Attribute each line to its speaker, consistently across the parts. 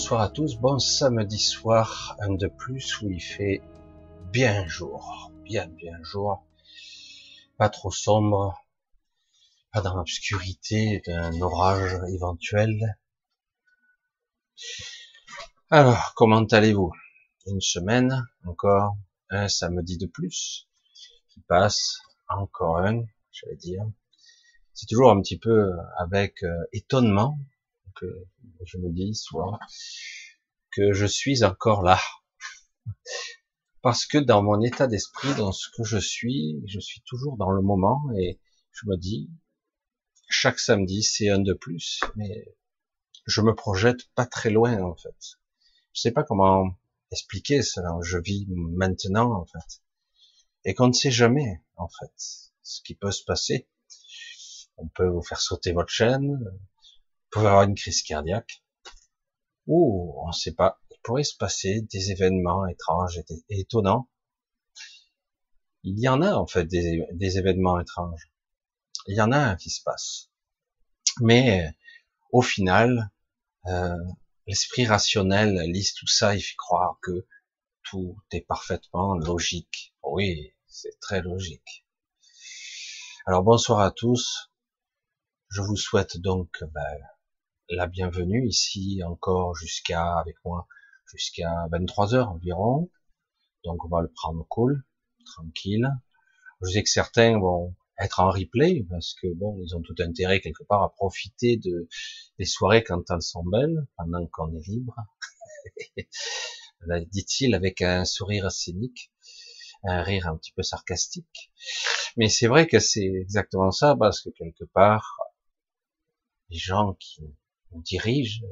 Speaker 1: Bonsoir à tous, bon samedi soir, un de plus où il fait bien jour, bien bien jour, pas trop sombre, pas dans l'obscurité d'un orage éventuel. Alors, comment allez-vous? Une semaine, encore un samedi de plus qui passe, encore un, j'allais dire. C'est toujours un petit peu avec euh, étonnement que je me dis soit que je suis encore là. Parce que dans mon état d'esprit, dans ce que je suis, je suis toujours dans le moment et je me dis, chaque samedi c'est un de plus, mais je me projette pas très loin en fait. Je sais pas comment expliquer cela. Je vis maintenant en fait. Et qu'on ne sait jamais en fait ce qui peut se passer on peut vous faire sauter votre chaîne, pouvez avoir une crise cardiaque, ou on ne sait pas, il pourrait se passer des événements étranges et étonnants. Il y en a en fait des, événements étranges. Il y en a un qui se passe. Mais au final, euh, l'esprit rationnel lise tout ça et fait croire que tout est parfaitement logique. Oui, c'est très logique. Alors bonsoir à tous. Je vous souhaite donc ben, la bienvenue ici encore jusqu'à avec moi jusqu'à 23 heures environ. Donc on va le prendre cool, tranquille. Je sais que certains vont être en replay parce que bon, ils ont tout intérêt quelque part à profiter de des soirées quand elles sont belles, pendant qu'on est libre. dit-il avec un sourire cynique, un rire un petit peu sarcastique. Mais c'est vrai que c'est exactement ça parce que quelque part, les gens qui nous dirigent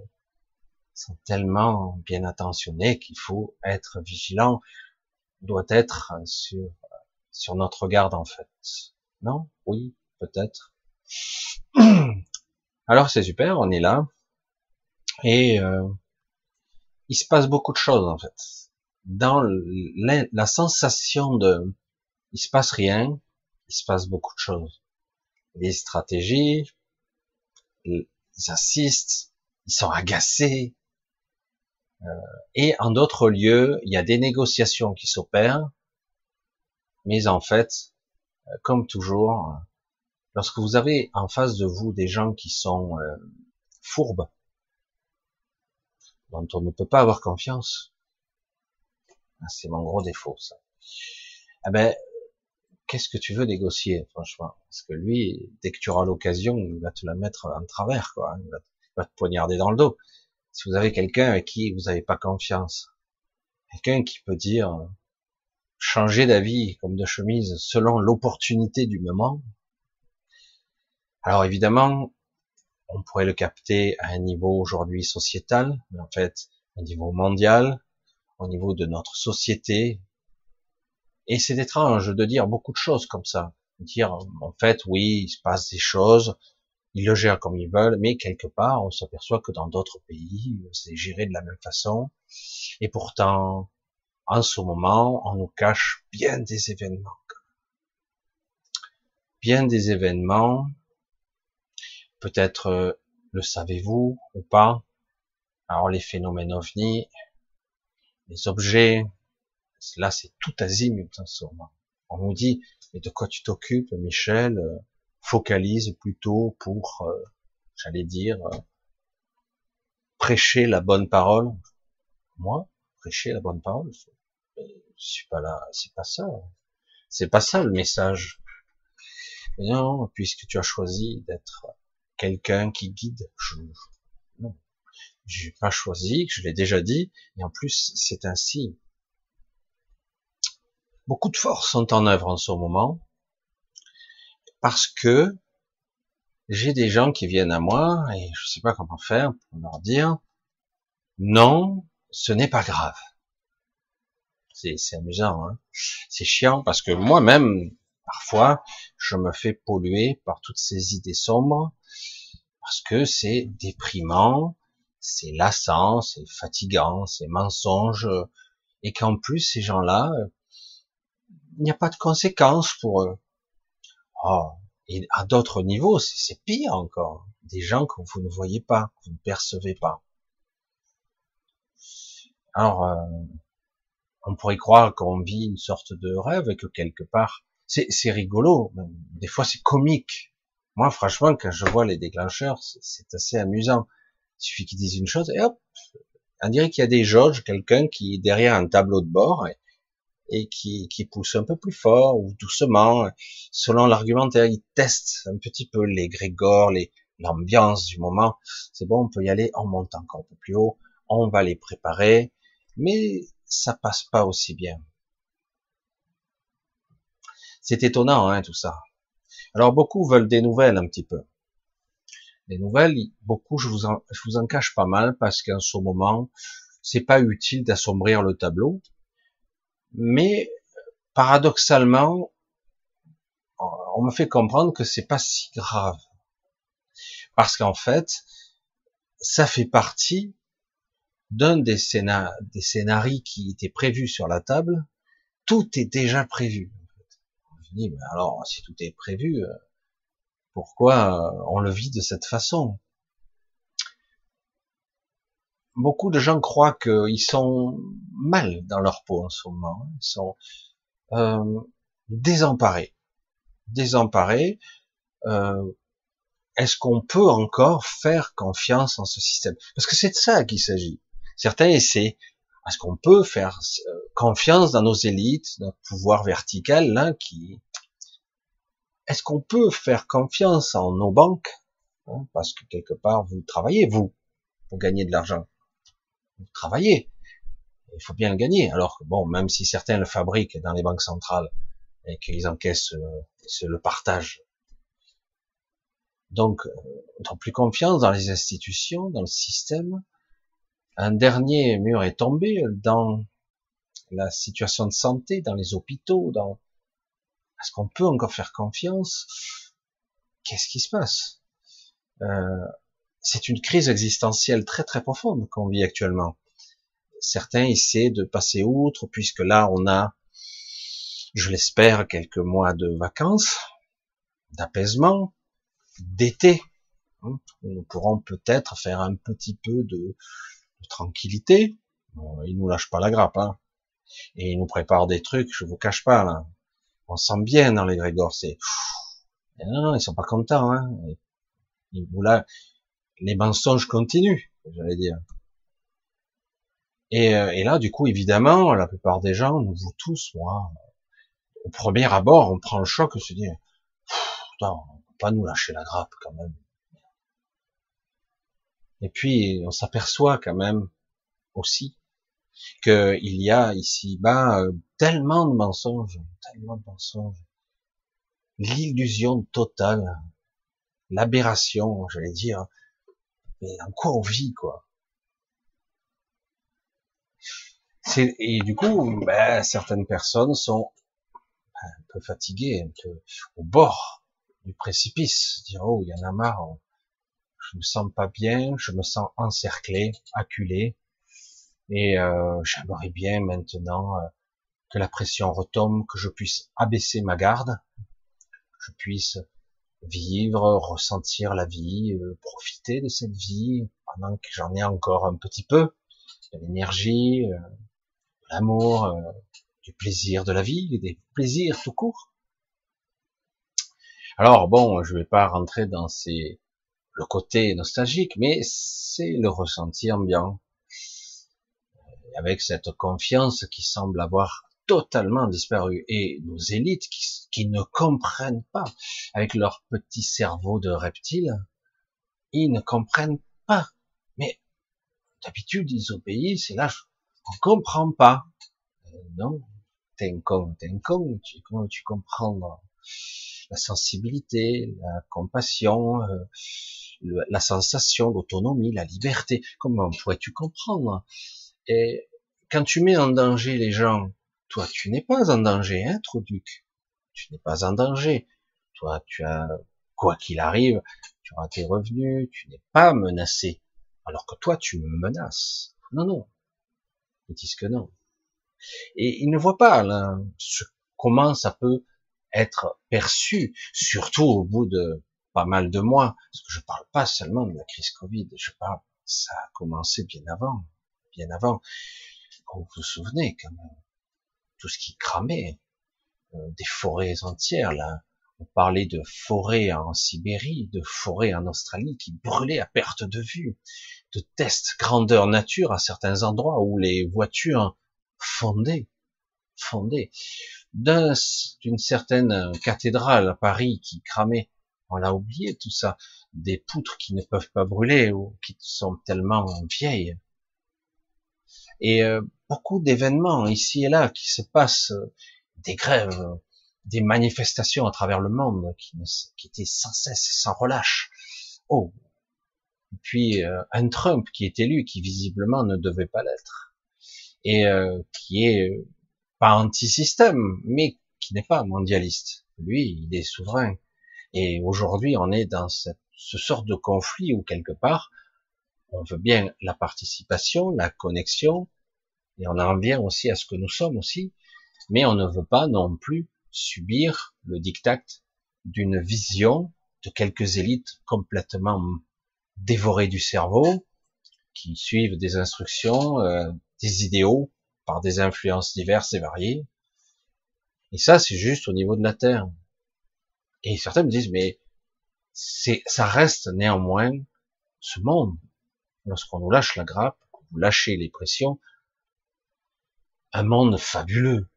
Speaker 1: sont tellement bien intentionnés qu'il faut être vigilant, doit être sur, sur notre garde en fait. Non? Oui, peut-être. Alors c'est super, on est là. Et euh, il se passe beaucoup de choses en fait. Dans la, sensation de il se passe rien, il se passe beaucoup de choses. Des stratégies, ils assistent, ils sont agacés. Euh, et en d'autres lieux, il y a des négociations qui s'opèrent, mais en fait, euh, comme toujours, lorsque vous avez en face de vous des gens qui sont euh, fourbes, dont on ne peut pas avoir confiance, ah, c'est mon gros défaut, ça. Eh ben, qu'est-ce que tu veux négocier, franchement? Parce que lui, dès que tu auras l'occasion, il va te la mettre en travers, quoi. Il va, te poignarder dans le dos. Si vous avez quelqu'un avec qui vous n'avez pas confiance, quelqu'un qui peut dire changer d'avis comme de chemise selon l'opportunité du moment. Alors évidemment, on pourrait le capter à un niveau aujourd'hui sociétal, mais en fait, au niveau mondial, au niveau de notre société, et c'est étrange de dire beaucoup de choses comme ça. Dire, en fait, oui, il se passe des choses, ils le gèrent comme ils veulent, mais quelque part, on s'aperçoit que dans d'autres pays, c'est géré de la même façon. Et pourtant, en ce moment, on nous cache bien des événements. Bien des événements. Peut-être euh, le savez-vous ou pas? Alors les phénomènes ovnis, les objets, Là, c'est tout azimut en ce moment. On nous dit, mais de quoi tu t'occupes, Michel? Euh, Focalise plutôt pour, euh, j'allais dire, euh, prêcher la bonne parole. Moi, prêcher la bonne parole, je suis pas là, c'est pas ça. C'est pas ça le message. Non, puisque tu as choisi d'être quelqu'un qui guide, je, non, j'ai pas choisi, je l'ai déjà dit, et en plus c'est ainsi beaucoup de forces sont en œuvre en ce moment parce que j'ai des gens qui viennent à moi et je sais pas comment faire pour leur dire non, ce n'est pas grave. C'est amusant, hein c'est chiant parce que moi-même, parfois, je me fais polluer par toutes ces idées sombres parce que c'est déprimant, c'est lassant, c'est fatigant, c'est mensonge et qu'en plus ces gens-là il n'y a pas de conséquences pour eux. Oh, Et à d'autres niveaux, c'est pire encore. Des gens que vous ne voyez pas, que vous ne percevez pas. Alors, euh, on pourrait croire qu'on vit une sorte de rêve et que quelque part, c'est rigolo. Des fois, c'est comique. Moi, franchement, quand je vois les déclencheurs, c'est assez amusant. Il suffit qu'ils disent une chose et hop, on dirait qu'il y a des jauges, quelqu'un qui est derrière un tableau de bord qui, qui, pousse un peu plus fort ou doucement, selon l'argumentaire, il teste un petit peu les grégores, les l'ambiance du moment. C'est bon, on peut y aller, on monte encore un peu plus haut, on va les préparer, mais ça passe pas aussi bien. C'est étonnant, hein, tout ça. Alors beaucoup veulent des nouvelles un petit peu. Des nouvelles, beaucoup, je vous en, je vous en cache pas mal parce qu'en ce moment, c'est pas utile d'assombrir le tableau. Mais paradoxalement, on me fait comprendre que c'est pas si grave. Parce qu'en fait, ça fait partie d'un des, des scénarios qui était prévu sur la table. Tout est déjà prévu. Je dis, mais alors, si tout est prévu, euh, pourquoi euh, on le vit de cette façon? Beaucoup de gens croient qu'ils sont mal dans leur peau en ce moment. Ils sont euh, désemparés. Désemparés. Euh, Est-ce qu'on peut encore faire confiance en ce système? Parce que c'est de ça qu'il s'agit. Certains essaient. Est-ce qu'on peut faire euh, confiance dans nos élites, notre pouvoir vertical là qui est-ce qu'on peut faire confiance en nos banques? Hein, Parce que quelque part, vous travaillez, vous, pour gagner de l'argent. Vous travaillez. Il faut bien le gagner. Alors, bon, même si certains le fabriquent dans les banques centrales et qu'ils encaissent euh, le partage. Donc, euh, on n'a plus confiance dans les institutions, dans le système. Un dernier mur est tombé dans la situation de santé, dans les hôpitaux, dans est-ce qu'on peut encore faire confiance? Qu'est-ce qui se passe? Euh, C'est une crise existentielle très très profonde qu'on vit actuellement. Certains essaient de passer outre, puisque là on a, je l'espère, quelques mois de vacances, d'apaisement, d'été. Nous pourrons peut-être faire un petit peu de, tranquillité. Ils nous lâchent pas la grappe, hein. Et ils nous préparent des trucs, je vous cache pas là on sent bien dans les Grégor, c'est non, ils sont pas contents. Hein. là, les mensonges continuent, j'allais dire. Et, euh, et, là, du coup, évidemment, la plupart des gens, nous vous tous, moi, au premier abord, on prend le choc et se dit, non, on peut pas nous lâcher la grappe quand même. Et puis, on s'aperçoit quand même aussi qu'il y a ici-bas euh, tellement de mensonges, tellement de mensonges, l'illusion totale, l'aberration, j'allais dire, mais en quoi on vit, quoi? Et du coup, ben, certaines personnes sont ben, un peu fatiguées, un peu au bord du précipice, dire oh il y en a marre, je me sens pas bien, je me sens encerclé, acculé, et euh, j'aimerais bien maintenant euh, que la pression retombe, que je puisse abaisser ma garde, que je puisse vivre, ressentir la vie, euh, profiter de cette vie pendant que j'en ai encore un petit peu, de l'énergie, euh, de l'amour, euh, du plaisir de la vie, des plaisirs tout court. Alors bon, je vais pas rentrer dans ces le côté nostalgique, mais c'est le ressenti ambiant avec cette confiance qui semble avoir totalement disparu. Et nos élites qui, ne comprennent pas, avec leur petit cerveau de reptile, ils ne comprennent pas. Mais d'habitude, ils obéissent, c'est là, on comprend pas. Euh, non, t'es un con, t'es un con, tu, comment tu comprends la sensibilité, la compassion, euh, la sensation, l'autonomie, la liberté, comment pourrais-tu comprendre? Et quand tu mets en danger les gens toi, tu n'es pas en danger, hein, Trouduc. Tu n'es pas en danger. Toi, tu as, quoi qu'il arrive, tu auras tes revenus, tu n'es pas menacé. Alors que toi, tu me menaces. Non, non. Ils disent que non. Et ils ne voient pas, là, comment ça peut être perçu, surtout au bout de pas mal de mois, parce que je parle pas seulement de la crise Covid, je parle, ça a commencé bien avant, bien avant. Vous vous souvenez quand même, tout ce qui cramait, euh, des forêts entières là, on parlait de forêts en Sibérie, de forêts en Australie qui brûlaient à perte de vue, de tests grandeur nature à certains endroits où les voitures fondaient, fondaient. D'une certaine cathédrale à Paris qui cramait, on l'a oublié tout ça, des poutres qui ne peuvent pas brûler ou qui sont tellement vieilles. Et euh, beaucoup d'événements ici et là qui se passent, des grèves, des manifestations à travers le monde qui, qui étaient sans cesse, sans relâche. Oh. Et puis euh, un Trump qui est élu, qui visiblement ne devait pas l'être, et euh, qui est euh, pas anti-système, mais qui n'est pas mondialiste. Lui, il est souverain. Et aujourd'hui, on est dans cette, ce sort de conflit où quelque part, on veut bien la participation, la connexion, et on en vient aussi à ce que nous sommes aussi, mais on ne veut pas non plus subir le diktat d'une vision de quelques élites complètement dévorées du cerveau, qui suivent des instructions, euh, des idéaux par des influences diverses et variées. Et ça, c'est juste au niveau de la Terre. Et certains me disent, mais c'est, ça reste néanmoins ce monde. Lorsqu'on nous lâche la grappe, vous lâchez les pressions, un monde fabuleux,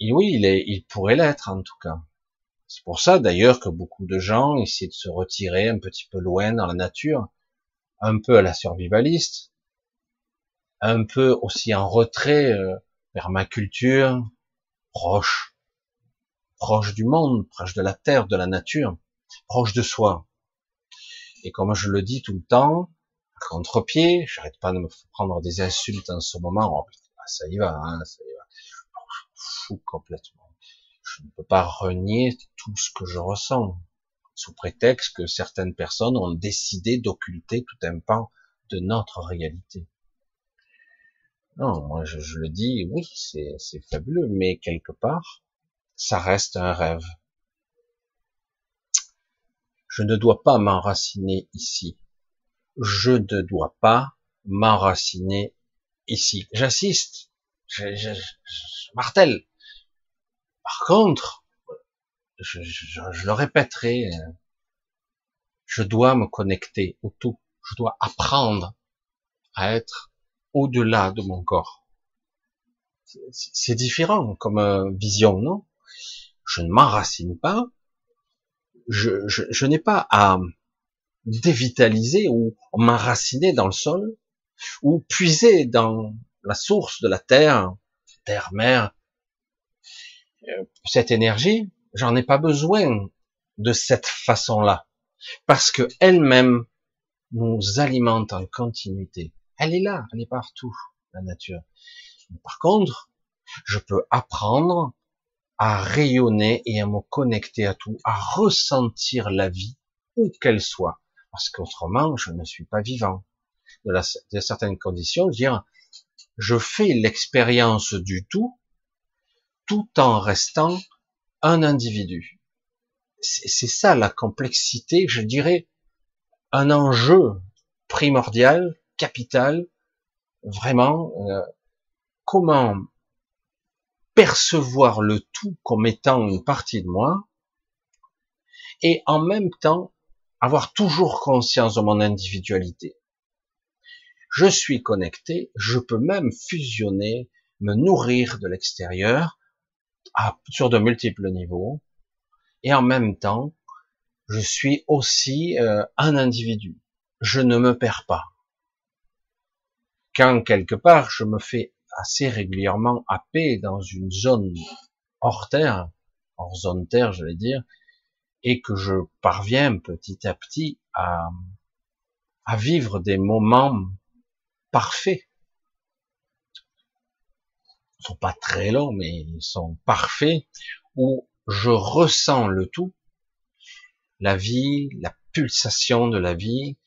Speaker 1: et oui, il, pourrait l'être en tout cas. C'est pour ça d'ailleurs que beaucoup de gens essaient de se retirer un petit peu loin dans la nature, un peu à la survivaliste, un peu aussi en retrait, euh, permaculture, proche, proche du monde, proche de la terre, de la nature, proche de soi. Et comme je le dis tout le temps, contre-pied, j'arrête pas de me prendre des insultes en ce moment, oh, ça y va, hein, ça y va complètement. Je ne peux pas renier tout ce que je ressens, sous prétexte que certaines personnes ont décidé d'occulter tout un pan de notre réalité. Non, moi je, le dis, oui, c'est fabuleux, mais quelque part, ça reste un rêve. Je ne dois pas m'enraciner ici. Je ne dois pas m'enraciner ici. J'assiste, je, je, je, martèle. Par contre, je, le répéterai, euh, je dois me connecter au tout. Je dois apprendre à être au-delà de mon corps. C'est différent comme euh, vision, non? Je ne m'enracine pas. Je n'ai pas à dévitaliser ou m'enraciner dans le sol ou puiser dans la source de la terre, terre, mer, euh, cette énergie, j'en ai pas besoin de cette façon-là, parce que elle-même nous alimente en continuité. Elle est là, elle est partout, la nature. Par contre, je peux apprendre à rayonner et à me connecter à tout, à ressentir la vie où qu'elle soit, parce qu'autrement, je ne suis pas vivant. De, la, de certaines conditions, dire, je fais l'expérience du tout tout en restant un individu. C'est ça la complexité, je dirais, un enjeu primordial, capital, vraiment, euh, comment percevoir le tout comme étant une partie de moi, et en même temps avoir toujours conscience de mon individualité. Je suis connecté, je peux même fusionner, me nourrir de l'extérieur, sur de multiples niveaux, et en même temps, je suis aussi euh, un individu. Je ne me perds pas. Quand quelque part je me fais assez régulièrement happer dans une zone hors terre, hors zone terre, je vais dire, et que je parviens petit à petit à, à vivre des moments parfaits, sont pas très longs, mais ils sont parfaits, où je ressens le tout, la vie, la pulsation de la vie.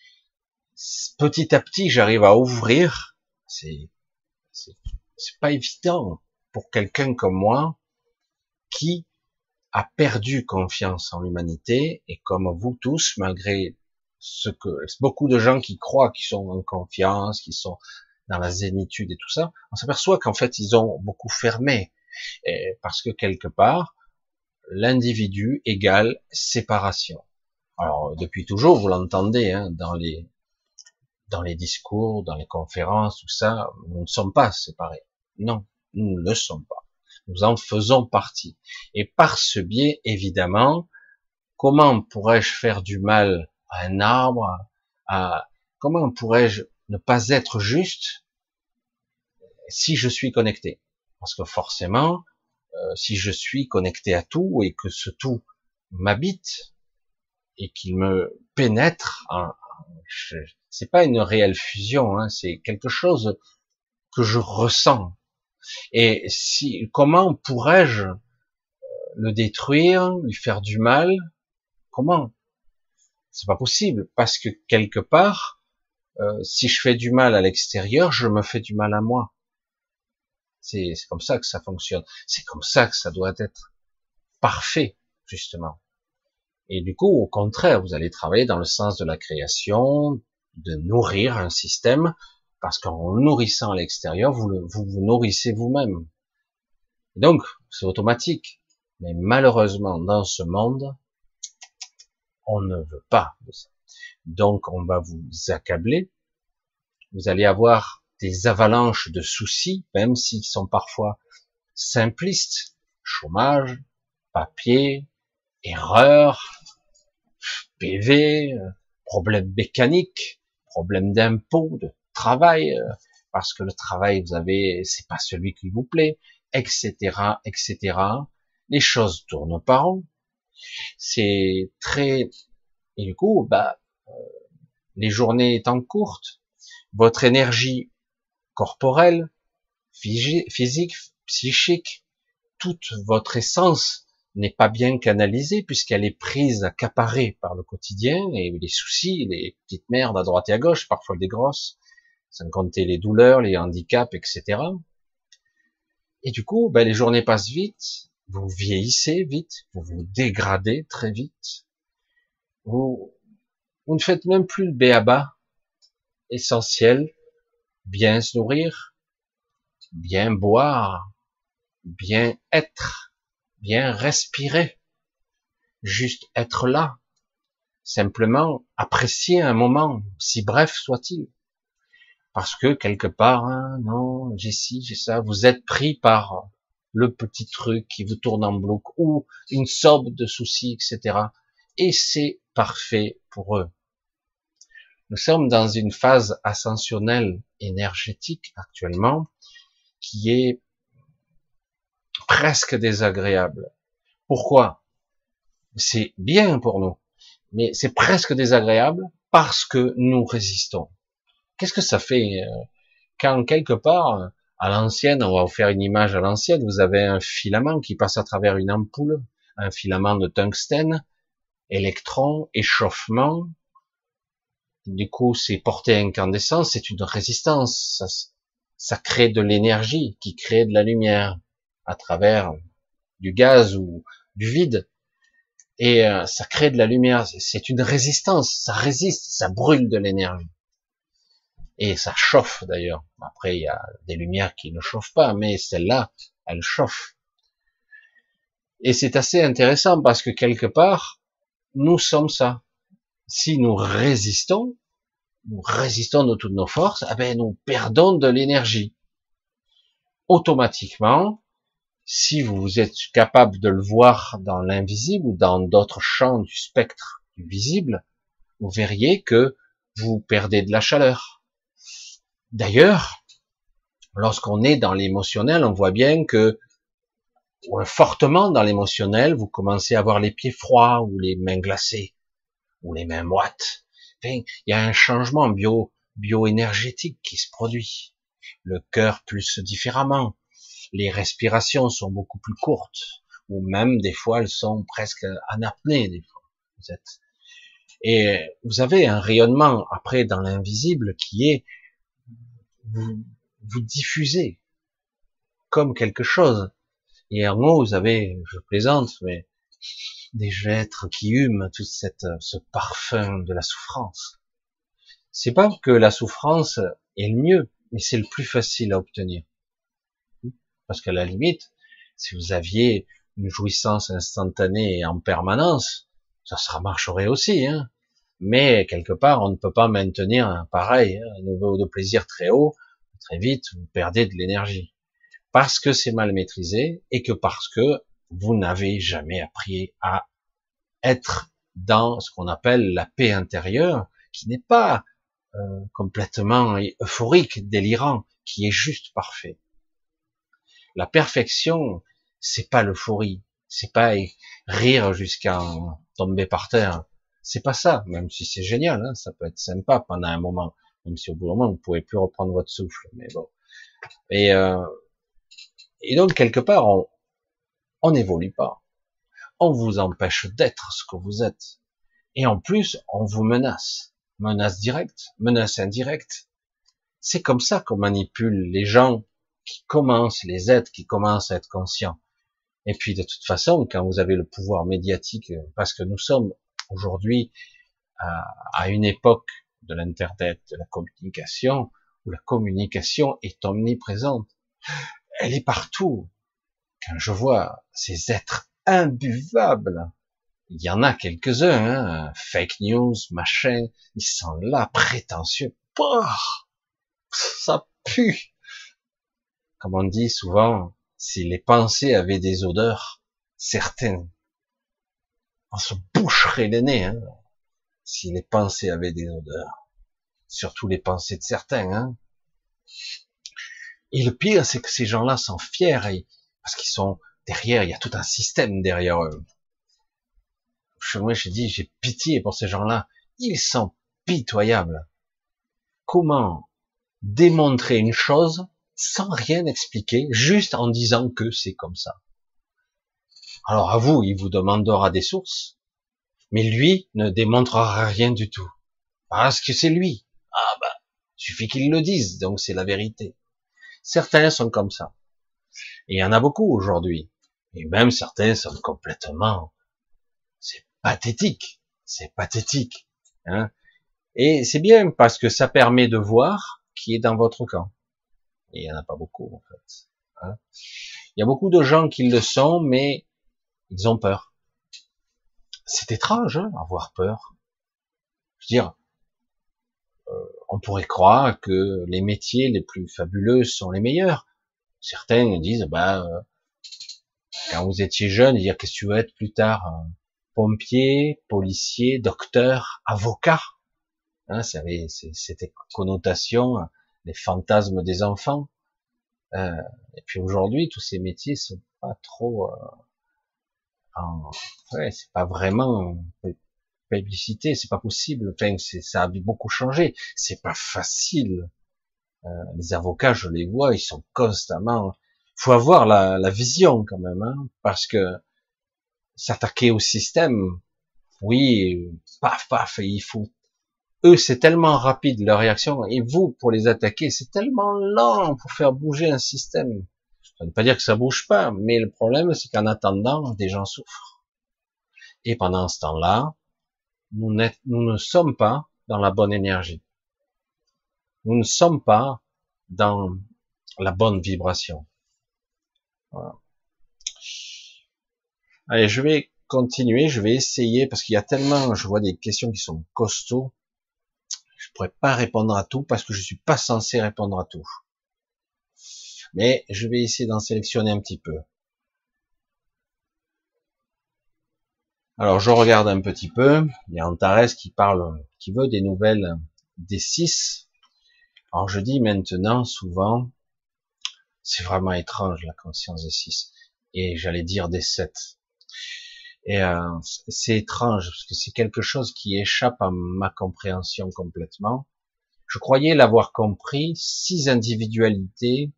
Speaker 1: Petit à petit, j'arrive à ouvrir. C'est, c'est pas évident pour quelqu'un comme moi qui a perdu confiance en l'humanité et comme vous tous, malgré ce que beaucoup de gens qui croient qu'ils sont en confiance, qui sont dans la zénitude et tout ça, on s'aperçoit qu'en fait ils ont beaucoup fermé parce que quelque part l'individu égale séparation. Alors depuis toujours, vous l'entendez hein, dans les dans les discours, dans les conférences, tout ça, nous ne sommes pas séparés. Non, nous ne le sommes pas. Nous en faisons partie. Et par ce biais, évidemment, comment pourrais-je faire du mal à un arbre, à, comment pourrais-je ne pas être juste si je suis connecté? Parce que forcément, euh, si je suis connecté à tout et que ce tout m'habite et qu'il me pénètre, c'est pas une réelle fusion, hein, c'est quelque chose que je ressens. Et si, comment pourrais-je euh, le détruire, lui faire du mal? Comment? C'est pas possible parce que quelque part, euh, si je fais du mal à l'extérieur, je me fais du mal à moi. C'est comme ça que ça fonctionne. C'est comme ça que ça doit être parfait, justement. Et du coup, au contraire, vous allez travailler dans le sens de la création, de nourrir un système, parce qu'en nourrissant à l'extérieur, vous, vous nourrissez vous-même. Donc, c'est automatique. Mais malheureusement, dans ce monde, on ne veut pas ça. Donc on va vous accabler. Vous allez avoir des avalanches de soucis, même s'ils sont parfois simplistes. Chômage, papier, erreur, PV, problème mécanique, problème d'impôt, travail, parce que le travail, vous avez, c'est pas celui qui vous plaît, etc., etc. Les choses tournent par rond. C'est très et du coup, bah, euh, les journées étant courtes, votre énergie corporelle, physique, psychique, toute votre essence n'est pas bien canalisée puisqu'elle est prise, accaparée par le quotidien et les soucis, les petites merdes à droite et à gauche, parfois des grosses, sans compter les douleurs, les handicaps, etc. Et du coup, bah, les journées passent vite, vous vieillissez vite, vous vous dégradez très vite. Vous, vous ne faites même plus le béaba essentiel, bien se nourrir, bien boire, bien être, bien respirer, juste être là, simplement apprécier un moment, si bref soit-il. Parce que quelque part, hein, non, j'ai ci, j'ai ça, vous êtes pris par le petit truc qui vous tourne en bloc ou une sorte de soucis, etc. Et c'est parfait pour eux. Nous sommes dans une phase ascensionnelle énergétique actuellement qui est presque désagréable. Pourquoi? C'est bien pour nous, mais c'est presque désagréable parce que nous résistons. Qu'est-ce que ça fait euh, quand quelque part à l'ancienne, on va vous faire une image à l'ancienne, vous avez un filament qui passe à travers une ampoule, un filament de tungstène, électron, échauffement, du coup c'est porté incandescence, c'est une résistance, ça, ça crée de l'énergie qui crée de la lumière à travers du gaz ou du vide, et euh, ça crée de la lumière, c'est une résistance, ça résiste, ça brûle de l'énergie et ça chauffe d'ailleurs. Après, il y a des lumières qui ne chauffent pas, mais celle-là, elle chauffe. Et c'est assez intéressant parce que quelque part, nous sommes ça. Si nous résistons, nous résistons de toutes nos forces, eh ben, nous perdons de l'énergie. Automatiquement, si vous êtes capable de le voir dans l'invisible ou dans d'autres champs du spectre du visible, vous verriez que vous perdez de la chaleur, D'ailleurs, lorsqu'on est dans l'émotionnel, on voit bien que fortement dans l'émotionnel, vous commencez à avoir les pieds froids ou les mains glacées ou les mains moites. il y a un changement bio bioénergétique qui se produit. Le cœur pulse différemment. Les respirations sont beaucoup plus courtes ou même des fois elles sont presque en apnée des fois. Vous êtes et vous avez un rayonnement après dans l'invisible qui est vous, vous diffusez comme quelque chose. Et en haut, vous avez, je plaisante, mais des êtres qui hument tout cette, ce parfum de la souffrance. C'est pas que la souffrance est le mieux, mais c'est le plus facile à obtenir. Parce qu'à la limite, si vous aviez une jouissance instantanée en permanence, ça se marcherait aussi, hein. Mais quelque part, on ne peut pas maintenir un pareil, hein, un niveau de plaisir très haut. Très vite, vous perdez de l'énergie. Parce que c'est mal maîtrisé et que parce que vous n'avez jamais appris à être dans ce qu'on appelle la paix intérieure, qui n'est pas euh, complètement euphorique, délirant, qui est juste parfait. La perfection, c'est pas l'euphorie, c'est pas rire jusqu'à tomber par terre, c'est pas ça, même si c'est génial, hein, ça peut être sympa pendant un moment, même si au bout d'un moment vous pouvez plus reprendre votre souffle, mais bon. Et, euh, et donc quelque part on on n'évolue pas, on vous empêche d'être ce que vous êtes, et en plus on vous menace, menace directe, menace indirecte. C'est comme ça qu'on manipule les gens qui commencent, les êtres qui commencent à être conscients. Et puis de toute façon, quand vous avez le pouvoir médiatique, parce que nous sommes aujourd'hui à, une époque de l'internet, de la communication, où la communication est omniprésente. Elle est partout. Quand je vois ces êtres imbuvables, il y en a quelques-uns, hein, fake news, machin, ils sont là, prétentieux. ça pue. Comme on dit souvent, si les pensées avaient des odeurs, certaines on se boucherait les nez hein, si les pensées avaient des odeurs. Surtout les pensées de certains. Hein. Et le pire, c'est que ces gens-là sont fiers parce qu'ils sont derrière, il y a tout un système derrière eux. Moi, j'ai dit, j'ai pitié pour ces gens-là. Ils sont pitoyables. Comment démontrer une chose sans rien expliquer, juste en disant que c'est comme ça? Alors à vous, il vous demandera des sources, mais lui ne démontrera rien du tout. Parce que c'est lui. Ah bah, suffit qu'il le dise, donc c'est la vérité. Certains sont comme ça. Et il y en a beaucoup aujourd'hui. Et même certains sont complètement... C'est pathétique. C'est pathétique. Hein et c'est bien parce que ça permet de voir qui est dans votre camp. Et il y en a pas beaucoup en fait. Hein il y a beaucoup de gens qui le sont, mais ils ont peur. C'est étrange, hein, avoir peur. Je veux dire, euh, on pourrait croire que les métiers les plus fabuleux sont les meilleurs. Certains disent, bah, euh, quand vous étiez jeune, dire qu'est-ce que tu veux être plus tard, euh, pompier, policier, docteur, avocat? Hein, c'était connotation, les fantasmes des enfants. et puis aujourd'hui, tous ces métiers sont pas trop ouais, c'est pas vraiment publicité, c'est pas possible. Enfin, ça a beaucoup changé. C'est pas facile. Euh, les avocats, je les vois, ils sont constamment. Faut avoir la, la vision quand même, hein, parce que s'attaquer au système, oui, paf, paf, il faut. Eux, c'est tellement rapide leur réaction, et vous, pour les attaquer, c'est tellement lent pour faire bouger un système. Ça ne veut pas dire que ça bouge pas, mais le problème, c'est qu'en attendant, des gens souffrent. Et pendant ce temps-là, nous, nous ne sommes pas dans la bonne énergie. Nous ne sommes pas dans la bonne vibration. Voilà. Allez, je vais continuer, je vais essayer, parce qu'il y a tellement, je vois des questions qui sont costauds, je pourrais pas répondre à tout parce que je suis pas censé répondre à tout mais je vais essayer d'en sélectionner un petit peu. Alors je regarde un petit peu, il y a Antares qui parle, qui veut des nouvelles des 6. Alors je dis maintenant souvent, c'est vraiment étrange la conscience des 6, et j'allais dire des 7. Et euh, c'est étrange parce que c'est quelque chose qui échappe à ma compréhension complètement. Je croyais l'avoir compris, six individualités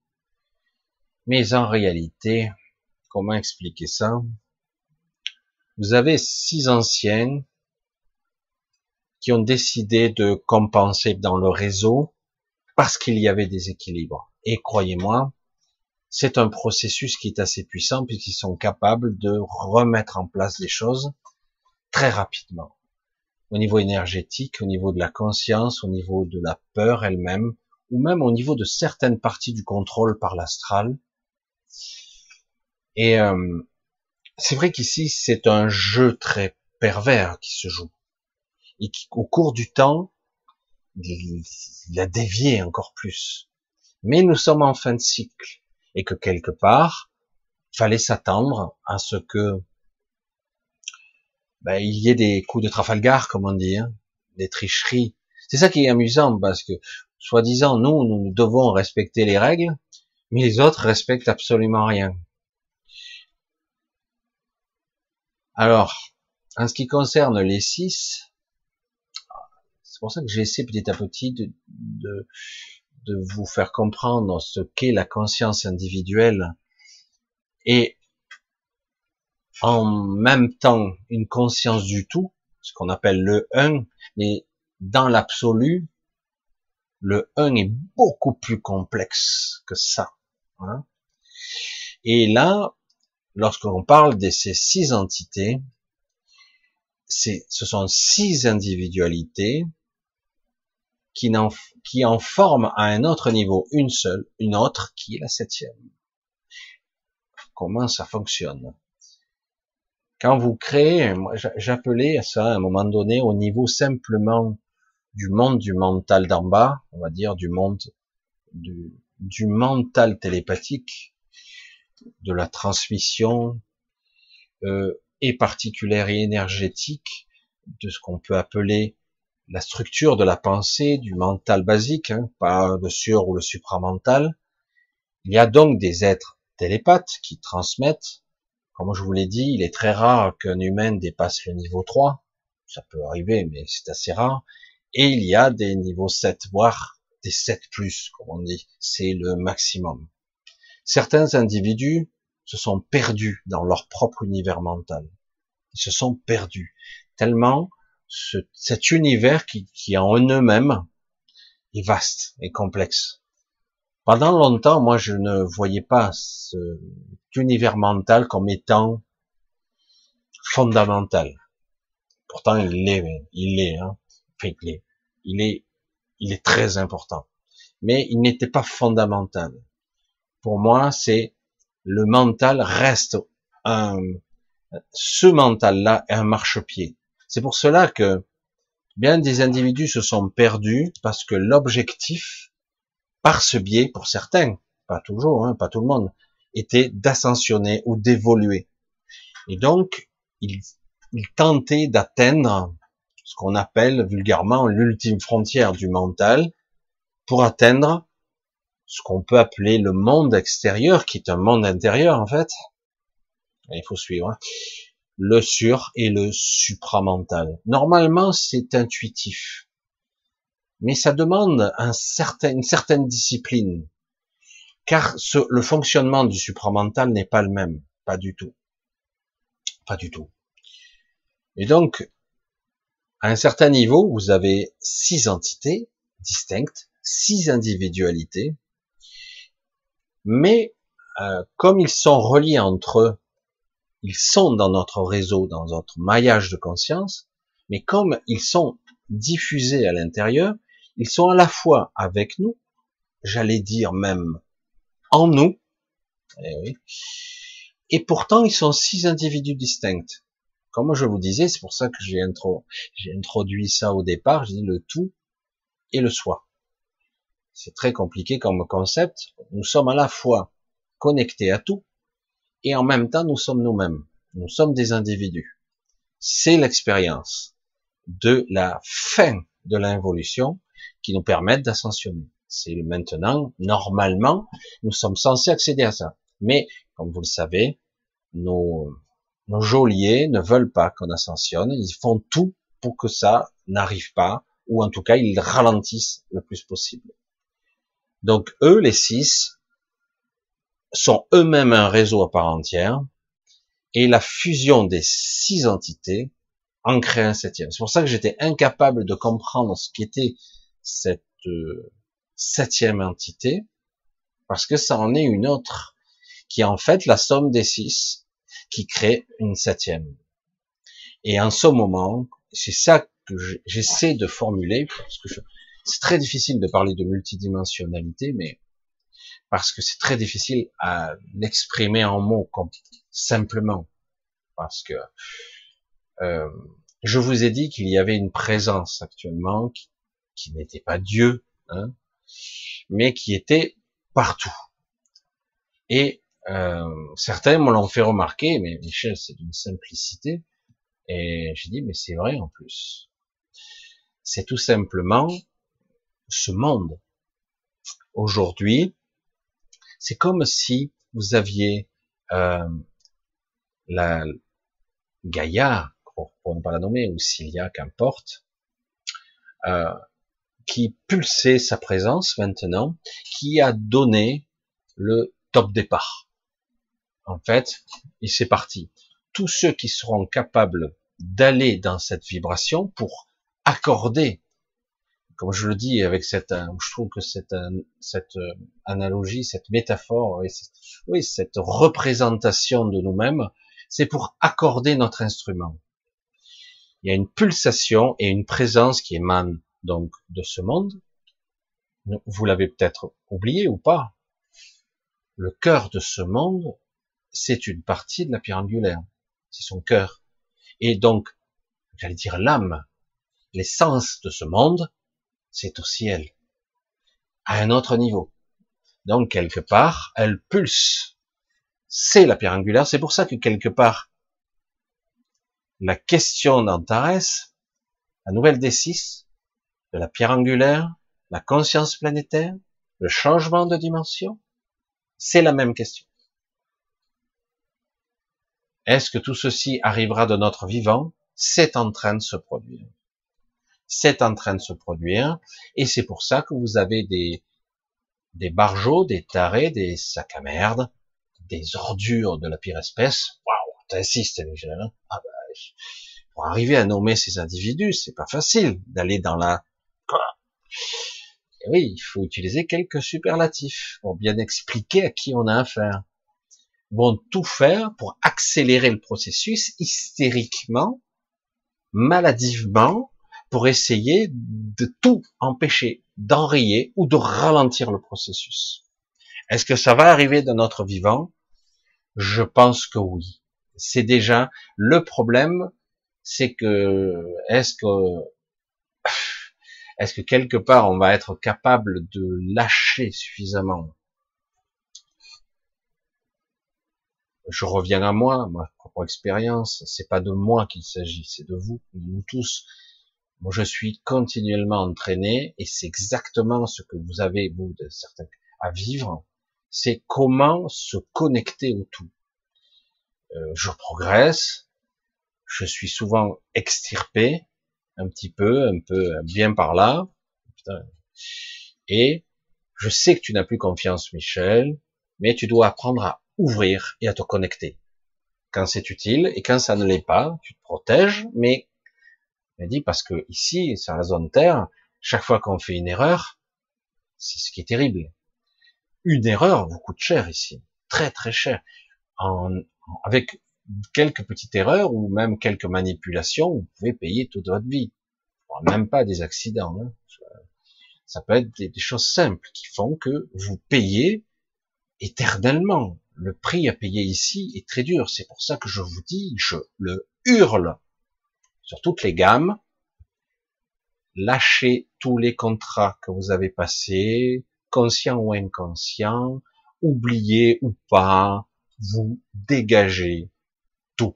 Speaker 1: mais en réalité, comment expliquer ça? Vous avez six anciens qui ont décidé de compenser dans le réseau parce qu'il y avait des équilibres. Et croyez-moi, c'est un processus qui est assez puissant puisqu'ils sont capables de remettre en place des choses très rapidement. Au niveau énergétique, au niveau de la conscience, au niveau de la peur elle-même, ou même au niveau de certaines parties du contrôle par l'astral. Et euh, c'est vrai qu'ici, c'est un jeu très pervers qui se joue. Et qui, au cours du temps, il, a dévié encore plus. Mais nous sommes en fin de cycle et que quelque part, fallait s'attendre à ce que ben, il y ait des coups de Trafalgar, comme on dit, hein, des tricheries. C'est ça qui est amusant parce que, soi-disant, nous, nous devons respecter les règles, mais les autres respectent absolument rien. Alors, en ce qui concerne les six, c'est pour ça que j'essaie petit à petit de, de, de vous faire comprendre ce qu'est la conscience individuelle et en même temps une conscience du tout, ce qu'on appelle le un, mais dans l'absolu, le un est beaucoup plus complexe que ça. Et là, lorsqu'on parle de ces six entités, ce sont six individualités qui en, qui en forme à un autre niveau une seule, une autre qui est la septième. Comment ça fonctionne? Quand vous créez, j'appelais ça à un moment donné au niveau simplement du monde du mental d'en bas, on va dire du monde du, du mental télépathique, de la transmission euh, et particulière et énergétique de ce qu'on peut appeler la structure de la pensée, du mental basique, hein, pas le sur ou le supramental. Il y a donc des êtres télépathes qui transmettent. Comme je vous l'ai dit, il est très rare qu'un humain dépasse le niveau 3. Ça peut arriver, mais c'est assez rare. Et il y a des niveaux 7, voire des 7 plus, comme on dit. C'est le maximum. Certains individus se sont perdus dans leur propre univers mental. Ils se sont perdus. Tellement ce, cet univers qui, qui en eux-mêmes est vaste et complexe. Pendant longtemps, moi, je ne voyais pas cet univers mental comme étant fondamental. Pourtant, il l'est, il l'est, hein. il est, il est, il est très important. Mais il n'était pas fondamental. Pour moi, c'est le mental reste un, ce mental-là est un marchepied. C'est pour cela que bien des individus se sont perdus parce que l'objectif, par ce biais, pour certains, pas toujours, hein, pas tout le monde, était d'ascensionner ou d'évoluer. Et donc, ils, tentaient d'atteindre ce qu'on appelle vulgairement l'ultime frontière du mental pour atteindre ce qu'on peut appeler le monde extérieur, qui est un monde intérieur en fait. il faut suivre. Hein le sur et le supramental. Normalement, c'est intuitif, mais ça demande un certain, une certaine discipline, car le fonctionnement du supramental n'est pas le même, pas du tout, pas du tout. Et donc, à un certain niveau, vous avez six entités distinctes, six individualités, mais euh, comme ils sont reliés entre eux ils sont dans notre réseau, dans notre maillage de conscience, mais comme ils sont diffusés à l'intérieur, ils sont à la fois avec nous, j'allais dire même en nous, eh et, pourtant ils sont six individus distincts. Comme je vous disais, c'est pour ça que j'ai introduit ça au départ, j'ai dit le tout et le soi. C'est très compliqué comme concept. Nous sommes à la fois connectés à tout, et en même temps nous sommes nous-mêmes. Nous sommes des individus. C'est l'expérience de la fin de l'involution qui nous permet d'ascensionner. C'est maintenant, normalement, nous sommes censés accéder à ça. Mais, comme vous le savez, nos, nos geôliers ne veulent pas qu'on ascensionne. Ils font tout pour que ça n'arrive pas, ou en tout cas, ils ralentissent le plus possible. Donc, eux, les six, sont eux-mêmes un réseau à part entière, et la fusion des six entités en crée un septième. C'est pour ça que j'étais incapable de comprendre ce qu'était cette euh, septième entité, parce que ça en est une autre. qui est en fait la somme des six, qui crée une septième. Et en ce moment, c'est ça que j'essaie de formuler, parce que c'est très difficile de parler de multidimensionnalité, mais parce que c'est très difficile à l'exprimer en mots comme simplement, parce que euh, je vous ai dit qu'il y avait une présence actuellement qui, qui n'était pas Dieu, hein, mais qui était partout. Et euh, certains me l'ont fait remarquer, mais Michel, c'est d'une simplicité. Et j'ai dit, mais c'est vrai en plus. C'est tout simplement ce monde. Aujourd'hui, c'est comme si vous aviez euh, la Gaïa, pour, ne pas la nommer, ou Cilia, qu'importe, euh, qui pulsait sa présence maintenant, qui a donné le top départ. En fait, il s'est parti. Tous ceux qui seront capables d'aller dans cette vibration pour accorder, comme je le dis avec cette, euh, je trouve que cette, euh, cette euh, analogie, cette métaphore, oui, cette représentation de nous-mêmes, c'est pour accorder notre instrument. Il y a une pulsation et une présence qui émane donc de ce monde. Vous l'avez peut-être oublié ou pas. Le cœur de ce monde, c'est une partie de la pierre angulaire. C'est son cœur. Et donc, j'allais dire l'âme, l'essence de ce monde, c'est au ciel. À un autre niveau. Donc, quelque part, elle pulse. C'est la pierre angulaire. C'est pour ça que quelque part, la question d'Antares, la nouvelle des six, de la pierre angulaire, la conscience planétaire, le changement de dimension, c'est la même question. Est-ce que tout ceci arrivera de notre vivant? C'est en train de se produire. C'est en train de se produire, et c'est pour ça que vous avez des, des barjots, des tarés, des sacs à merde, des ordures de la pire espèce. Waouh, t'insistes, Michel. Hein ah bah, pour arriver à nommer ces individus, c'est pas facile d'aller dans la. Et oui, il faut utiliser quelques superlatifs pour bien expliquer à qui on a affaire vont tout faire pour accélérer le processus hystériquement, maladivement, pour essayer de tout empêcher, d'enrayer ou de ralentir le processus. Est-ce que ça va arriver de notre vivant? Je pense que oui. C'est déjà le problème, c'est que est-ce que est-ce que quelque part on va être capable de lâcher suffisamment je reviens à moi, ma propre expérience, c'est pas de moi qu'il s'agit, c'est de vous, nous tous. Moi, je suis continuellement entraîné et c'est exactement ce que vous avez, vous, de certains, à vivre. C'est comment se connecter au tout. Euh, je progresse, je suis souvent extirpé, un petit peu, un peu bien par là, et je sais que tu n'as plus confiance, Michel, mais tu dois apprendre à ouvrir et à te connecter. Quand c'est utile et quand ça ne l'est pas, tu te protèges, mais elle dit parce que ici, sur la zone Terre, chaque fois qu'on fait une erreur, c'est ce qui est terrible. Une erreur vous coûte cher ici, très très cher. En, avec quelques petites erreurs ou même quelques manipulations, vous pouvez payer toute votre vie. Même pas des accidents. Hein. Ça peut être des choses simples qui font que vous payez éternellement le prix à payer ici est très dur. C'est pour ça que je vous dis, je le hurle sur toutes les gammes. Lâchez tous les contrats que vous avez passés, conscients ou inconscients, oubliez ou pas, vous dégagez tout.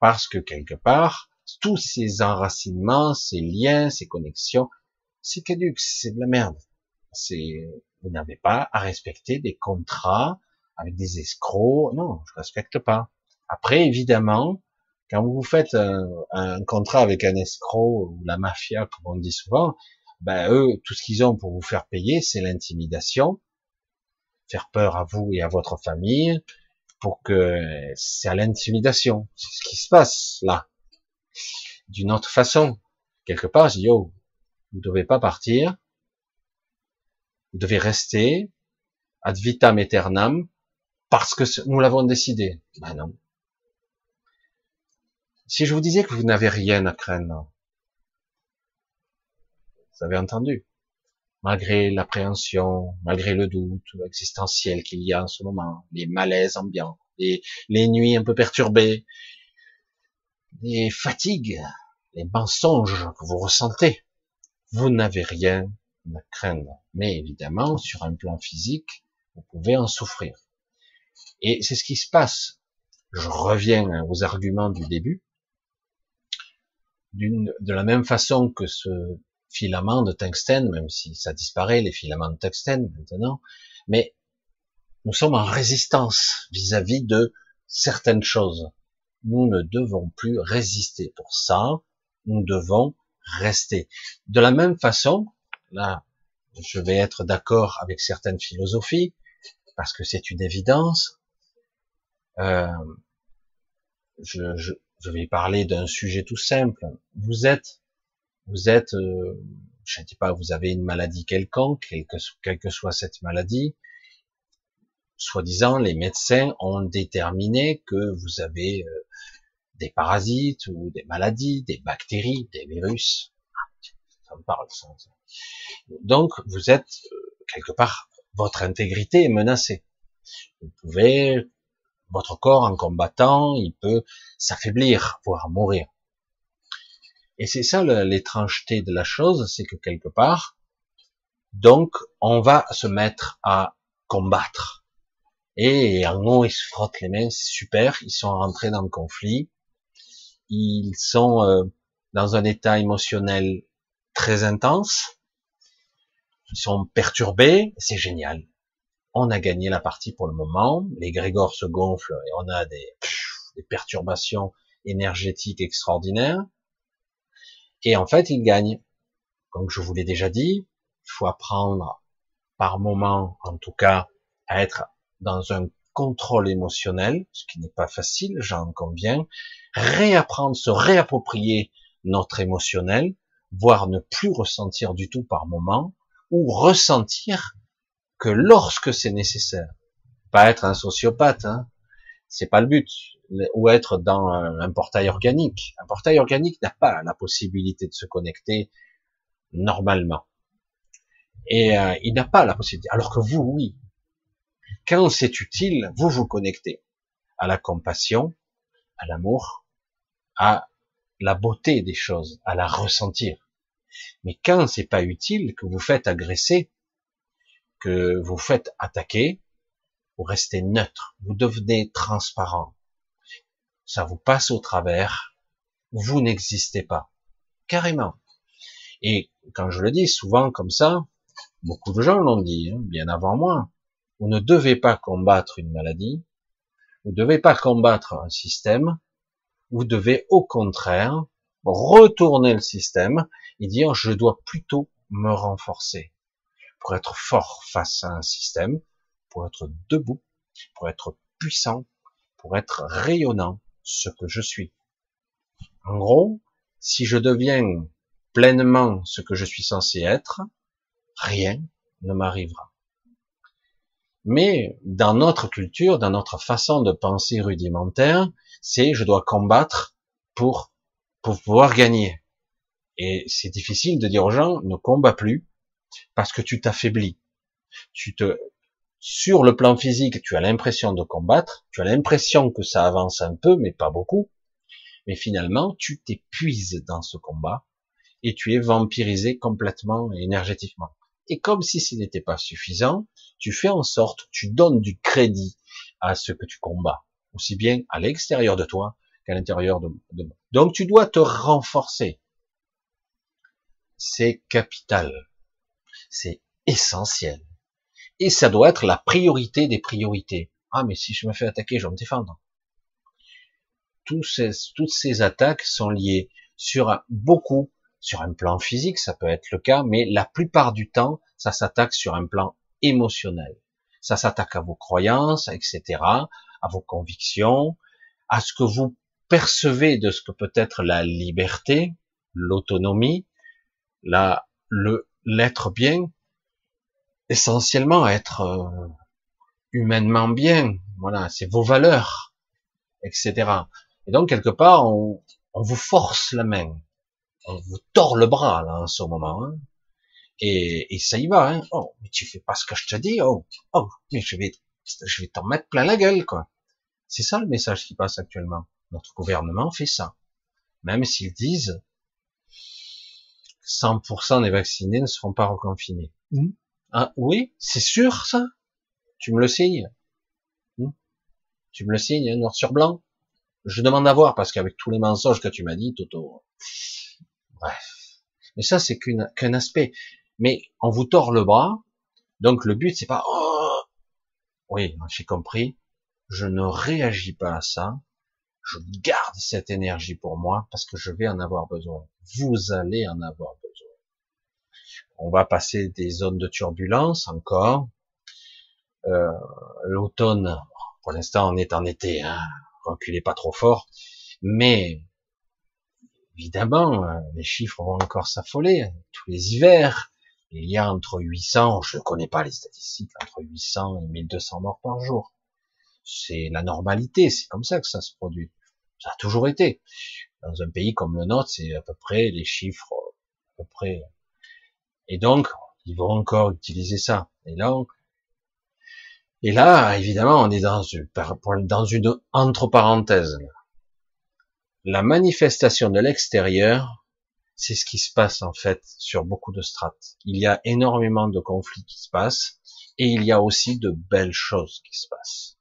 Speaker 1: Parce que quelque part, tous ces enracinements, ces liens, ces connexions, c'est caduque, c'est de la merde. C'est, vous n'avez pas à respecter des contrats avec des escrocs. Non, je respecte pas. Après, évidemment, quand vous faites un, contrat avec un escroc ou la mafia, comme on dit souvent, ben eux, tout ce qu'ils ont pour vous faire payer, c'est l'intimidation, faire peur à vous et à votre famille, pour que c'est à l'intimidation. C'est ce qui se passe là. D'une autre façon, quelque part, je dis, yo, vous devez pas partir, vous devez rester ad vitam aeternam, parce que nous l'avons décidé. Ben non. Si je vous disais que vous n'avez rien à craindre, vous avez entendu, malgré l'appréhension, malgré le doute existentiel qu'il y a en ce moment, les malaises ambiants, les, les nuits un peu perturbées, les fatigues, les mensonges que vous ressentez, vous n'avez rien à craindre. Mais évidemment, sur un plan physique, vous pouvez en souffrir. Et c'est ce qui se passe. Je reviens aux arguments du début. de la même façon que ce filament de tungstène, même si ça disparaît, les filaments de tungstène maintenant, mais nous sommes en résistance vis-à-vis de certaines choses. Nous ne devons plus résister pour ça, nous devons rester. De la même façon, là, je vais être d'accord avec certaines philosophies, parce que c'est une évidence. Euh, je, je, je, vais parler d'un sujet tout simple. Vous êtes, vous êtes, euh, je ne sais pas, vous avez une maladie quelconque, quelle que, quelle que soit cette maladie. Soi-disant, les médecins ont déterminé que vous avez euh, des parasites ou des maladies, des bactéries, des virus. Ça me parle ça. Donc, vous êtes euh, quelque part, votre intégrité est menacée. Vous pouvez, votre corps en combattant, il peut s'affaiblir, voire mourir. Et c'est ça l'étrangeté de la chose, c'est que quelque part, donc, on va se mettre à combattre. Et en haut, ils se frottent les mains, c'est super, ils sont rentrés dans le conflit, ils sont euh, dans un état émotionnel très intense, ils sont perturbés, c'est génial. On a gagné la partie pour le moment, les grégores se gonflent et on a des, des perturbations énergétiques extraordinaires. Et en fait, ils gagnent. Comme je vous l'ai déjà dit, il faut apprendre par moment, en tout cas, à être dans un contrôle émotionnel, ce qui n'est pas facile, j'en conviens, réapprendre, se réapproprier notre émotionnel, voire ne plus ressentir du tout par moment, ou ressentir que lorsque c'est nécessaire, pas être un sociopathe, hein, c'est pas le but, ou être dans un, portail organique. Un portail organique n'a pas la possibilité de se connecter normalement. Et euh, il n'a pas la possibilité. Alors que vous, oui. Quand c'est utile, vous vous connectez à la compassion, à l'amour, à la beauté des choses, à la ressentir. Mais quand c'est pas utile, que vous faites agresser, que vous faites attaquer, vous restez neutre, vous devenez transparent. Ça vous passe au travers, vous n'existez pas. Carrément. Et quand je le dis souvent comme ça, beaucoup de gens l'ont dit, hein, bien avant moi, vous ne devez pas combattre une maladie, vous ne devez pas combattre un système, vous devez au contraire retourner le système et dire je dois plutôt me renforcer pour être fort face à un système, pour être debout, pour être puissant, pour être rayonnant, ce que je suis. En gros, si je deviens pleinement ce que je suis censé être, rien ne m'arrivera. Mais dans notre culture, dans notre façon de penser rudimentaire, c'est je dois combattre pour, pour pouvoir gagner. Et c'est difficile de dire aux gens ne combat plus parce que tu t'affaiblis. Tu te, sur le plan physique, tu as l'impression de combattre, tu as l'impression que ça avance un peu, mais pas beaucoup. Mais finalement, tu t'épuises dans ce combat et tu es vampirisé complètement énergétiquement. Et comme si ce n'était pas suffisant, tu fais en sorte, tu donnes du crédit à ce que tu combats, aussi bien à l'extérieur de toi qu'à l'intérieur de, de Donc tu dois te renforcer. C'est capital. C'est essentiel. Et ça doit être la priorité des priorités. Ah, mais si je me fais attaquer, je vais me défendre. toutes ces attaques sont liées sur beaucoup sur un plan physique, ça peut être le cas, mais la plupart du temps, ça s'attaque sur un plan émotionnel. Ça s'attaque à vos croyances, etc., à vos convictions, à ce que vous percevez de ce que peut être la liberté, l'autonomie, la, le, l'être bien, essentiellement être euh, humainement bien, voilà, c'est vos valeurs, etc. Et donc quelque part, on, on vous force la main, on vous tord le bras là en ce moment, hein. et, et, ça y va. Hein. Oh, mais tu fais pas ce que je te dis. Oh, oh, mais je vais, je vais t'en mettre plein la gueule, quoi. C'est ça le message qui passe actuellement. Notre gouvernement fait ça, même s'ils disent 100% des vaccinés ne seront pas reconfinés. Mmh. Ah oui, c'est sûr ça Tu me le signes mmh. Tu me le signes, hein, noir sur blanc Je demande à voir, parce qu'avec tous les mensonges que tu m'as dit, Toto... Bref. Mais ça, c'est qu'un aspect. Mais on vous tord le bras, donc le but, c'est pas... Oh oui, j'ai compris. Je ne réagis pas à ça. Je garde cette énergie pour moi, parce que je vais en avoir besoin. Vous allez en avoir besoin on va passer des zones de turbulence encore. Euh, L'automne, pour l'instant, on est en été, hein, pas trop fort, mais évidemment, euh, les chiffres vont encore s'affoler. Tous les hivers, il y a entre 800, je ne connais pas les statistiques, entre 800 et 1200 morts par jour. C'est la normalité, c'est comme ça que ça se produit. Ça a toujours été. Dans un pays comme le nôtre, c'est à peu près les chiffres, à peu près et donc, ils vont encore utiliser ça. Et là, et là, évidemment, on est dans une, dans une entre parenthèses. La manifestation de l'extérieur, c'est ce qui se passe en fait sur beaucoup de strates. Il y a énormément de conflits qui se passent et il y a aussi de belles choses qui se passent.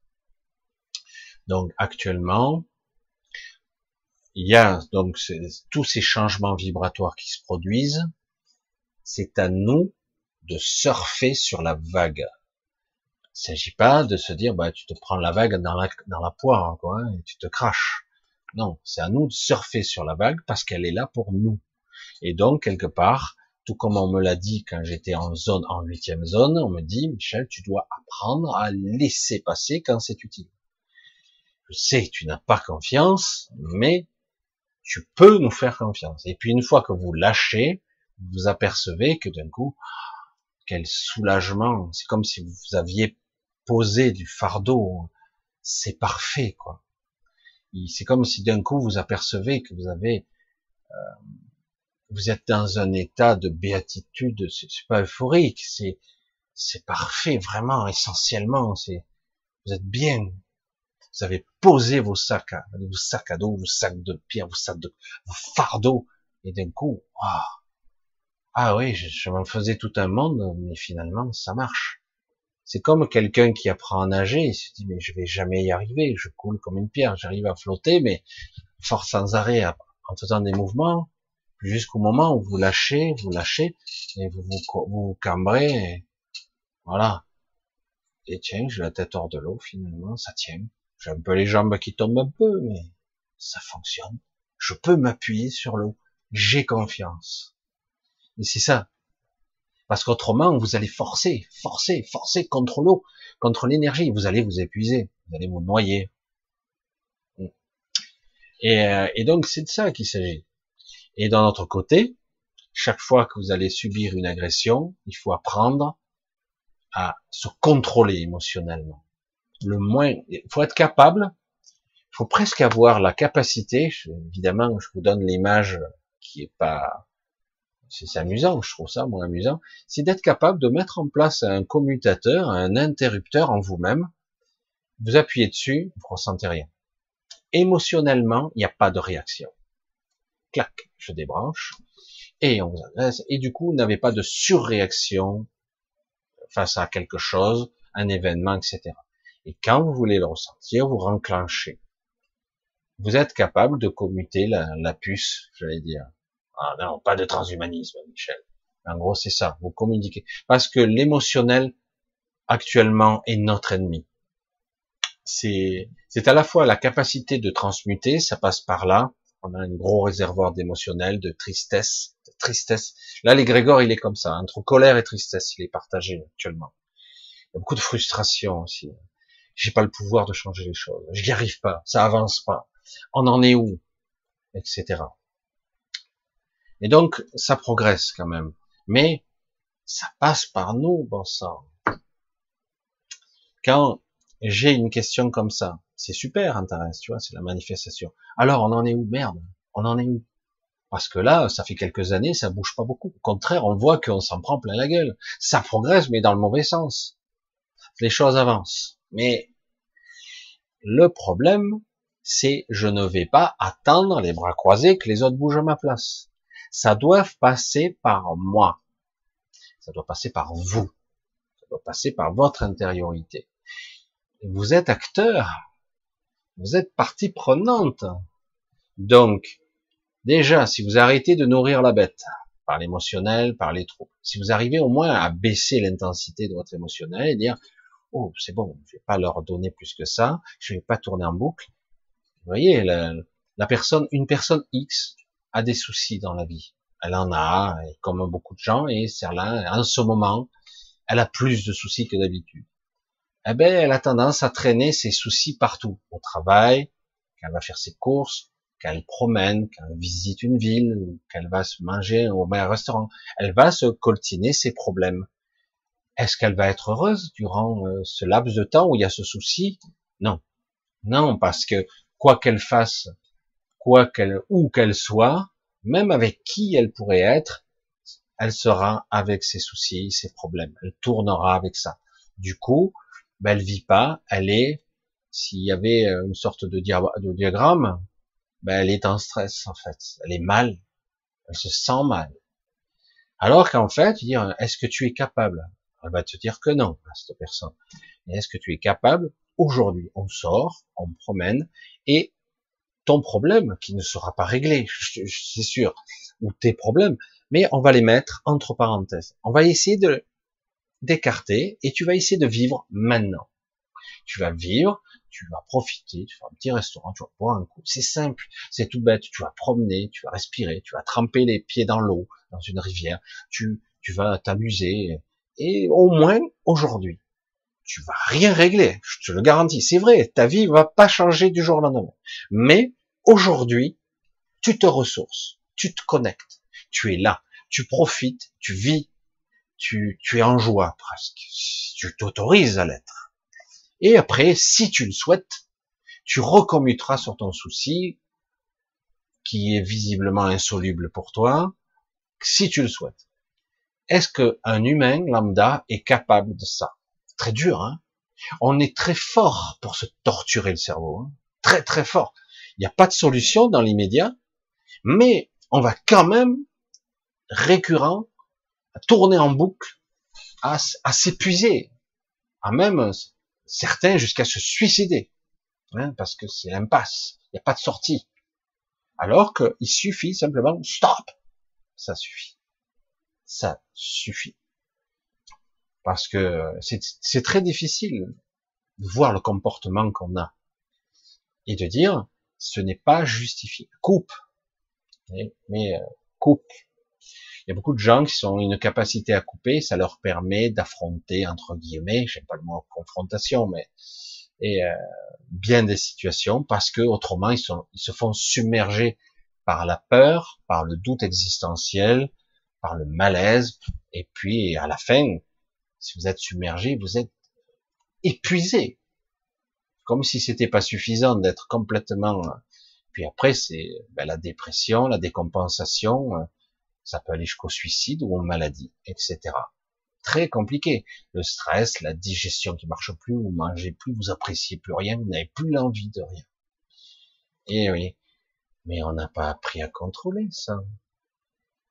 Speaker 1: Donc actuellement, il y a donc tous ces changements vibratoires qui se produisent c'est à nous de surfer sur la vague. Il s'agit pas de se dire, bah, tu te prends la vague dans la, poire, quoi, hein, et tu te craches. Non, c'est à nous de surfer sur la vague parce qu'elle est là pour nous. Et donc, quelque part, tout comme on me l'a dit quand j'étais en zone, en huitième zone, on me dit, Michel, tu dois apprendre à laisser passer quand c'est utile. Je sais, tu n'as pas confiance, mais tu peux nous faire confiance. Et puis une fois que vous lâchez, vous apercevez que d'un coup, quel soulagement, c'est comme si vous aviez posé du fardeau, c'est parfait, quoi. C'est comme si d'un coup vous apercevez que vous avez, euh, vous êtes dans un état de béatitude, c'est pas euphorique, c'est, c'est parfait, vraiment, essentiellement, c'est, vous êtes bien, vous avez posé vos sacs à, vos sacs à dos, vos sacs de pierre, vos sacs de, vos fardeaux, et d'un coup, ah oui, je, je m'en faisais tout un monde, mais finalement, ça marche. C'est comme quelqu'un qui apprend à nager, il se dit, mais je vais jamais y arriver, je coule comme une pierre, j'arrive à flotter, mais force sans arrêt, en faisant des mouvements, jusqu'au moment où vous lâchez, vous lâchez, et vous vous, vous cambrez, et voilà. Et tiens, j'ai la tête hors de l'eau, finalement, ça tient. J'ai un peu les jambes qui tombent un peu, mais ça fonctionne. Je peux m'appuyer sur l'eau. J'ai confiance. Mais c'est ça. Parce qu'autrement, vous allez forcer, forcer, forcer contre l'eau, contre l'énergie. Vous allez vous épuiser, vous allez vous noyer. Et, euh, et donc, c'est de ça qu'il s'agit. Et d'un autre côté, chaque fois que vous allez subir une agression, il faut apprendre à se contrôler émotionnellement. Le moins, il faut être capable, il faut presque avoir la capacité, évidemment, je vous donne l'image qui est pas c'est amusant, je trouve ça moi amusant, c'est d'être capable de mettre en place un commutateur, un interrupteur en vous-même. Vous appuyez dessus, vous ressentez rien. Émotionnellement, il n'y a pas de réaction. Clac, je débranche et on vous adresse. Et du coup, vous n'avez pas de surréaction face à quelque chose, un événement, etc. Et quand vous voulez le ressentir, vous renclenchez. Vous êtes capable de commuter la, puce, j'allais dire. Ah non, pas de transhumanisme, Michel. En gros, c'est ça, vous communiquez. Parce que l'émotionnel, actuellement, est notre ennemi. C'est, c'est à la fois la capacité de transmuter, ça passe par là. On a un gros réservoir d'émotionnel, de tristesse, de tristesse. Là, l'égrégore, il est comme ça. Entre colère et tristesse, il est partagé actuellement. Il y a beaucoup de frustration aussi. J'ai pas le pouvoir de changer les choses. Je n'y arrive pas. Ça avance pas. On en est où? Etc. Et donc, ça progresse quand même. Mais, ça passe par nous, bon sang. Quand j'ai une question comme ça. C'est super, intéressant, tu vois, c'est la manifestation. Alors, on en est où? Merde, on en est où? Parce que là, ça fait quelques années, ça bouge pas beaucoup. Au contraire, on voit qu'on s'en prend plein la gueule. Ça progresse, mais dans le mauvais sens. Les choses avancent. Mais le problème, c'est je ne vais pas attendre les bras croisés que les autres bougent à ma place. Ça doit passer par moi. Ça doit passer par vous. Ça doit passer par votre intériorité. Vous êtes acteur. Vous êtes partie prenante. Donc, déjà, si vous arrêtez de nourrir la bête par l'émotionnel, par les troubles, si vous arrivez au moins à baisser l'intensité de votre émotionnel et dire, oh, c'est bon, je vais pas leur donner plus que ça, je vais pas tourner en boucle. Vous voyez, la, la personne, une personne X a des soucis dans la vie. Elle en a, comme beaucoup de gens, et c'est là, en ce moment, elle a plus de soucis que d'habitude. Eh ben, elle a tendance à traîner ses soucis partout, au travail, quand elle va faire ses courses, quand elle promène, quand elle visite une ville, qu'elle va se manger au meilleur restaurant. Elle va se coltiner ses problèmes. Est-ce qu'elle va être heureuse durant euh, ce laps de temps où il y a ce souci? Non. Non, parce que quoi qu'elle fasse, quoi qu'elle, où qu'elle soit, même avec qui elle pourrait être, elle sera avec ses soucis, ses problèmes. Elle tournera avec ça. Du coup, ben, elle vit pas, elle est, s'il y avait euh, une sorte de, diagramme, ben, elle est en stress, en fait. Elle est mal. Elle se sent mal. Alors qu'en fait, dire, est-ce que tu es capable? Elle va te dire que non, à cette personne. est-ce que tu es capable? Aujourd'hui, on sort, on promène, et ton problème, qui ne sera pas réglé, c'est sûr, ou tes problèmes, mais on va les mettre entre parenthèses. On va essayer de d'écarter et tu vas essayer de vivre maintenant. Tu vas vivre, tu vas profiter, tu vas un petit restaurant, tu vas boire un coup. C'est simple, c'est tout bête. Tu vas promener, tu vas respirer, tu vas tremper les pieds dans l'eau, dans une rivière. Tu, tu vas t'amuser. Et au moins, aujourd'hui, tu vas rien régler. Je te le garantis. C'est vrai, ta vie va pas changer du jour au lendemain. Mais aujourd'hui, tu te ressources, tu te connectes, tu es là, tu profites, tu vis, tu, tu es en joie presque. Tu t'autorises à l'être. Et après, si tu le souhaites, tu recommuteras sur ton souci, qui est visiblement insoluble pour toi, si tu le souhaites. Est-ce qu'un humain lambda est capable de ça? Très dur, hein? On est très fort pour se torturer le cerveau, hein très très fort. Il n'y a pas de solution dans l'immédiat, mais on va quand même récurrent tourner en boucle, à, s'épuiser, à même certains jusqu'à se suicider, hein, parce que c'est l'impasse, il n'y a pas de sortie. Alors qu'il suffit simplement stop, ça suffit, ça suffit, parce que c'est très difficile de voir le comportement qu'on a et de dire ce n'est pas justifié. Coupe, mais, euh, coupe, il y a beaucoup de gens qui ont une capacité à couper, ça leur permet d'affronter, entre guillemets, j'aime pas le mot confrontation, mais et euh, bien des situations parce que autrement ils, sont, ils se font submerger par la peur, par le doute existentiel, par le malaise, et puis à la fin, si vous êtes submergé, vous êtes épuisé, comme si c'était pas suffisant d'être complètement. Puis après, c'est ben, la dépression, la décompensation, ça peut aller jusqu'au suicide ou en maladie, etc. Très compliqué. Le stress, la digestion qui marche plus, vous mangez plus, vous appréciez plus rien, vous n'avez plus l'envie de rien. Et oui. Mais on n'a pas appris à contrôler ça.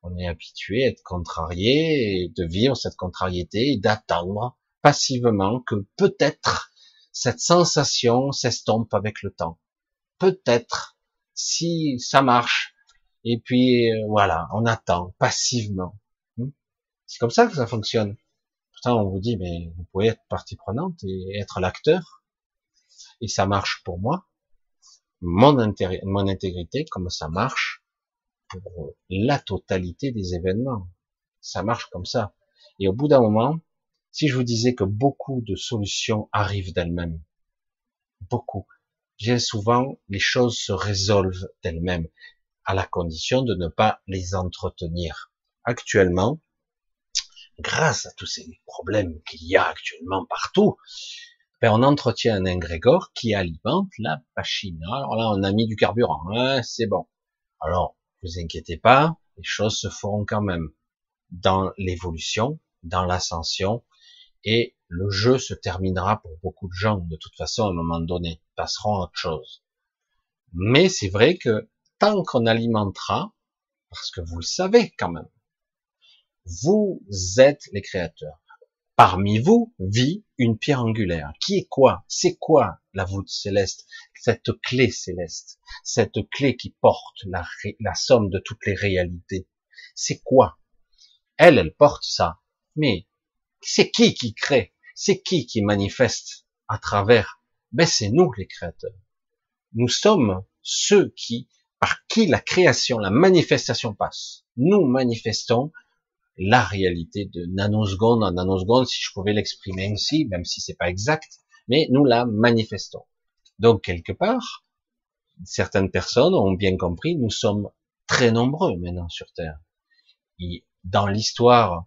Speaker 1: On est habitué à être contrarié et de vivre cette contrariété et d'attendre passivement que peut-être cette sensation s'estompe avec le temps. Peut-être, si ça marche, et puis euh, voilà, on attend passivement. Hmm? C'est comme ça que ça fonctionne. Pourtant, on vous dit, mais vous pouvez être partie prenante et être l'acteur, et ça marche pour moi. Mon, mon intégrité, comme ça marche pour la totalité des événements. Ça marche comme ça. Et au bout d'un moment, si je vous disais que beaucoup de solutions arrivent d'elles-mêmes, beaucoup, bien souvent, les choses se résolvent d'elles-mêmes à la condition de ne pas les entretenir. Actuellement, grâce à tous ces problèmes qu'il y a actuellement partout, ben on entretient un ingrégore qui alimente la machine. Alors là, on a mis du carburant, hein, c'est bon. Alors, vous inquiétez pas, les choses se feront quand même dans l'évolution, dans l'ascension, et le jeu se terminera pour beaucoup de gens, de toute façon, à un moment donné, passeront à autre chose. Mais c'est vrai que tant qu'on alimentera, parce que vous le savez quand même, vous êtes les créateurs. Parmi vous vit une pierre angulaire. Qui est quoi? C'est quoi? La voûte céleste Cette clé céleste, cette clé qui porte la, somme de toutes les réalités. C'est quoi? Elle, elle porte ça. Mais c'est qui qui crée? C'est qui qui manifeste à travers? Ben c'est nous les créateurs. Nous sommes ceux qui, par qui la création, la manifestation passe. Nous manifestons la réalité de nanoseconde en nanoseconde, si je pouvais l'exprimer ainsi, même si c'est pas exact, mais nous la manifestons. Donc quelque part, certaines personnes ont bien compris, nous sommes très nombreux maintenant sur Terre. Et dans l'histoire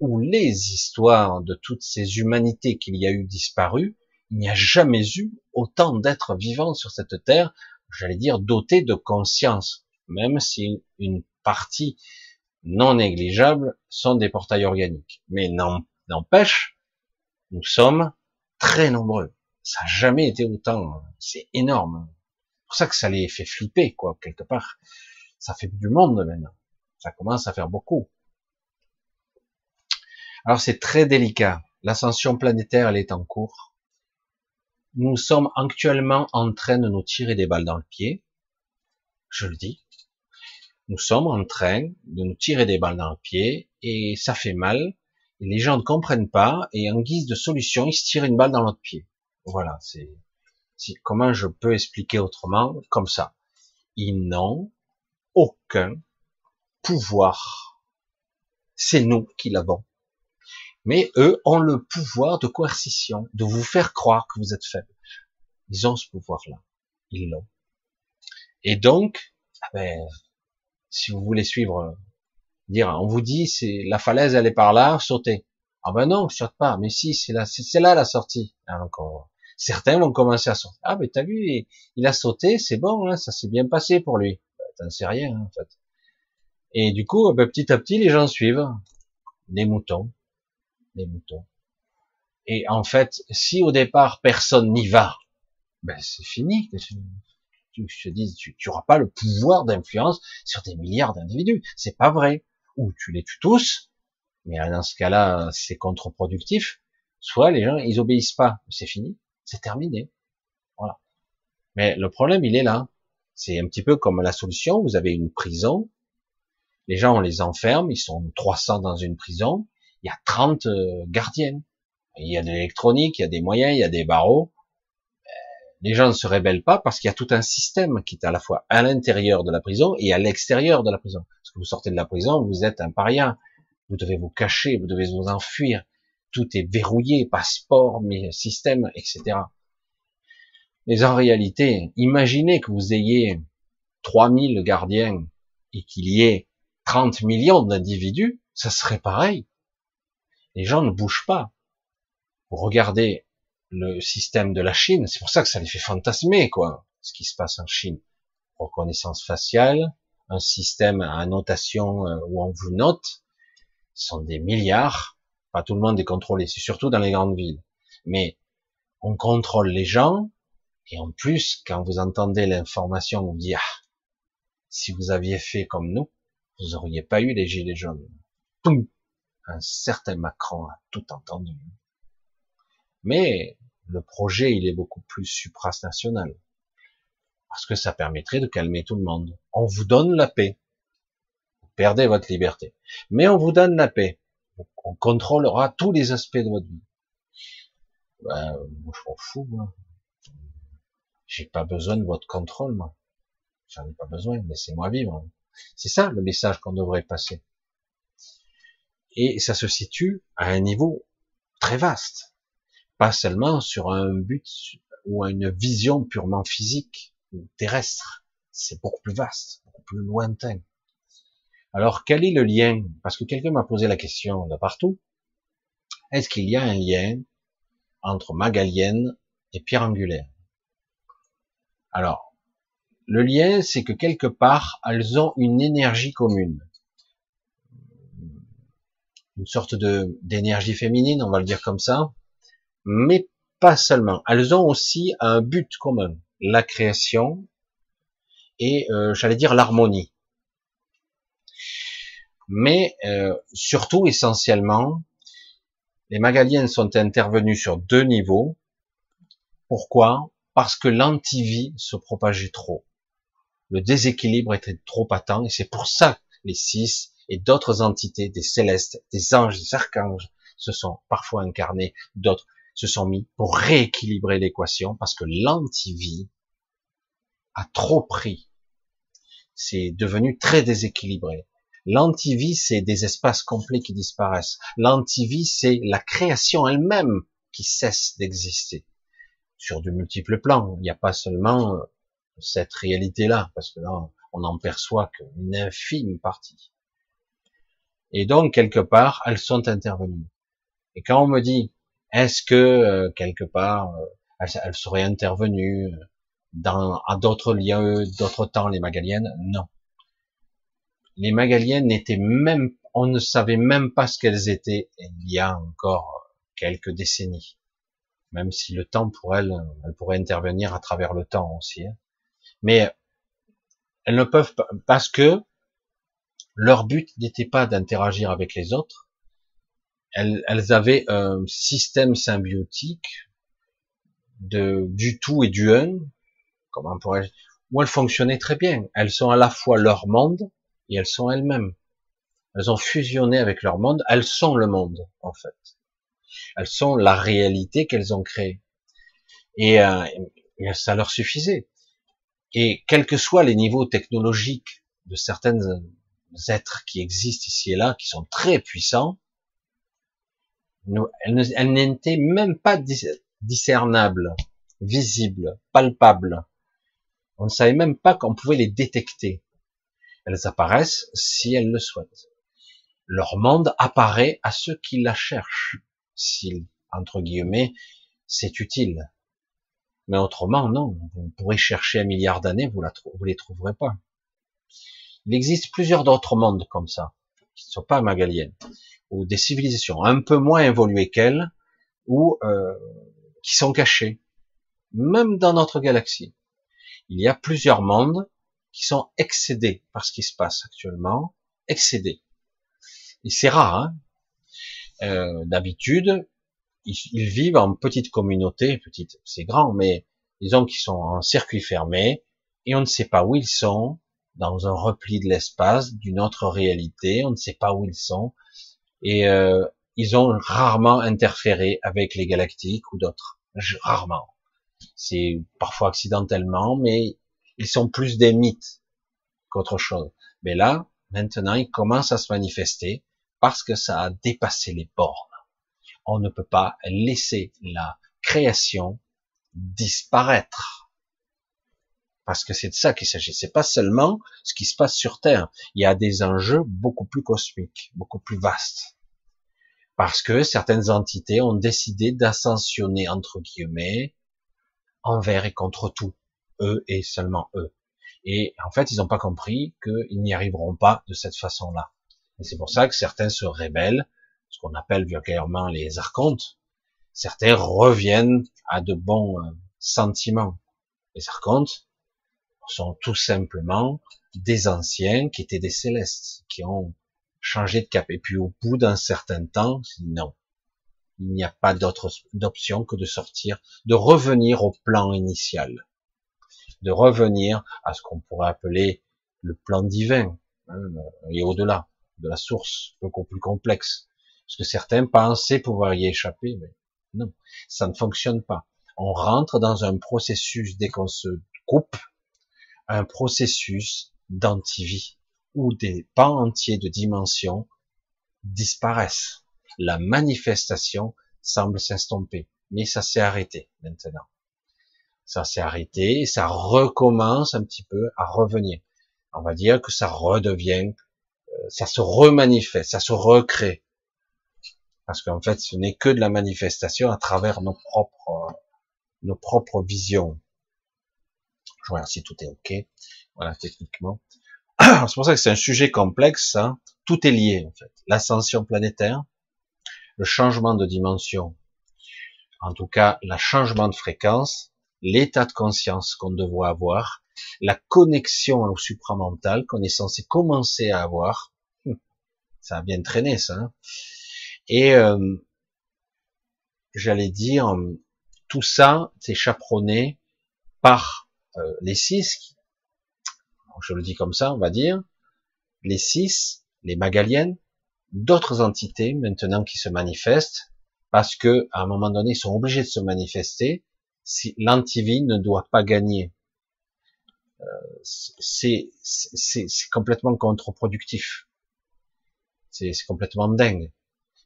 Speaker 1: ou les histoires de toutes ces humanités qu'il y a eu disparues, il n'y a jamais eu autant d'êtres vivants sur cette Terre, j'allais dire dotés de conscience, même si une partie non négligeables sont des portails organiques. Mais n'empêche, nous sommes très nombreux. Ça n'a jamais été autant. C'est énorme. C'est pour ça que ça les fait flipper, quoi, quelque part. Ça fait du monde maintenant. Ça commence à faire beaucoup. Alors c'est très délicat. L'ascension planétaire, elle est en cours. Nous sommes actuellement en train de nous tirer des balles dans le pied. Je le dis nous sommes en train de nous tirer des balles dans le pied et ça fait mal. Les gens ne comprennent pas et en guise de solution, ils se tirent une balle dans notre pied. Voilà, c'est comment je peux expliquer autrement comme ça? Ils n'ont aucun pouvoir. C'est nous qui l'avons. Mais eux ont le pouvoir de coercition, de vous faire croire que vous êtes faible. Ils ont ce pouvoir-là. Ils l'ont. Et donc, ah ben, si vous voulez suivre, on vous dit, c'est la falaise, elle est par là, sautez. Ah ben non, je saute pas. Mais si, c'est là, c'est là la sortie. Ah, encore. Certains vont commencer à sauter. Ah ben t'as vu, il a sauté, c'est bon, hein, ça s'est bien passé pour lui. Ben, T'en sais rien en fait. Et du coup, ben, petit à petit, les gens suivent. Des moutons, des moutons. Et en fait, si au départ personne n'y va, ben c'est fini tu te dis, tu n'auras pas le pouvoir d'influence sur des milliards d'individus. C'est pas vrai. Ou tu les tues tous, mais dans ce cas-là, c'est contre-productif. Soit les gens, ils obéissent pas, c'est fini, c'est terminé. Voilà. Mais le problème, il est là. C'est un petit peu comme la solution. Vous avez une prison. Les gens, on les enferme. Ils sont 300 dans une prison. Il y a 30 euh, gardiennes. Il y a de l'électronique, il y a des moyens, il y a des barreaux les gens ne se rebellent pas parce qu'il y a tout un système qui est à la fois à l'intérieur de la prison et à l'extérieur de la prison. Parce que vous sortez de la prison, vous êtes un paria, vous devez vous cacher, vous devez vous enfuir, tout est verrouillé, passeport, système, etc. Mais en réalité, imaginez que vous ayez 3000 gardiens et qu'il y ait 30 millions d'individus, ça serait pareil. Les gens ne bougent pas. Vous regardez le système de la Chine. C'est pour ça que ça les fait fantasmer, quoi, ce qui se passe en Chine. Reconnaissance faciale, un système à notation euh, où on vous note, ce sont des milliards. Pas tout le monde est contrôlé, c'est surtout dans les grandes villes. Mais on contrôle les gens, et en plus, quand vous entendez l'information, on vous dit, ah, si vous aviez fait comme nous, vous n'auriez pas eu les gilets jaunes. Un certain Macron a tout entendu. Mais le projet, il est beaucoup plus supranational. Parce que ça permettrait de calmer tout le monde. On vous donne la paix. Vous perdez votre liberté. Mais on vous donne la paix. On contrôlera tous les aspects de votre vie. Ben, moi, je m'en fous, moi. J'ai pas besoin de votre contrôle, moi. J'en ai pas besoin. Laissez-moi vivre. C'est ça le message qu'on devrait passer. Et ça se situe à un niveau très vaste pas seulement sur un but ou une vision purement physique ou terrestre. C'est beaucoup plus vaste, beaucoup plus lointain. Alors, quel est le lien? Parce que quelqu'un m'a posé la question de partout. Est-ce qu'il y a un lien entre magalienne et pierre angulaire? Alors, le lien, c'est que quelque part, elles ont une énergie commune. Une sorte de, d'énergie féminine, on va le dire comme ça. Mais pas seulement. Elles ont aussi un but commun. La création et, euh, j'allais dire, l'harmonie. Mais, euh, surtout, essentiellement, les Magaliennes sont intervenues sur deux niveaux. Pourquoi? Parce que l'antivie se propageait trop. Le déséquilibre était trop patent et c'est pour ça que les six et d'autres entités, des célestes, des anges, des archanges, se sont parfois incarnés, d'autres se sont mis pour rééquilibrer l'équation parce que l'antivie a trop pris. C'est devenu très déséquilibré. L'antivie, c'est des espaces complets qui disparaissent. L'antivie, c'est la création elle-même qui cesse d'exister sur de multiples plans. Il n'y a pas seulement euh, cette réalité-là, parce que là, on n'en perçoit qu'une infime partie. Et donc, quelque part, elles sont intervenues. Et quand on me dit, est-ce que, euh, quelque part, euh, elles, seraient intervenues dans, à d'autres lieux, d'autres temps, les Magaliennes? Non les Magaliennes n'étaient même, on ne savait même pas ce qu'elles étaient il y a encore quelques décennies. Même si le temps pour elles, elles pourraient intervenir à travers le temps aussi. Hein. Mais elles ne peuvent pas, parce que leur but n'était pas d'interagir avec les autres. Elles, elles, avaient un système symbiotique de, du tout et du un, comment pourrait où elles fonctionnaient très bien. Elles sont à la fois leur monde et elles sont elles-mêmes. Elles ont fusionné avec leur monde, elles sont le monde, en fait. Elles sont la réalité qu'elles ont créée. Et, euh, ça leur suffisait. Et quels que soient les niveaux technologiques de certains êtres qui existent ici et là, qui sont très puissants, elles n'étaient même pas discernables, visibles, palpables. On ne savait même pas qu'on pouvait les détecter. Elles apparaissent si elles le souhaitent. Leur monde apparaît à ceux qui la cherchent, si, entre guillemets, c'est utile. Mais autrement, non. Vous pourrez chercher un milliard d'années, vous, la vous les trouverez pas. Il existe plusieurs d'autres mondes comme ça, qui ne sont pas magaliennes, ou des civilisations un peu moins évoluées qu'elles, ou euh, qui sont cachées, même dans notre galaxie. Il y a plusieurs mondes qui sont excédés par ce qui se passe actuellement, excédés. Et c'est rare. Hein euh, D'habitude, ils, vivent en petite communauté, petite, c'est grand, mais disons qu'ils sont en circuit fermé et on ne sait pas où ils sont, dans un repli de l'espace, d'une autre réalité, on ne sait pas où ils sont, et euh, ils ont rarement interféré avec les galactiques ou d'autres, rarement. C'est parfois accidentellement, mais ils sont plus des mythes qu'autre chose. Mais là, maintenant, ils commencent à se manifester parce que ça a dépassé les bornes. On ne peut pas laisser la création disparaître. Parce que c'est de ça qu'il s'agit. C'est pas seulement ce qui se passe sur Terre. Il y a des enjeux beaucoup plus cosmiques, beaucoup plus vastes. Parce que certaines entités ont décidé d'ascensionner, entre guillemets, envers et contre tout eux et seulement eux. Et en fait, ils n'ont pas compris qu'ils n'y arriveront pas de cette façon-là. Et c'est pour ça que certains se rebellent, ce qu'on appelle vulgairement les archontes. Certains reviennent à de bons euh, sentiments. Les archontes sont tout simplement des anciens qui étaient des célestes, qui ont changé de cap. Et puis au bout d'un certain temps, non. Il n'y a pas d'autre d'option que de sortir, de revenir au plan initial de revenir à ce qu'on pourrait appeler le plan divin, hein, et au-delà de la source, beaucoup plus complexe. Parce que certains pensaient pouvoir y échapper, mais non, ça ne fonctionne pas. On rentre dans un processus, dès qu'on se coupe, un processus d'antivie, où des pans entiers de dimensions disparaissent. La manifestation semble s'estomper, mais ça s'est arrêté maintenant ça s'est arrêté, et ça recommence un petit peu à revenir. On va dire que ça redevient, euh, ça se remanifeste, ça se recrée. Parce qu'en fait, ce n'est que de la manifestation à travers nos propres, nos propres visions. Je regarde si tout est ok. Voilà, techniquement. C'est pour ça que c'est un sujet complexe. Hein. Tout est lié, en fait. L'ascension planétaire, le changement de dimension, en tout cas, le changement de fréquence, l'état de conscience qu'on devrait avoir, la connexion au supramental qu'on est censé commencer à avoir. Hum, ça a bien traîné, ça. Hein. Et euh, j'allais dire, tout ça, c'est chaperonné par euh, les six, je le dis comme ça, on va dire, les six, les magaliennes, d'autres entités maintenant qui se manifestent, parce que à un moment donné, ils sont obligés de se manifester si l'antivie ne doit pas gagner. Euh, c'est complètement contre-productif. C'est complètement dingue.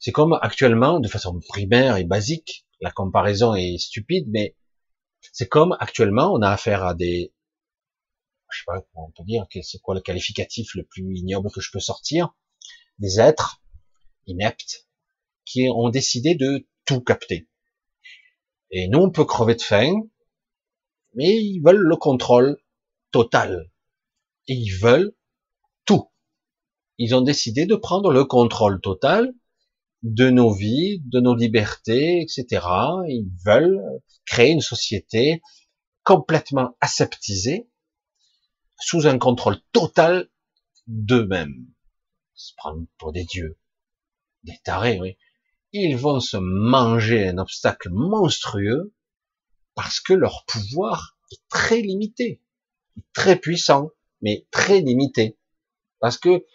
Speaker 1: C'est comme actuellement, de façon primaire et basique, la comparaison est stupide, mais c'est comme actuellement, on a affaire à des, je sais pas comment on peut dire, c'est quoi le qualificatif le plus ignoble que je peux sortir, des êtres ineptes qui ont décidé de tout capter. Et nous, on peut crever de faim, mais ils veulent le contrôle total. Et ils veulent tout. Ils ont décidé de prendre le contrôle total de nos vies, de nos libertés, etc. Ils veulent créer une société complètement aseptisée, sous un contrôle total d'eux-mêmes. Se prendre pour des dieux, des tarés, oui. Ils vont se manger un obstacle monstrueux parce que leur pouvoir est très limité, très puissant, mais très limité. Parce que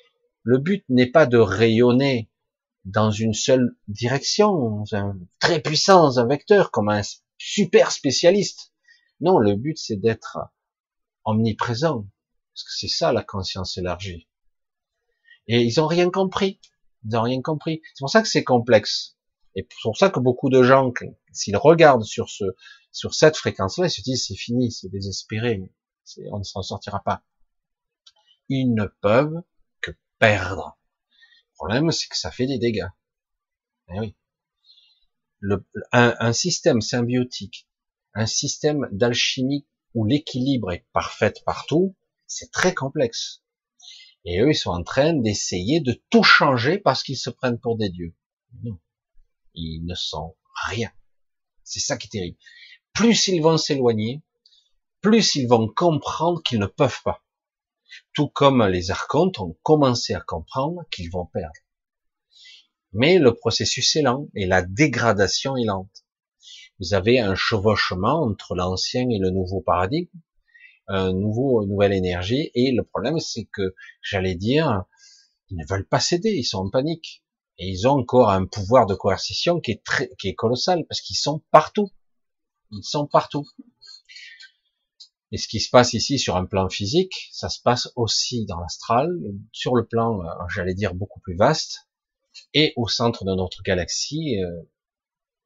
Speaker 1: le but n'est pas de rayonner dans une seule direction, un très puissant, un vecteur, comme un super spécialiste. Non, le but c'est d'être omniprésent, parce que c'est ça la conscience élargie. Et ils ont rien compris. Ils ont rien compris. C'est pour ça que c'est complexe. Et c'est pour ça que beaucoup de gens, s'ils regardent sur ce, sur cette fréquence-là, ils se disent c'est fini, c'est désespéré, on ne s'en sortira pas. Ils ne peuvent que perdre problème, c'est que ça fait des dégâts. Eh oui. Le, un, système symbiotique, un système d'alchimie où l'équilibre est parfait partout, c'est très complexe. Et eux, ils sont en train d'essayer de tout changer parce qu'ils se prennent pour des dieux. Non. Ils ne sont rien. C'est ça qui est terrible. Plus ils vont s'éloigner, plus ils vont comprendre qu'ils ne peuvent pas tout comme les archontes ont commencé à comprendre qu'ils vont perdre. Mais le processus est lent et la dégradation est lente. Vous avez un chevauchement entre l'ancien et le nouveau paradigme, un nouveau, une nouvelle énergie, et le problème c'est que, j'allais dire, ils ne veulent pas céder, ils sont en panique. Et ils ont encore un pouvoir de coercition qui est qui est colossal, parce qu'ils sont partout. Ils sont partout. Et ce qui se passe ici sur un plan physique, ça se passe aussi dans l'astral, sur le plan, euh, j'allais dire, beaucoup plus vaste, et au centre de notre galaxie, euh,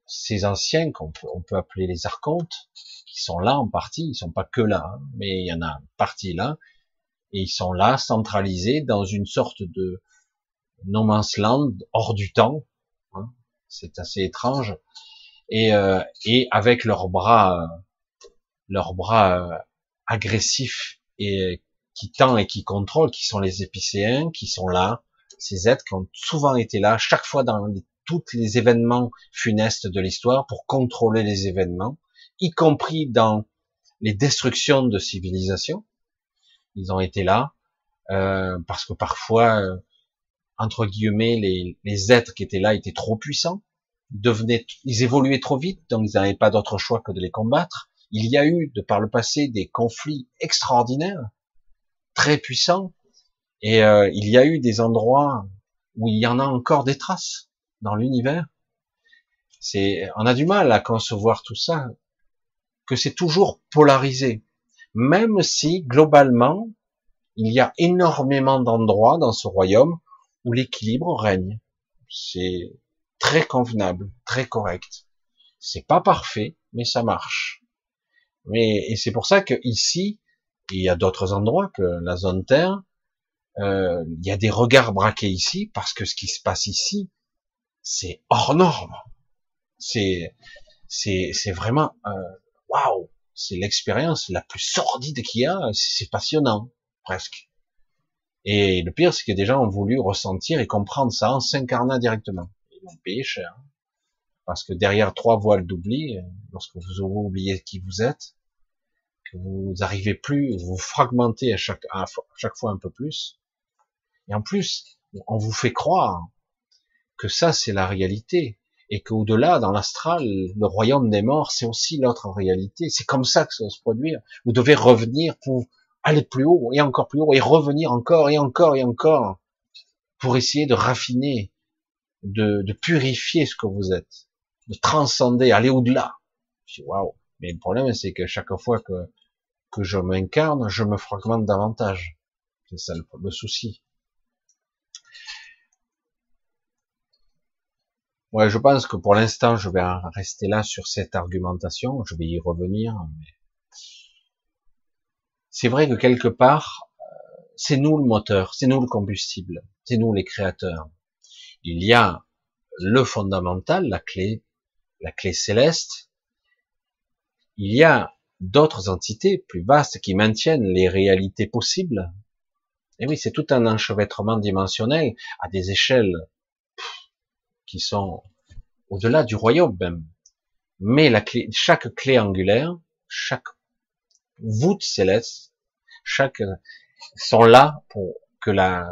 Speaker 1: ces anciens qu'on peut, on peut appeler les archontes, qui sont là en partie, ils sont pas que là, hein, mais il y en a partie là, et ils sont là, centralisés dans une sorte de no land hors du temps. Hein, c'est assez étrange. Et, euh, et avec leurs bras, leurs bras agressifs et qui tend et qui contrôle, qui sont les épicéens, qui sont là, ces êtres qui ont souvent été là, chaque fois dans tous les événements funestes de l'histoire, pour contrôler les événements, y compris dans les destructions de civilisations. Ils ont été là, euh, parce que parfois, euh, entre guillemets, les, les, êtres qui étaient là étaient trop puissants, devenaient, ils évoluaient trop vite, donc ils n'avaient pas d'autre choix que de les combattre. Il y a eu, de par le passé, des conflits extraordinaires, très puissants, et euh, il y a eu des endroits où il y en a encore des traces dans l'univers. C'est, on a du mal à concevoir tout ça, que c'est toujours polarisé, même si globalement il y a énormément d'endroits dans ce royaume où l'équilibre règne. C'est très convenable, très correct. C'est pas parfait, mais ça marche. Mais et c'est pour ça que ici, il y a d'autres endroits que la zone Terre, euh, il y a des regards braqués ici parce que ce qui se passe ici, c'est hors norme. C'est, c'est, vraiment, euh, waouh, c'est l'expérience la plus sordide qu'il y a. C'est passionnant, presque. Et le pire, c'est que des gens ont voulu ressentir et comprendre ça en s'incarnant directement. Ils ont payé cher. Parce que derrière trois voiles d'oubli, lorsque vous oubliez qui vous êtes, que vous n'arrivez plus, vous fragmentez à chaque, à chaque fois un peu plus. Et en plus, on vous fait croire que ça, c'est la réalité. Et qu'au-delà, dans l'astral, le royaume des morts, c'est aussi l'autre réalité. C'est comme ça que ça va se produire. Vous devez revenir pour aller plus haut et encore plus haut et revenir encore et encore et encore pour essayer de raffiner, de purifier ce que vous êtes, de transcender, aller au-delà. Waouh Mais le problème, c'est que chaque fois que, que je m'incarne, je me fragmente davantage. C'est ça le, souci. Ouais, je pense que pour l'instant, je vais rester là sur cette argumentation. Je vais y revenir. C'est vrai que quelque part, euh, c'est nous le moteur, c'est nous le combustible, c'est nous les créateurs. Il y a le fondamental, la clé, la clé céleste. Il y a d'autres entités plus vastes qui maintiennent les réalités possibles. Et oui, c'est tout un enchevêtrement dimensionnel à des échelles qui sont au-delà du royaume même. Mais chaque clé angulaire, chaque voûte céleste, chaque sont là pour que la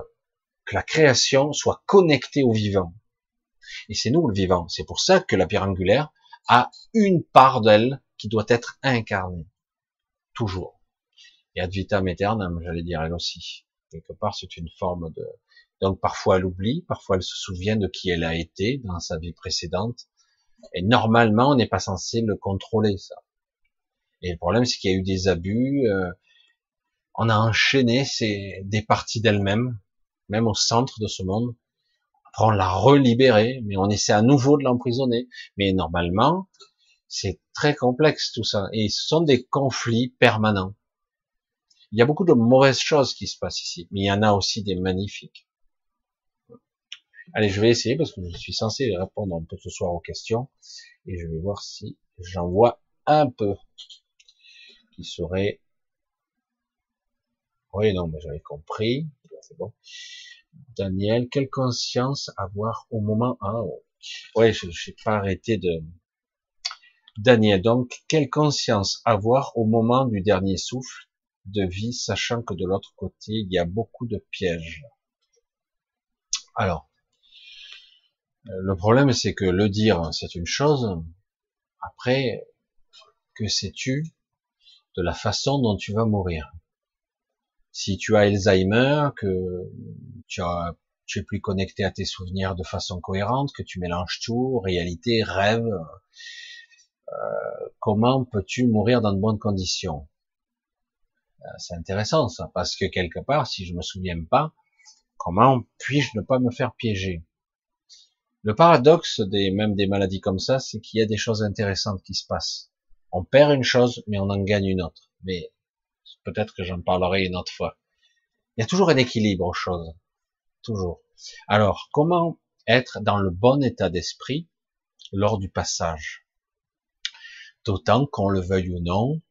Speaker 1: création soit connectée au vivant. Et c'est nous le vivant. C'est pour ça que la pierre angulaire a une part d'elle qui doit être incarnée. Toujours. Et ad vitam aeternam, j'allais dire elle aussi. Quelque part, c'est une forme de, donc parfois elle oublie, parfois elle se souvient de qui elle a été dans sa vie précédente. Et normalement, on n'est pas censé le contrôler, ça. Et le problème, c'est qu'il y a eu des abus. Euh, on a enchaîné ces, des parties d'elle-même, même au centre de ce monde. Après, on l'a relibéré, mais on essaie à nouveau de l'emprisonner. Mais normalement, c'est très complexe tout ça. Et ce sont des conflits permanents. Il y a beaucoup de mauvaises choses qui se passent ici, mais il y en a aussi des magnifiques. Allez, je vais essayer parce que je suis censé répondre un peu ce soir aux questions et je vais voir si j'en vois un peu qui serait. Oui, non, mais j'avais compris. C'est bon. Daniel, quelle conscience avoir au moment ah, oh. ouais, je n'ai pas arrêté de. Daniel, donc, quelle conscience avoir au moment du dernier souffle de vie, sachant que de l'autre côté, il y a beaucoup de pièges? Alors, euh, le problème, c'est que le dire, c'est une chose. Après, que sais-tu de la façon dont tu vas mourir? Si tu as Alzheimer, que tu, as, tu es plus connecté à tes souvenirs de façon cohérente, que tu mélanges tout, réalité, rêve, euh, comment peux-tu mourir dans de bonnes conditions? Euh, C'est intéressant ça, parce que quelque part, si je me souviens pas, comment puis-je ne pas me faire piéger? Le paradoxe des même des maladies comme ça, c'est qu'il y a des choses intéressantes qui se passent. On perd une chose, mais on en gagne une autre. Mais peut-être que j'en parlerai une autre fois. Il y a toujours un équilibre aux choses. Toujours. Alors, comment être dans le bon état d'esprit lors du passage? D'autant qu'on le veuille ou non,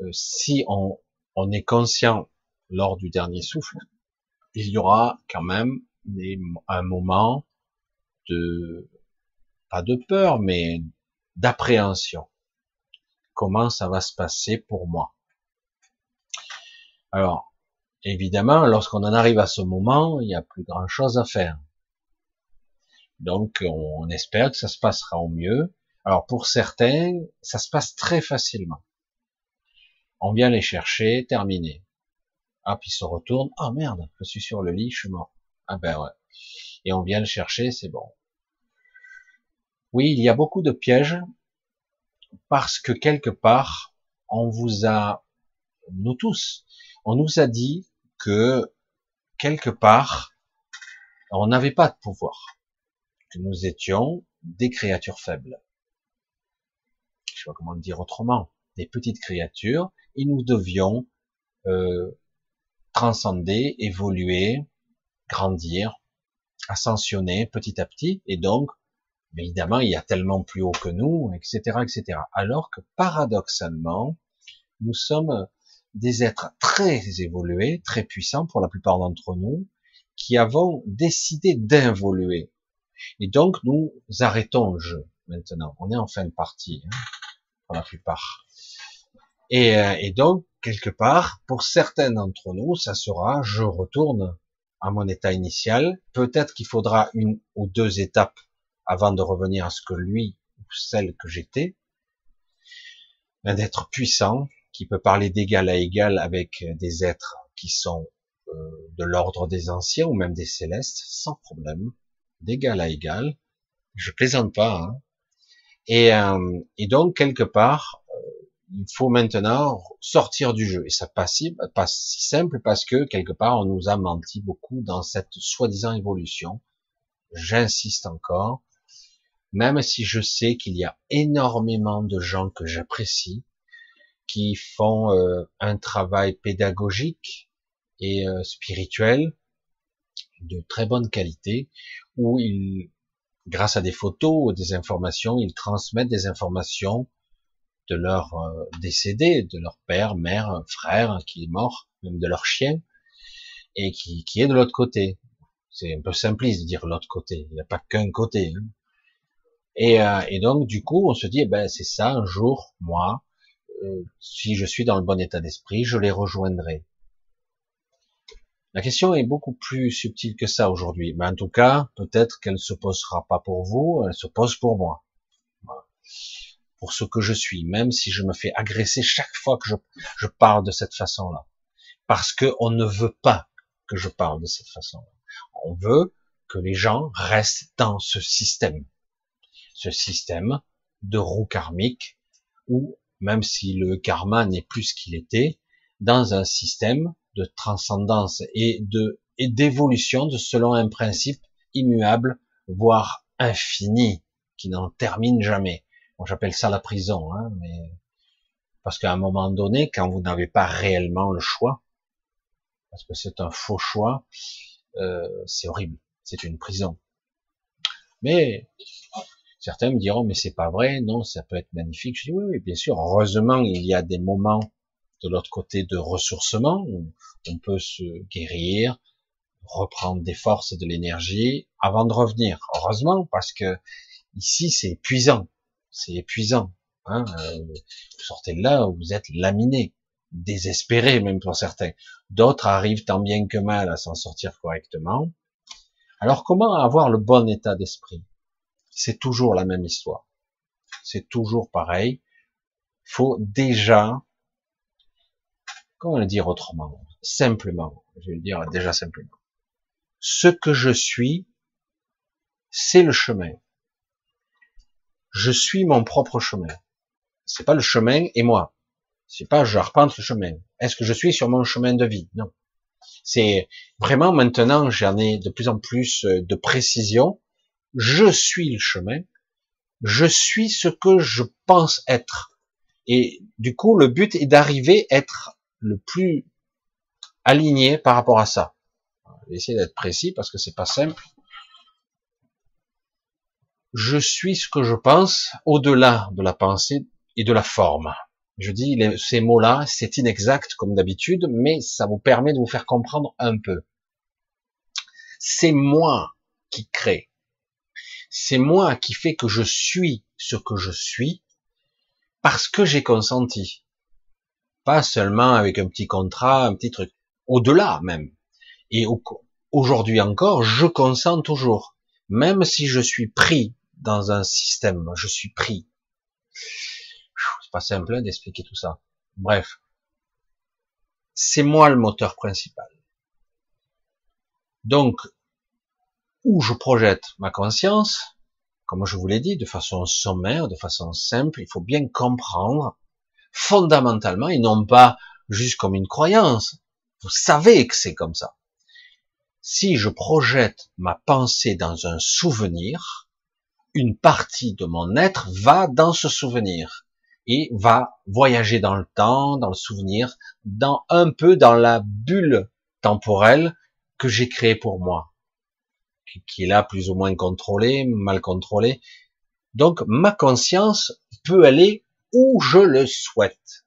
Speaker 1: euh, si on, est conscient lors du dernier souffle, il y aura quand même un moment de, pas de peur, mais d'appréhension. Comment ça va se passer pour moi? Alors, évidemment, lorsqu'on en arrive à ce moment, il n'y a plus grand chose à faire. Donc, on espère que ça se passera au mieux. Alors, pour certains, ça se passe très facilement. On vient les chercher, terminé. Ah, puis se retourne. Ah merde, je suis sur le lit, je suis mort. Ah ben ouais et on vient le chercher, c'est bon. Oui, il y a beaucoup de pièges parce que quelque part, on vous a, nous tous, on nous a dit que quelque part, on n'avait pas de pouvoir, que nous étions des créatures faibles. Je sais pas comment le dire autrement, des petites créatures, et nous devions euh, transcender, évoluer, grandir, ascensionner petit à petit, et donc, évidemment, il y a tellement plus haut que nous, etc., etc. Alors que paradoxalement, nous sommes des êtres très évolués, très puissants pour la plupart d'entre nous, qui avons décidé d'involuer. Et donc, nous arrêtons le jeu maintenant. On est en fin de partie, hein, pour la plupart. Et, euh, et, donc, quelque part, pour certains d'entre nous, ça sera, je retourne à mon état initial. Peut-être qu'il faudra une ou deux étapes avant de revenir à ce que lui ou celle que j'étais, d'être puissant, qui peut parler d'égal à égal avec des êtres qui sont euh, de l'ordre des anciens ou même des célestes, sans problème, d'égal à égal. Je plaisante pas. Hein. Et, euh, et, donc quelque part, euh, il faut maintenant sortir du jeu. Et ça passe pas si simple parce que quelque part on nous a menti beaucoup dans cette soi-disant évolution. J'insiste encore, même si je sais qu'il y a énormément de gens que j'apprécie, qui font euh, un travail pédagogique et euh, spirituel de très bonne qualité, où ils, grâce à des photos ou des informations, ils transmettent des informations de leur euh, décédé, de leur père, mère, frère qui est mort, même de leur chien, et qui, qui est de l'autre côté. C'est un peu simpliste de dire l'autre côté. Il n'y a pas qu'un côté. Hein. Et, et, donc, du coup, on se dit, eh ben, c'est ça, un jour, moi, euh, si je suis dans le bon état d'esprit, je les rejoindrai. La question est beaucoup plus subtile que ça aujourd'hui, mais en tout cas, peut-être qu'elle se posera pas pour vous, elle se pose pour moi. Pour ce que je suis, même si je me fais agresser chaque fois que je, je parle de cette façon-là. Parce que on ne veut pas que je parle de cette façon-là. On veut que les gens restent dans ce système. Ce système de roue karmique où même si le karma n'est plus ce qu'il était, dans un système de transcendance et de et d'évolution de selon un principe immuable, voire infini, qui n'en termine jamais. Bon, j'appelle ça la prison, hein, mais parce qu'à un moment donné, quand vous n'avez pas réellement le choix, parce que c'est un faux choix, euh, c'est horrible, c'est une prison. Mais Certains me diront, mais c'est pas vrai, non, ça peut être magnifique. Je dis, oui, oui, bien sûr. Heureusement, il y a des moments de l'autre côté de ressourcement où on peut se guérir, reprendre des forces et de l'énergie avant de revenir. Heureusement, parce que ici, c'est épuisant. C'est épuisant. Hein euh, vous sortez de là, vous êtes laminé, désespéré même pour certains. D'autres arrivent tant bien que mal à s'en sortir correctement. Alors comment avoir le bon état d'esprit? C'est toujours la même histoire. C'est toujours pareil. Faut déjà, comment le dire autrement, simplement, je vais le dire déjà simplement. Ce que je suis, c'est le chemin. Je suis mon propre chemin. C'est pas le chemin et moi. C'est pas je arpente le chemin. Est-ce que je suis sur mon chemin de vie? Non. C'est vraiment maintenant j'en ai de plus en plus euh, de précision je suis le chemin, je suis ce que je pense être. Et du coup, le but est d'arriver à être le plus aligné par rapport à ça. Je vais essayer d'être précis parce que c'est pas simple. Je suis ce que je pense au-delà de la pensée et de la forme. Je dis ces mots-là, c'est inexact comme d'habitude, mais ça vous permet de vous faire comprendre un peu. C'est moi qui crée c'est moi qui fais que je suis ce que je suis parce que j'ai consenti. Pas seulement avec un petit contrat, un petit truc. Au-delà même. Et aujourd'hui encore, je consens toujours. Même si je suis pris dans un système, je suis pris. C'est pas simple hein, d'expliquer tout ça. Bref. C'est moi le moteur principal. Donc, où je projette ma conscience, comme je vous l'ai dit, de façon sommaire, de façon simple, il faut bien comprendre fondamentalement et non pas juste comme une croyance. Vous savez que c'est comme ça. Si je projette ma pensée dans un souvenir, une partie de mon être va dans ce souvenir et va voyager dans le temps, dans le souvenir, dans un peu dans la bulle temporelle que j'ai créée pour moi. Qui est là plus ou moins contrôlé, mal contrôlé. Donc ma conscience peut aller où je le souhaite.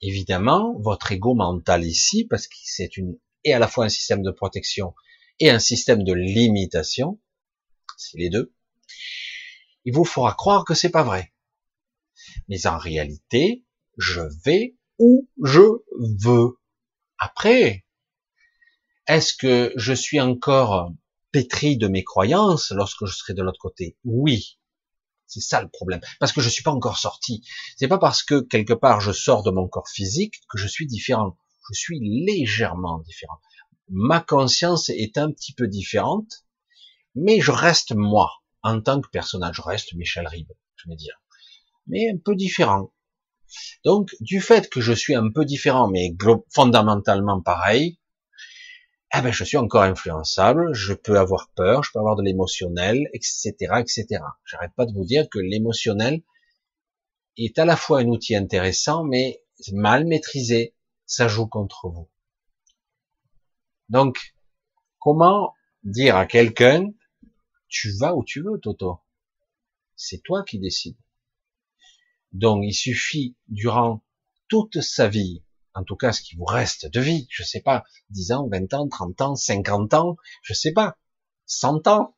Speaker 1: Évidemment, votre ego mental ici, parce que c'est une et à la fois un système de protection et un système de limitation, c'est les deux. Il vous fera croire que c'est pas vrai. Mais en réalité, je vais où je veux. Après, est-ce que je suis encore pétri de mes croyances lorsque je serai de l'autre côté Oui. C'est ça le problème. Parce que je suis pas encore sorti. C'est pas parce que quelque part je sors de mon corps physique que je suis différent. Je suis légèrement différent. Ma conscience est un petit peu différente, mais je reste moi en tant que personnage. Je reste Michel Ribes, je vais dire, mais un peu différent. Donc, du fait que je suis un peu différent, mais fondamentalement pareil, eh ben, je suis encore influençable, je peux avoir peur, je peux avoir de l'émotionnel, etc., etc. J'arrête pas de vous dire que l'émotionnel est à la fois un outil intéressant, mais mal maîtrisé, ça joue contre vous. Donc, comment dire à quelqu'un, tu vas où tu veux, Toto? C'est toi qui décides. Donc, il suffit, durant toute sa vie, en tout cas ce qui vous reste de vie, je sais pas, 10 ans, 20 ans, 30 ans, 50 ans, je sais pas, 100 ans,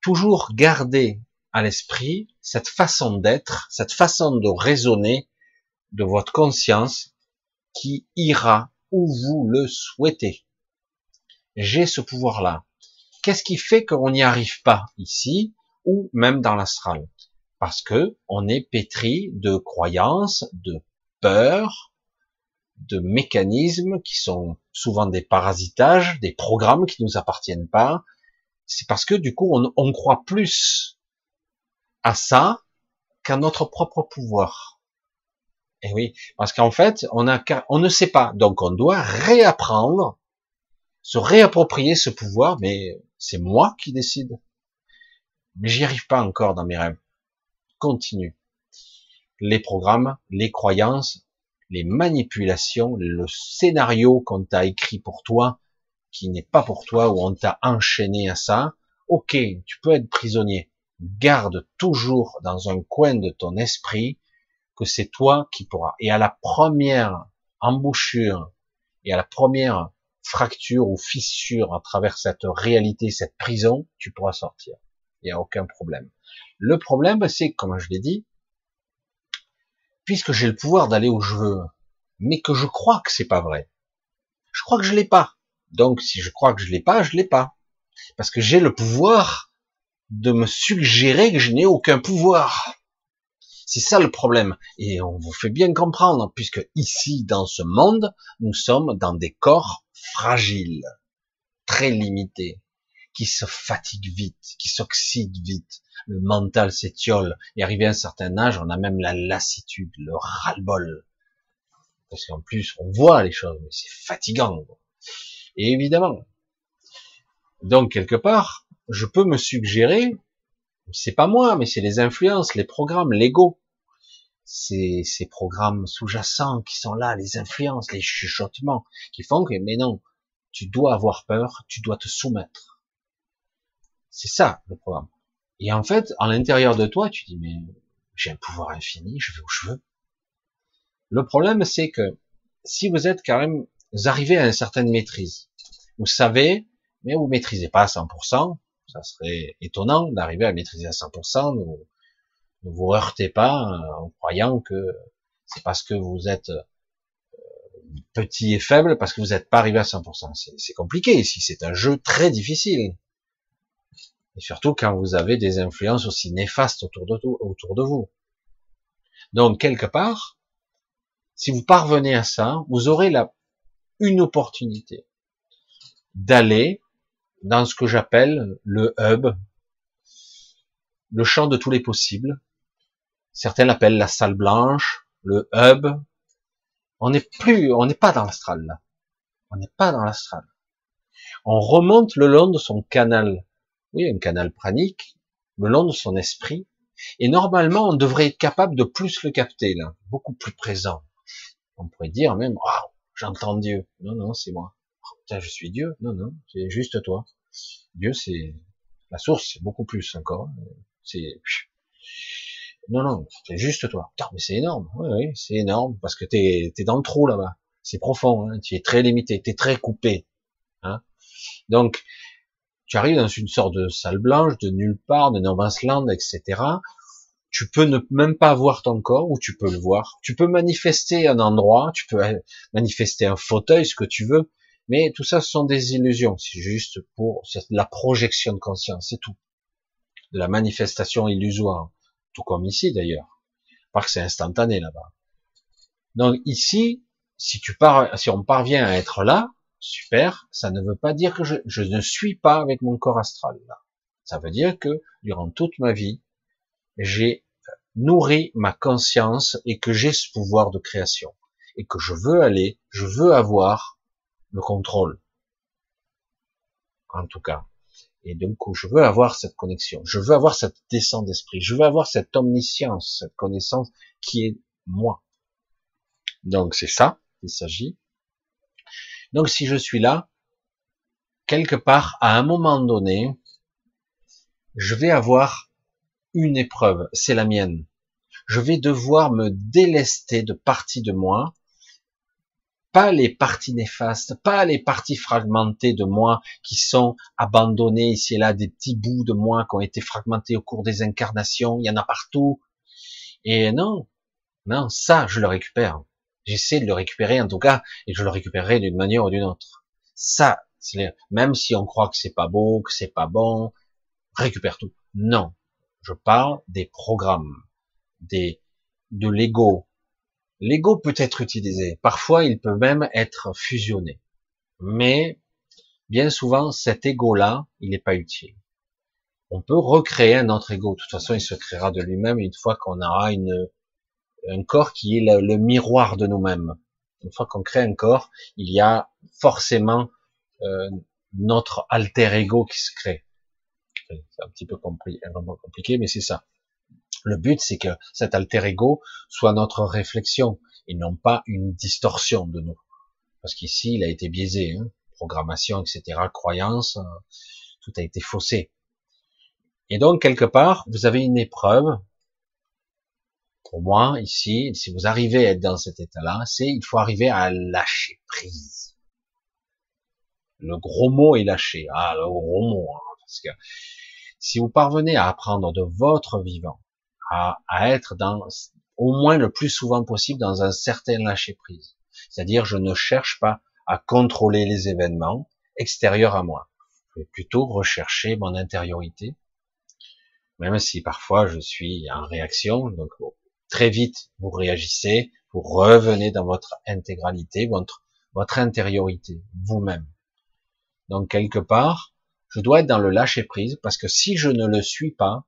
Speaker 1: toujours garder à l'esprit cette façon d'être, cette façon de raisonner de votre conscience qui ira où vous le souhaitez. J'ai ce pouvoir-là. Qu'est-ce qui fait qu'on n'y arrive pas ici ou même dans l'astral? Parce que on est pétri de croyances, de peurs, de mécanismes qui sont souvent des parasitages, des programmes qui nous appartiennent pas. C'est parce que du coup, on, on croit plus à ça qu'à notre propre pouvoir. Et eh oui, parce qu'en fait, on a, on ne sait pas, donc on doit réapprendre, se réapproprier ce pouvoir, mais c'est moi qui décide. Mais j'y arrive pas encore dans mes rêves. Continue. Les programmes, les croyances, les manipulations, le scénario qu'on t'a écrit pour toi, qui n'est pas pour toi, où on t'a enchaîné à ça, ok, tu peux être prisonnier. Garde toujours dans un coin de ton esprit que c'est toi qui pourras. Et à la première embouchure et à la première fracture ou fissure à travers cette réalité, cette prison, tu pourras sortir. Il n'y a aucun problème. Le problème, c'est, comme je l'ai dit, puisque j'ai le pouvoir d'aller où je veux, mais que je crois que c'est pas vrai. Je crois que je l'ai pas. Donc, si je crois que je l'ai pas, je l'ai pas. Parce que j'ai le pouvoir de me suggérer que je n'ai aucun pouvoir. C'est ça le problème. Et on vous fait bien comprendre, puisque ici, dans ce monde, nous sommes dans des corps fragiles, très limités, qui se fatiguent vite, qui s'oxydent vite, le mental s'étiole, et arrivé à un certain âge, on a même la lassitude, le ras-le-bol. Parce qu'en plus, on voit les choses, mais c'est fatigant. Et évidemment. Donc, quelque part, je peux me suggérer, c'est pas moi, mais c'est les influences, les programmes, l'ego. C'est ces programmes sous-jacents qui sont là, les influences, les chuchotements, qui font que, mais non, tu dois avoir peur, tu dois te soumettre. C'est ça, le programme. Et en fait, à l'intérieur de toi, tu dis, mais j'ai un pouvoir infini, je vais où je veux. Le problème, c'est que si vous êtes quand même, vous arrivez à une certaine maîtrise, vous savez, mais vous maîtrisez pas à 100%, ça serait étonnant d'arriver à maîtriser à 100%, ne, vous heurtez pas euh, en croyant que c'est parce que vous êtes euh, petit et faible, parce que vous n'êtes pas arrivé à 100%. C'est compliqué ici, c'est un jeu très difficile. Et surtout quand vous avez des influences aussi néfastes autour de, vous. Donc, quelque part, si vous parvenez à ça, vous aurez la, une opportunité d'aller dans ce que j'appelle le hub, le champ de tous les possibles. Certains l'appellent la salle blanche, le hub. On n'est plus, on n'est pas dans l'astral là. On n'est pas dans l'astral. On remonte le long de son canal oui, un canal pranique, le long de son esprit, et normalement, on devrait être capable de plus le capter, là, beaucoup plus présent. On pourrait dire même, waouh, j'entends Dieu. Non, non, c'est moi. Oh, je suis Dieu. Non, non, c'est juste toi. Dieu, c'est la source, c'est beaucoup plus encore. C'est non, non, c'est juste toi. Putain, mais c'est énorme. Oui, oui, c'est énorme parce que t'es es dans le trou là-bas. C'est profond. Hein. Tu es très limité. T'es très coupé. Hein. Donc, tu arrives dans une sorte de salle blanche, de nulle part, de no land, etc. Tu peux ne même pas voir ton corps, ou tu peux le voir. Tu peux manifester un endroit, tu peux manifester un fauteuil, ce que tu veux, mais tout ça, ce sont des illusions. C'est juste pour la projection de conscience, c'est tout. La manifestation illusoire. Tout comme ici, d'ailleurs. Pas que c'est instantané, là-bas. Donc, ici, si tu pars, si on parvient à être là, super, ça ne veut pas dire que je, ne suis pas avec mon corps astral, là. Ça veut dire que, durant toute ma vie, j'ai nourri ma conscience et que j'ai ce pouvoir de création. Et que je veux aller, je veux avoir le contrôle. En tout cas. Et donc, je veux avoir cette connexion. Je veux avoir cette descente d'esprit. Je veux avoir cette omniscience, cette connaissance qui est moi. Donc, c'est ça qu'il s'agit. Donc, si je suis là, quelque part, à un moment donné, je vais avoir une épreuve. C'est la mienne. Je vais devoir me délester de partie de moi pas les parties néfastes, pas les parties fragmentées de moi qui sont abandonnées ici et là, des petits bouts de moi qui ont été fragmentés au cours des incarnations, il y en a partout. Et non, non, ça, je le récupère. J'essaie de le récupérer en tout cas, et je le récupérerai d'une manière ou d'une autre. Ça, même si on croit que c'est pas beau, que c'est pas bon, récupère tout. Non, je parle des programmes, des de l'ego, L'ego peut être utilisé. Parfois, il peut même être fusionné. Mais, bien souvent, cet ego-là, il n'est pas utile. On peut recréer un autre ego. De toute façon, il se créera de lui-même une fois qu'on aura une, un corps qui est le, miroir de nous-mêmes. Une fois qu'on crée un corps, il y a forcément euh, notre alter ego qui se crée. C'est un petit peu compliqué, mais c'est ça. Le but, c'est que cet alter ego soit notre réflexion et non pas une distorsion de nous. Parce qu'ici, il a été biaisé, hein. programmation, etc., croyance, euh, tout a été faussé. Et donc, quelque part, vous avez une épreuve. Pour moi, ici, si vous arrivez à être dans cet état-là, c'est il faut arriver à lâcher prise. Le gros mot est lâché. Ah, le gros mot. Hein, parce que si vous parvenez à apprendre de votre vivant à, être dans, au moins le plus souvent possible, dans un certain lâcher prise. C'est-à-dire, je ne cherche pas à contrôler les événements extérieurs à moi. Je vais plutôt rechercher mon intériorité, même si parfois je suis en réaction. Donc, très vite, vous réagissez, vous revenez dans votre intégralité, votre, votre intériorité, vous-même. Donc, quelque part, je dois être dans le lâcher prise parce que si je ne le suis pas,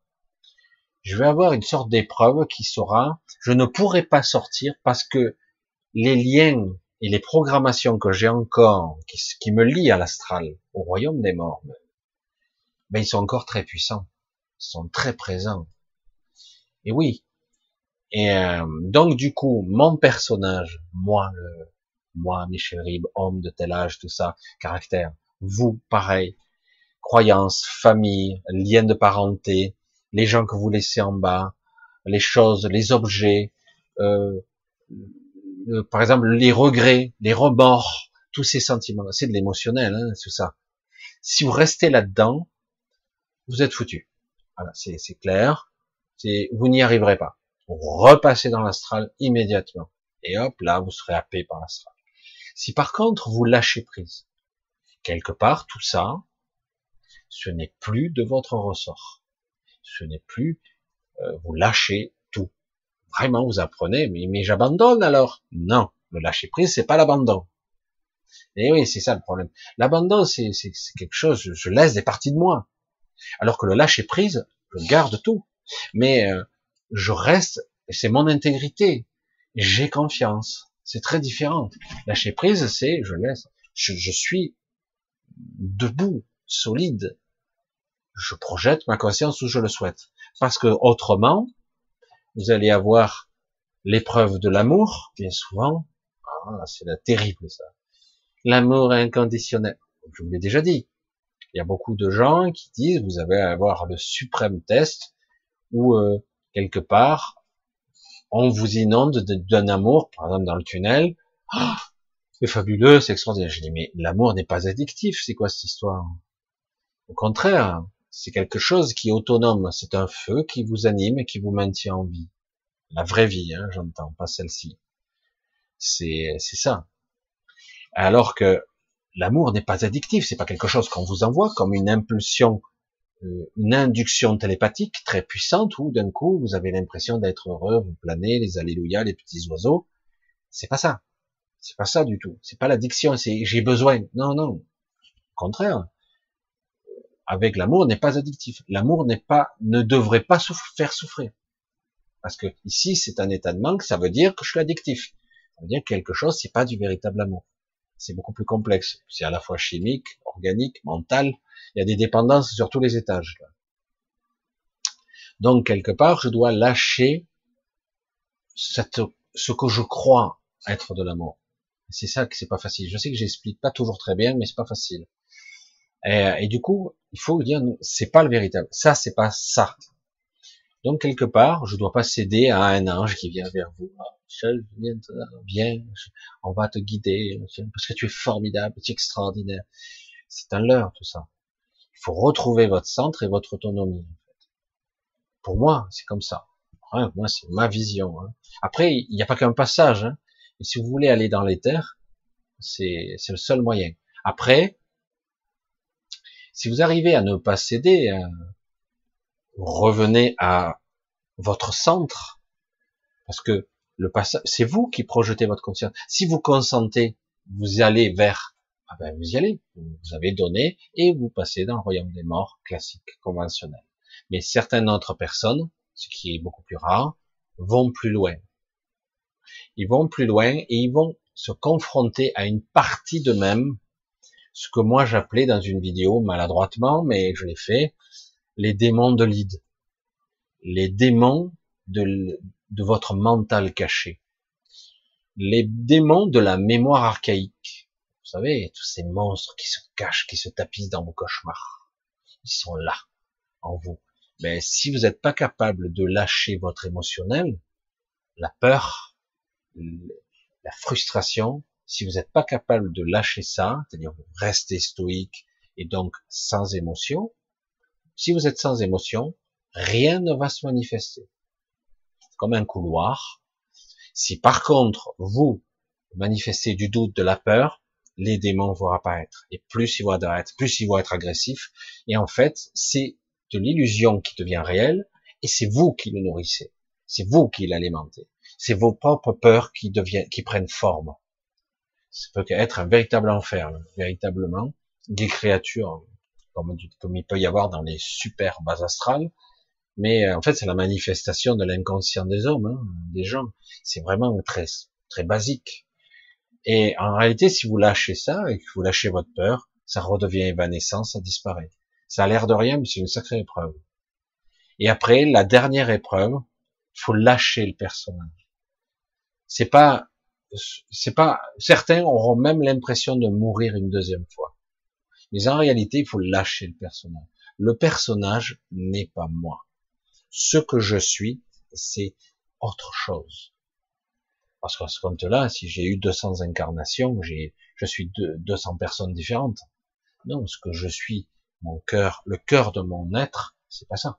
Speaker 1: je vais avoir une sorte d'épreuve qui sera, je ne pourrai pas sortir parce que les liens et les programmations que j'ai encore, qui, me lient à l'astral, au royaume des morts, ben ils sont encore très puissants, ils sont très présents. Et oui. Et euh, donc du coup, mon personnage, moi, le, moi, Michel Rib, homme de tel âge, tout ça, caractère, vous, pareil, croyances, famille, liens de parenté, les gens que vous laissez en bas, les choses, les objets, euh, par exemple les regrets, les remords, tous ces sentiments, c'est de l'émotionnel, hein, tout ça. Si vous restez là-dedans, vous êtes foutu. Voilà, c'est clair. Vous n'y arriverez pas. Vous repassez dans l'astral immédiatement. Et hop, là, vous serez happé par l'astral. Si par contre vous lâchez prise, quelque part, tout ça, ce n'est plus de votre ressort ce n'est plus euh, vous lâchez tout. Vraiment, vous apprenez, mais, mais j'abandonne alors. Non, le lâcher prise, c'est pas l'abandon. Et oui, c'est ça le problème. L'abandon, c'est quelque chose, je, laisse des parties de moi. Alors que le lâcher prise, je garde tout. Mais euh, je reste, c'est mon intégrité. J'ai confiance. C'est très différent. Lâcher prise, c'est je laisse. je suis debout, solide, je projette ma conscience où je le souhaite. Parce que autrement, vous allez avoir l'épreuve de l'amour, bien souvent. Ah, c'est terrible ça. L'amour inconditionnel. Je vous l'ai déjà dit. Il y a beaucoup de gens qui disent vous allez avoir le suprême test où euh, quelque part on vous inonde d'un amour, par exemple dans le tunnel. Ah, c'est fabuleux, c'est extraordinaire. Je dis mais l'amour n'est pas addictif, c'est quoi cette histoire? Au contraire, c'est quelque chose qui est autonome. C'est un feu qui vous anime et qui vous maintient en vie. La vraie vie, hein, j'entends, pas celle-ci. C'est c'est ça. Alors que l'amour n'est pas addictif, c'est pas quelque chose qu'on vous envoie comme une impulsion, une induction télépathique très puissante où d'un coup vous avez l'impression d'être heureux, vous planez, les alléluia, les petits oiseaux. C'est pas ça. C'est pas ça du tout. C'est pas l'addiction, c'est j'ai besoin. Non, non. Au contraire. Avec l'amour n'est pas addictif. L'amour n'est pas, ne devrait pas faire souffrir. Parce que ici, c'est un état de manque, ça veut dire que je suis addictif. Ça veut dire que quelque chose, c'est pas du véritable amour c'est beaucoup plus complexe. C'est à la fois chimique, organique, mental. Il y a des dépendances sur tous les étages. Donc quelque part, je dois lâcher ce que je crois être de l'amour. C'est ça que c'est pas facile. Je sais que j'explique pas toujours très bien, mais c'est pas facile. Et, et, du coup, il faut dire, c'est pas le véritable. Ça, c'est pas ça. Donc quelque part, je dois pas céder à un ange qui vient vers vous. Ah, Michel, viens, on va te guider, parce que tu es formidable, tu es extraordinaire. C'est un leurre tout ça. Il faut retrouver votre centre et votre autonomie. Pour moi, c'est comme ça. moi, c'est ma vision. Hein. Après, il n'y a pas qu'un passage. Hein. Et si vous voulez aller dans l'éther, c'est le seul moyen. Après, si vous arrivez à ne pas céder, hein, revenez à votre centre, parce que le passage, c'est vous qui projetez votre conscience. Si vous consentez, vous allez vers, ah ben vous y allez, vous avez donné et vous passez dans le royaume des morts classique, conventionnel. Mais certaines autres personnes, ce qui est beaucoup plus rare, vont plus loin. Ils vont plus loin et ils vont se confronter à une partie d'eux-mêmes, ce que moi j'appelais dans une vidéo maladroitement, mais je l'ai fait, les démons de l'id, les démons de, de votre mental caché, les démons de la mémoire archaïque. Vous savez, tous ces monstres qui se cachent, qui se tapissent dans vos cauchemars, ils sont là, en vous. Mais si vous n'êtes pas capable de lâcher votre émotionnel, la peur, la frustration, si vous n'êtes pas capable de lâcher ça, c'est-à-dire vous restez stoïque et donc sans émotion, si vous êtes sans émotion, rien ne va se manifester. Comme un couloir. Si par contre, vous manifestez du doute, de la peur, les démons vont apparaître. Et plus ils vont apparaître, plus ils vont être agressifs. Et en fait, c'est de l'illusion qui devient réelle, et c'est vous qui le nourrissez. C'est vous qui l'alimentez. C'est vos propres peurs qui deviennent, qui prennent forme. Ça peut être un véritable enfer, véritablement. Des créatures comme, il peut y avoir dans les super bases astrales. Mais euh, en fait, c'est la manifestation de l'inconscient des hommes, hein, des gens. C'est vraiment très, très basique. Et en réalité, si vous lâchez ça et que vous lâchez votre peur, ça redevient évanescent, ça disparaît. Ça a l'air de rien, mais c'est une sacrée épreuve. Et après, la dernière épreuve, faut lâcher le personnage. C'est pas, c'est pas, certains auront même l'impression de mourir une deuxième fois. Mais en réalité, il faut lâcher le personnage. Le personnage n'est pas moi. Ce que je suis, c'est autre chose. Parce qu'à ce compte-là, si j'ai eu 200 incarnations, j'ai, je suis 200 personnes différentes. Non, ce que je suis, mon cœur, le cœur de mon être, c'est pas ça.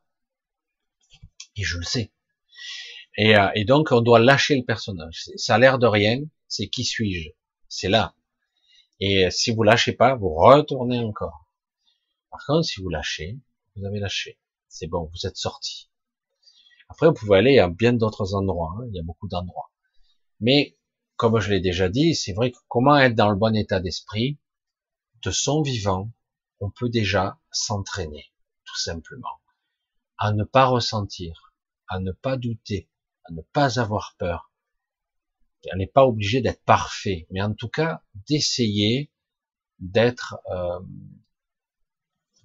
Speaker 1: Et je le sais. Et, euh, et donc, on doit lâcher le personnage. Ça a l'air de rien, c'est qui suis-je? C'est là. Et si vous lâchez pas, vous retournez encore. Par contre, si vous lâchez, vous avez lâché. C'est bon, vous êtes sorti. Après, vous pouvez aller à bien d'autres endroits. Hein. Il y a beaucoup d'endroits. Mais, comme je l'ai déjà dit, c'est vrai que comment être dans le bon état d'esprit, de son vivant, on peut déjà s'entraîner, tout simplement, à ne pas ressentir, à ne pas douter, à ne pas avoir peur, on n'est pas obligé d'être parfait, mais en tout cas d'essayer d'être euh,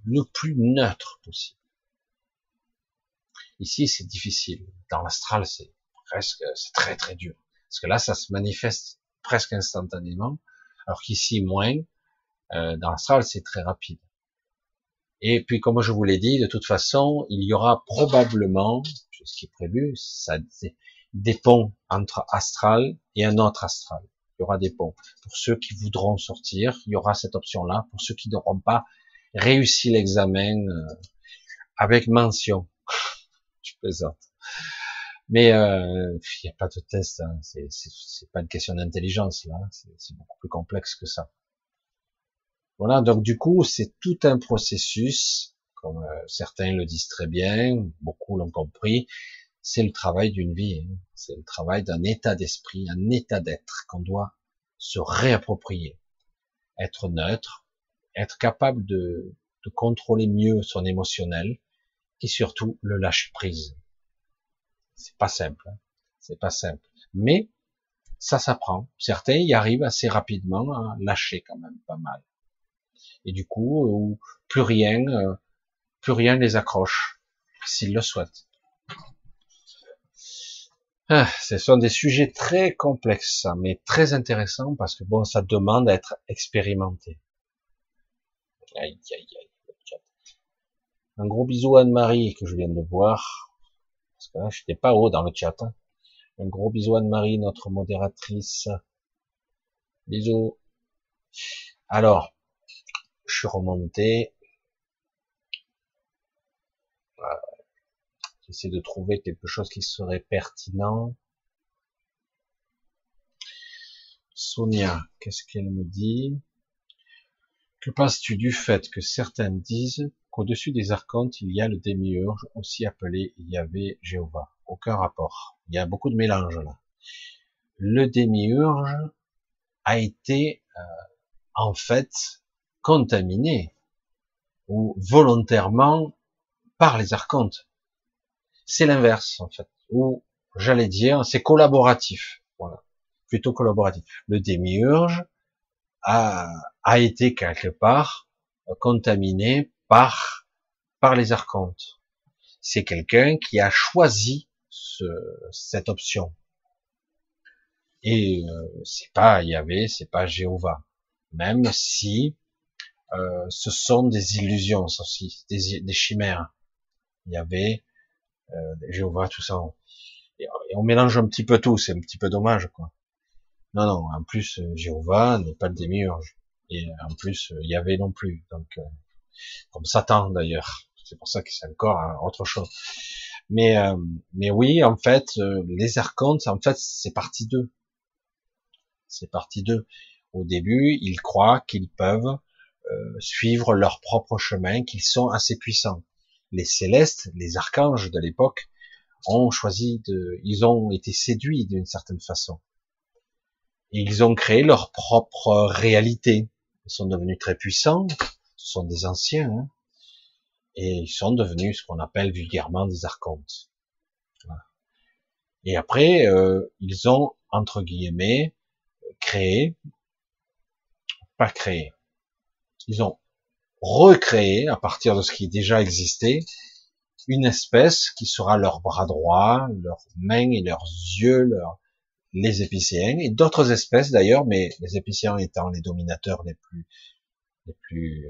Speaker 1: le plus neutre possible. Ici, c'est difficile. Dans l'astral, c'est presque, c'est très très dur, parce que là, ça se manifeste presque instantanément, alors qu'ici moins. Euh, dans l'astral, c'est très rapide. Et puis, comme je vous l'ai dit, de toute façon, il y aura probablement, ce qui est prévu, ça, des ponts entre astral et un autre astral. Il y aura des ponts. Pour ceux qui voudront sortir, il y aura cette option-là. Pour ceux qui n'auront pas réussi l'examen euh, avec mention, je plaisante. Mais euh, il n'y a pas de test, hein. c'est pas une question d'intelligence là, c'est beaucoup plus complexe que ça. Voilà, donc du coup, c'est tout un processus, comme euh, certains le disent très bien, beaucoup l'ont compris, c'est le travail d'une vie, hein. c'est le travail d'un état d'esprit, un état d'être qu'on doit se réapproprier, être neutre, être capable de, contrôler mieux son émotionnel et surtout le lâcher prise. C'est pas simple, hein. c'est pas simple, mais ça s'apprend. Certains y arrivent assez rapidement à lâcher quand même pas mal. Et du coup, euh, plus rien, euh, plus rien les accroche s'ils le souhaitent. Ah, ce sont des sujets très complexes, mais très intéressants parce que bon, ça demande à être expérimenté. Aïe, aïe, aïe. Un gros bisou à Anne-Marie que je viens de voir. Là, j'étais pas haut dans le chat. Hein. Un gros bisou Anne-Marie, notre modératrice. Bisous. Alors, je suis remonté. J'essaie de trouver quelque chose qui serait pertinent. Sonia, qu'est-ce qu'elle me dit? Que penses-tu du fait que certains disent qu'au-dessus des archontes, il y a le démiurge, aussi appelé Yahvé Jéhovah Aucun rapport. Il y a beaucoup de mélange là. Le démiurge a été euh, en fait contaminé ou volontairement par les archontes c'est l'inverse en fait. Ou j'allais dire, c'est collaboratif. Voilà, plutôt collaboratif. Le démiurge a, a été quelque part contaminé par par les archontes. C'est quelqu'un qui a choisi ce, cette option. Et euh, c'est pas Yahvé, c'est pas Jéhovah. Même si euh, ce sont des illusions, aussi, des, des chimères. Yahvé, euh, Jéhovah, tout ça. Et, on mélange un petit peu tout, c'est un petit peu dommage, quoi. Non, non, en plus, euh, Jéhovah n'est pas le démiurge. Et euh, en plus, il y avait non plus. Donc, comme Satan d'ailleurs. C'est pour ça que c'est encore autre chose. Mais, mais oui, en fait, les archontes, en fait, c'est partie d'eux. C'est partie d'eux. Au début, ils croient qu'ils peuvent suivre leur propre chemin, qu'ils sont assez puissants les célestes, les archanges de l'époque, ont choisi de, ils ont été séduits d'une certaine façon. Ils ont créé leur propre réalité. Ils sont devenus très puissants, sont des anciens, hein, et ils sont devenus ce qu'on appelle vulgairement des archontes. Et après, euh, ils ont, entre guillemets, créé, pas créé, ils ont recréer à partir de ce qui déjà existait une espèce qui sera leur bras droit, leurs mains et leurs yeux, les épicéens et d'autres espèces d'ailleurs, mais les épicéens étant les dominateurs les plus les plus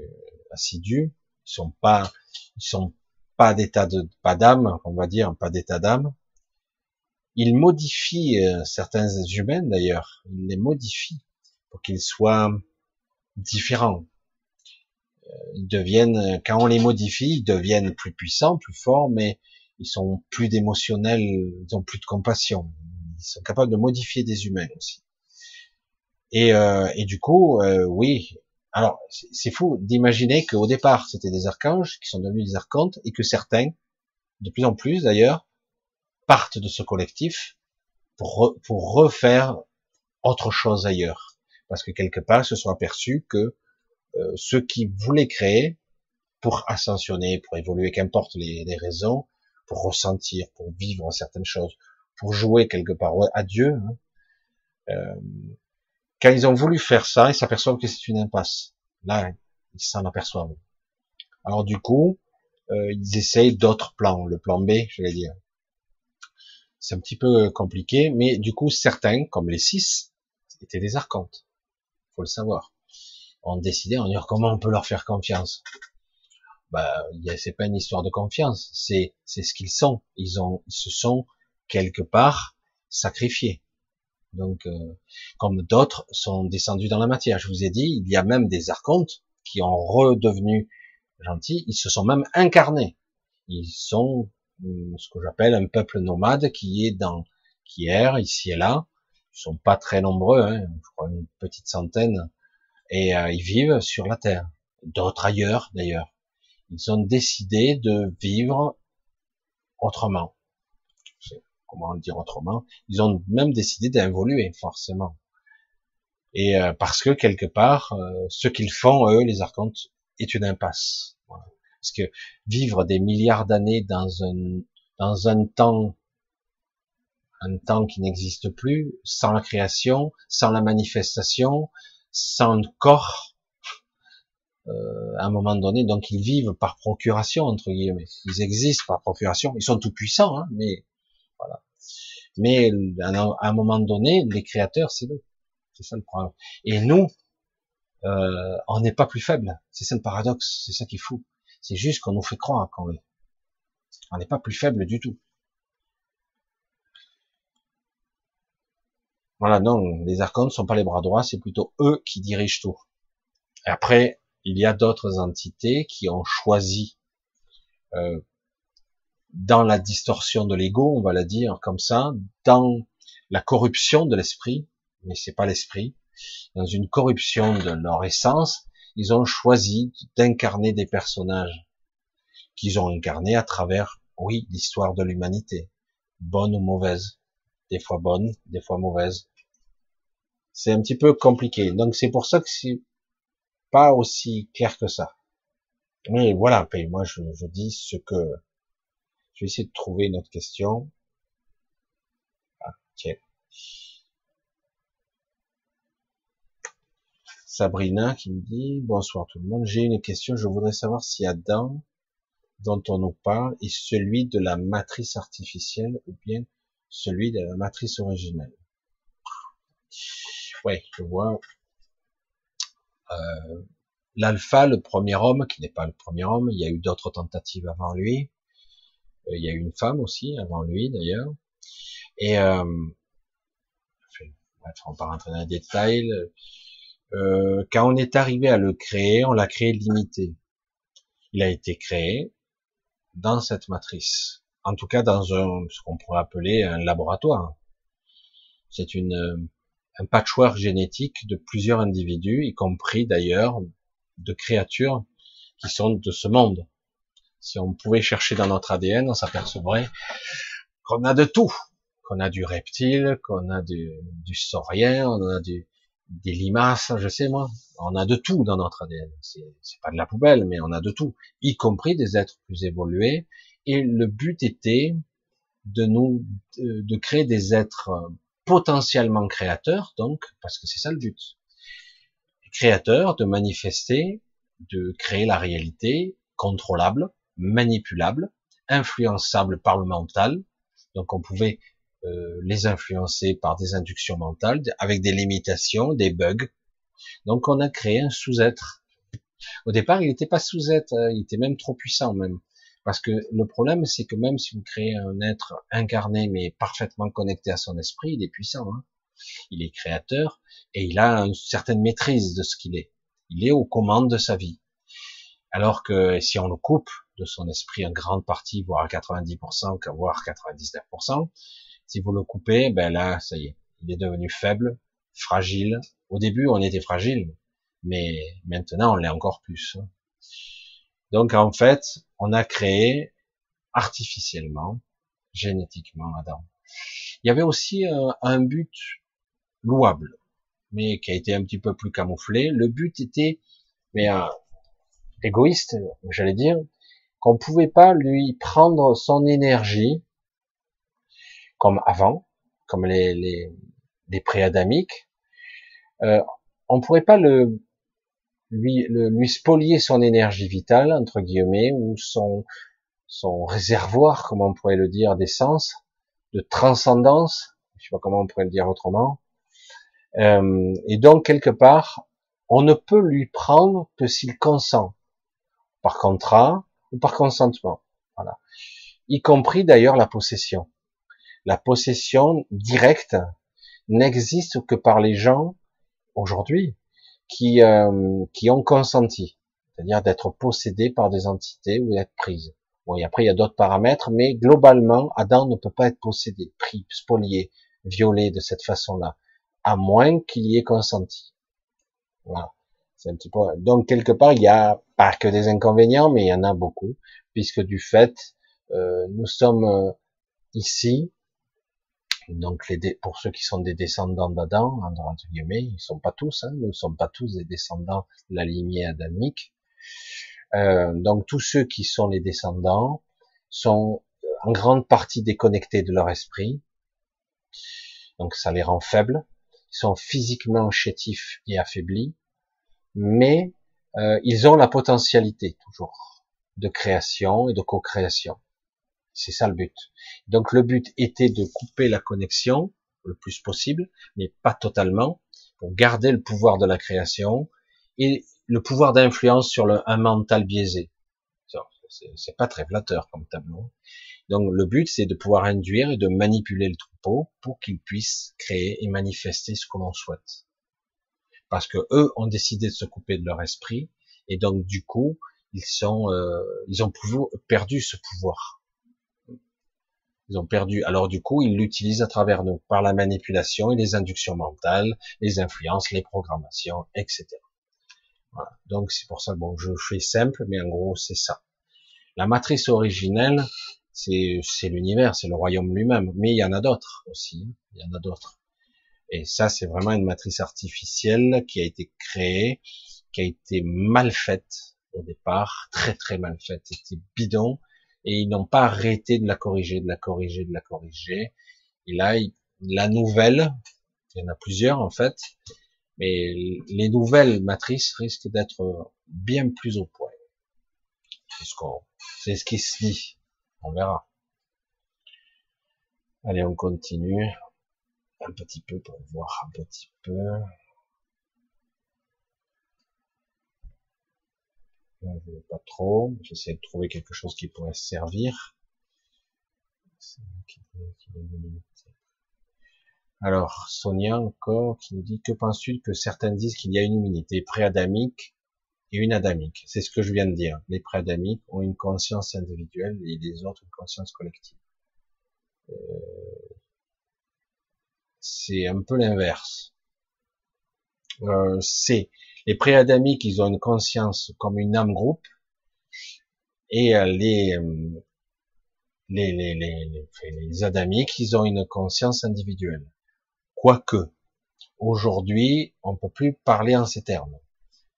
Speaker 1: assidus, ils sont pas ils sont pas d'état de pas d'âme, on va dire, pas d'état d'âme. Ils modifient euh, certains humains d'ailleurs, ils les modifient pour qu'ils soient différents ils deviennent, quand on les modifie, ils deviennent plus puissants, plus forts, mais ils sont plus d'émotionnel, ils ont plus de compassion. Ils sont capables de modifier des humains aussi. Et, euh, et du coup, euh, oui. Alors, c'est fou d'imaginer qu'au départ, c'était des archanges qui sont devenus des archontes et que certains, de plus en plus d'ailleurs, partent de ce collectif pour, pour refaire autre chose ailleurs. Parce que quelque part, ils se sont aperçus que euh, ceux qui voulaient créer pour ascensionner, pour évoluer, qu'importe les, raisons, pour ressentir, pour vivre certaines choses, pour jouer quelque part à Dieu. Hein. Euh, quand ils ont voulu faire ça, ils s'aperçoivent que c'est une impasse. Là, ils s'en aperçoivent. Alors du coup, euh, ils essayent d'autres plans, le plan B, je vais dire. C'est un petit peu compliqué, mais du coup, certains, comme les six, étaient des archontes. Faut le savoir ont décidé, on dire comment on peut leur faire confiance? bah, c'est pas une histoire de confiance, c'est c'est ce qu'ils sont. Ils ont, ils se sont quelque part sacrifiés. Donc, euh, comme d'autres sont descendus dans la matière. Je vous ai dit, il y a même des archontes qui ont redevenu gentils. Ils se sont même incarnés. Ils sont hum, ce que j'appelle un peuple nomade qui est dans, qui erre ici et là. Ils sont pas très nombreux, hein, je crois une petite centaine, et euh, ils vivent sur la terre. D'autres ailleurs, d'ailleurs. Ils ont décidé de vivre autrement comment le dire autrement, ils ont même décidé d'involuer, forcément. Et euh, parce que quelque part, euh, ce qu'ils font, eux, les archontes, est une impasse. Parce que vivre des milliards d'années dans un, dans un temps, un temps qui n'existe plus, sans la création, sans la manifestation, sans le corps, euh, à un moment donné, donc ils vivent par procuration, entre guillemets. Ils existent par procuration, ils sont tout puissants, hein, mais. Mais à un moment donné, les créateurs, c'est eux. C'est ça le problème. Et nous, euh, on n'est pas plus faible. C'est ça le paradoxe. C'est ça qui est fou. C'est juste qu'on nous fait croire qu'on l'est. On n'est pas plus faible du tout. Voilà, non, les archons ne sont pas les bras droits, c'est plutôt eux qui dirigent tout. Et après, il y a d'autres entités qui ont choisi euh, dans la distorsion de l'ego, on va la dire comme ça, dans la corruption de l'esprit, mais c'est pas l'esprit, dans une corruption de leur essence, ils ont choisi d'incarner des personnages qu'ils ont incarnés à travers, oui, l'histoire de l'humanité, bonne ou mauvaise, des fois bonne, des fois mauvaise. C'est un petit peu compliqué. Donc c'est pour ça que c'est pas aussi clair que ça. Mais voilà, moi je, je dis ce que je vais essayer de trouver une autre question. Ah, tiens. Sabrina qui me dit bonsoir tout le monde. J'ai une question. Je voudrais savoir si Adam, dont on nous parle, est celui de la matrice artificielle ou bien celui de la matrice originelle. Ouais, je vois. Euh, L'alpha, le premier homme, qui n'est pas le premier homme, il y a eu d'autres tentatives avant lui. Euh, il y a eu une femme aussi avant lui d'ailleurs. Et euh, on rentrer dans les détails. Euh, quand on est arrivé à le créer, on l'a créé limité. Il a été créé dans cette matrice, en tout cas dans un, ce qu'on pourrait appeler un laboratoire. C'est une un patchwork génétique de plusieurs individus, y compris d'ailleurs de créatures qui sont de ce monde. Si on pouvait chercher dans notre ADN, on s'apercevrait qu'on a de tout, qu'on a du reptile, qu'on a du, du saurien, on a du, des limaces, je sais moi, on a de tout dans notre ADN. C'est pas de la poubelle, mais on a de tout, y compris des êtres plus évolués. Et le but était de nous, de, créer des êtres potentiellement créateurs, donc, parce que c'est ça le but. Créateurs, de manifester, de créer la réalité contrôlable, manipulables, influençables par le mental. Donc on pouvait euh, les influencer par des inductions mentales, avec des limitations, des bugs. Donc on a créé un sous-être. Au départ, il n'était pas sous-être, hein, il était même trop puissant même. Parce que le problème, c'est que même si vous créez un être incarné mais parfaitement connecté à son esprit, il est puissant. Hein. il est créateur et il a une certaine maîtrise de ce qu'il est. Il est aux commandes de sa vie. Alors que si on le coupe, de son esprit en grande partie, voire à 90%, voire 99%. Si vous le coupez, ben là, ça y est, il est devenu faible, fragile. Au début, on était fragile, mais maintenant, on l'est encore plus. Donc, en fait, on a créé artificiellement, génétiquement Adam. Il y avait aussi un, but louable, mais qui a été un petit peu plus camouflé. Le but était, mais euh, égoïste, j'allais dire, qu'on pouvait pas lui prendre son énergie comme avant, comme les, les, les préadamiques. Euh, on pourrait pas lui, spolier son énergie vitale entre guillemets ou son son réservoir, comme on pourrait le dire, d'essence, de transcendance, je sais pas comment on pourrait le dire autrement. Euh, et donc quelque part, on ne peut lui prendre que s'il consent par contrat ou par consentement. Voilà. Y compris d'ailleurs la possession. La possession directe n'existe que par les gens aujourd'hui qui euh, qui ont consenti, c'est-à-dire d'être possédés par des entités ou d'être prises. Bon, et après il y a d'autres paramètres, mais globalement, Adam ne peut pas être possédé, pris, spolié, violé de cette façon-là, à moins qu'il y ait consenti. Voilà. Donc quelque part, il y a pas que des inconvénients, mais il y en a beaucoup, puisque du fait, euh, nous sommes euh, ici donc les pour ceux qui sont des descendants d'Adam, entre guillemets, ils sont pas tous, hein, nous ne sommes pas tous des descendants de la lignée adamique. Euh, donc tous ceux qui sont les descendants sont euh, en grande partie déconnectés de leur esprit, donc ça les rend faibles. Ils sont physiquement chétifs et affaiblis, mais euh, ils ont la potentialité toujours de création et de co-création. C'est ça le but. Donc le but était de couper la connexion le plus possible, mais pas totalement, pour garder le pouvoir de la création et le pouvoir d'influence sur le, un mental biaisé. C'est pas très flatteur comme tableau. Donc le but c'est de pouvoir induire et de manipuler le troupeau pour qu'il puisse créer et manifester ce que l'on souhaite. Parce que eux ont décidé de se couper de leur esprit et donc du coup ils sont euh, ils ont perdu ce pouvoir. Ils ont perdu. Alors du coup, ils l'utilisent à travers nous, par la manipulation et les inductions mentales, les influences, les programmations, etc. Voilà. Donc c'est pour ça, bon, je fais simple, mais en gros, c'est ça. La matrice originelle, c'est l'univers, c'est le royaume lui-même. Mais il y en a d'autres aussi. Hein. Il y en a d'autres. Et ça, c'est vraiment une matrice artificielle qui a été créée, qui a été mal faite au départ, très très mal faite. C'était bidon et ils n'ont pas arrêté de la corriger, de la corriger, de la corriger. Et là, la nouvelle, il y en a plusieurs en fait, mais les nouvelles matrices risquent d'être bien plus au point. C'est ce qui se dit. On verra. Allez, on continue un petit peu pour voir un petit peu. je veux pas trop. J'essaie de trouver quelque chose qui pourrait servir. Alors, Sonia encore qui nous dit que penses-tu que certains disent qu'il y a une immunité préadamique et une adamique? C'est ce que je viens de dire. Les préadamiques ont une conscience individuelle et les autres une conscience collective. Euh, c'est un peu l'inverse. Euh, c'est les préadamiques, ils ont une conscience comme une âme groupe, et euh, les, euh, les, les, les, les adamiques, ils ont une conscience individuelle. Quoique, aujourd'hui, on peut plus parler en ces termes,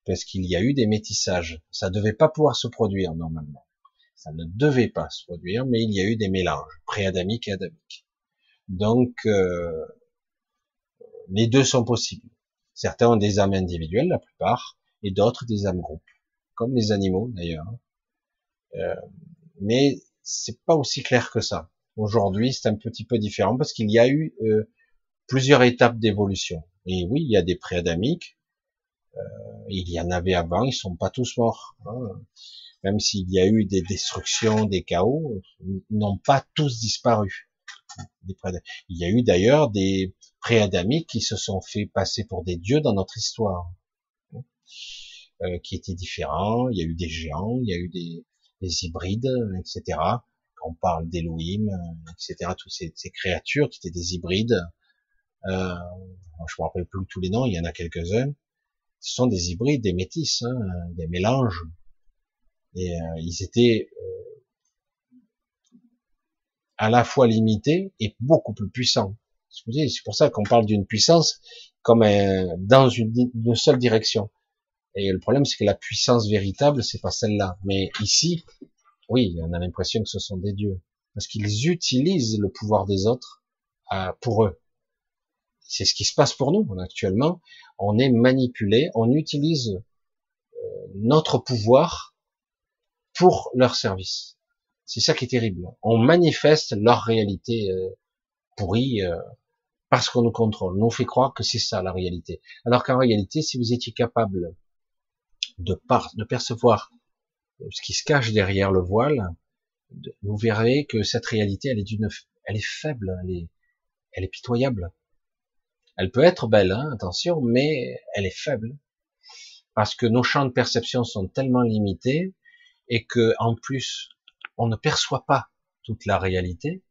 Speaker 1: parce qu'il y a eu des métissages. Ça devait pas pouvoir se produire normalement. Ça ne devait pas se produire, mais il y a eu des mélanges, préadamiques et adamiques. Donc, euh, les deux sont possibles. Certains ont des âmes individuelles, la plupart, et d'autres des âmes groupes, comme les animaux d'ailleurs. Euh, mais c'est pas aussi clair que ça. Aujourd'hui, c'est un petit peu différent parce qu'il y a eu euh, plusieurs étapes d'évolution. Et oui, il y a des préadamiques. Euh, il y en avait avant, ils sont pas tous morts. Hein. Même s'il y a eu des destructions, des chaos, ils n'ont pas tous disparu. Il y a eu d'ailleurs des pré-adamiques qui se sont fait passer pour des dieux dans notre histoire, euh, qui étaient différents. Il y a eu des géants, il y a eu des, des hybrides, etc. Quand on parle d'Elohim, etc. Toutes ces, ces, créatures qui étaient des hybrides. Euh, je me rappelle plus tous les noms, il y en a quelques-uns. Ce sont des hybrides, des métis, hein, des mélanges. Et euh, ils étaient euh, à la fois limités et beaucoup plus puissants. C'est pour ça qu'on parle d'une puissance comme dans une, seule direction. Et le problème, c'est que la puissance véritable, c'est pas celle-là. Mais ici, oui, on a l'impression que ce sont des dieux. Parce qu'ils utilisent le pouvoir des autres euh, pour eux. C'est ce qui se passe pour nous actuellement. On est manipulé, on utilise euh, notre pouvoir pour leur service. C'est ça qui est terrible. On manifeste leur réalité euh, pourrie, euh, parce qu'on nous contrôle. On nous fait croire que c'est ça la réalité. Alors qu'en réalité, si vous étiez capable de, percevoir ce qui se cache derrière le voile, vous verrez que cette réalité, elle est d'une, elle est faible, elle est, elle est pitoyable. Elle peut être belle, hein, attention, mais elle est faible parce que nos champs de perception sont tellement limités et que en plus on ne perçoit pas toute la réalité.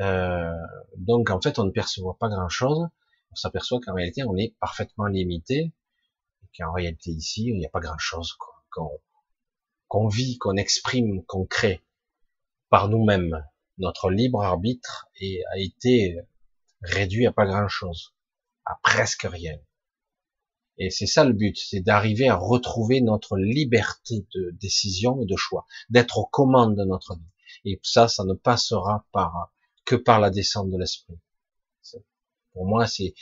Speaker 1: Euh, donc en fait on ne perçoit pas grand chose. On s'aperçoit qu'en réalité on est parfaitement limité et qu'en réalité ici il n'y a pas grand chose qu'on vit, qu'on exprime, qu'on crée par nous-mêmes. Notre libre arbitre a été réduit à pas grand chose, à presque rien. Et c'est ça le but, c'est d'arriver à retrouver notre liberté de décision et de choix, d'être aux commandes de notre vie. Et ça, ça ne passera par que par la descente de l'esprit. Pour moi, c'est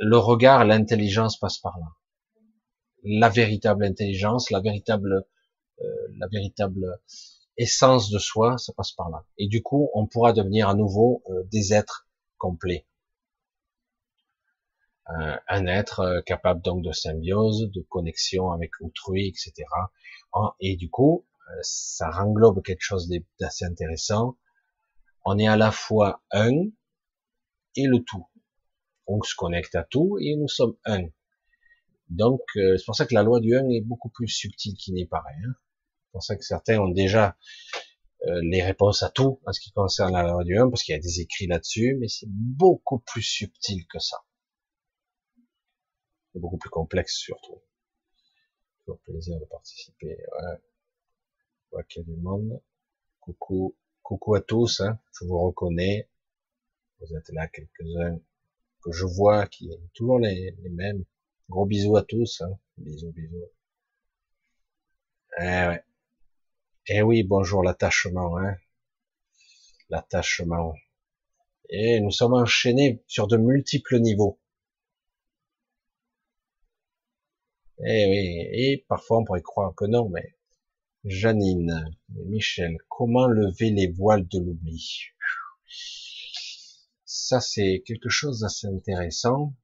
Speaker 1: le regard, l'intelligence passe par là. La véritable intelligence, la véritable, euh, la véritable essence de soi, ça passe par là. Et du coup, on pourra devenir à nouveau euh, des êtres complets. Euh, un être euh, capable donc de symbiose, de connexion avec autrui, etc. Et du coup, euh, ça renglobe quelque chose d'assez intéressant. On est à la fois un et le tout. On se connecte à tout et nous sommes un. Donc, c'est pour ça que la loi du un est beaucoup plus subtile qu'il n'est paraît. Hein. C'est pour ça que certains ont déjà les réponses à tout en ce qui concerne la loi du un, parce qu'il y a des écrits là-dessus, mais c'est beaucoup plus subtil que ça. C'est beaucoup plus complexe surtout. Toujours plaisir de participer. Ouais. A du monde. Coucou, coucou à tous. Hein. Je vous reconnais. Vous êtes là quelques-uns que je vois qui sont toujours les, mêmes. Gros bisous à tous. Hein. Bisous, bisous. Eh ouais. Eh oui, bonjour l'attachement. Hein. L'attachement. Et nous sommes enchaînés sur de multiples niveaux. Eh oui, et parfois on pourrait croire que non, mais Janine, Michel, comment lever les voiles de l'oubli? Ça, c'est quelque chose d'assez intéressant.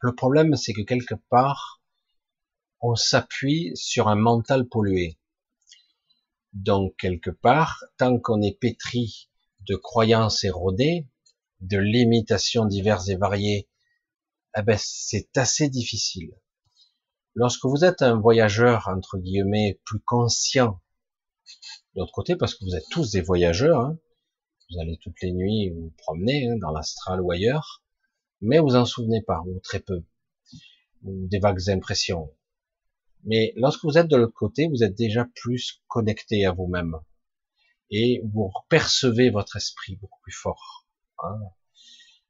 Speaker 1: Le problème, c'est que quelque part, on s'appuie sur un mental pollué. Donc, quelque part, tant qu'on est pétri de croyances érodées, de limitations diverses et variées eh ben, c'est assez difficile. Lorsque vous êtes un voyageur, entre guillemets, plus conscient, de l'autre côté, parce que vous êtes tous des voyageurs, hein, vous allez toutes les nuits vous promener hein, dans l'astral ou ailleurs, mais vous en souvenez pas, ou très peu, ou des vagues impressions. Mais lorsque vous êtes de l'autre côté, vous êtes déjà plus connecté à vous-même. Et vous percevez votre esprit beaucoup plus fort. Hein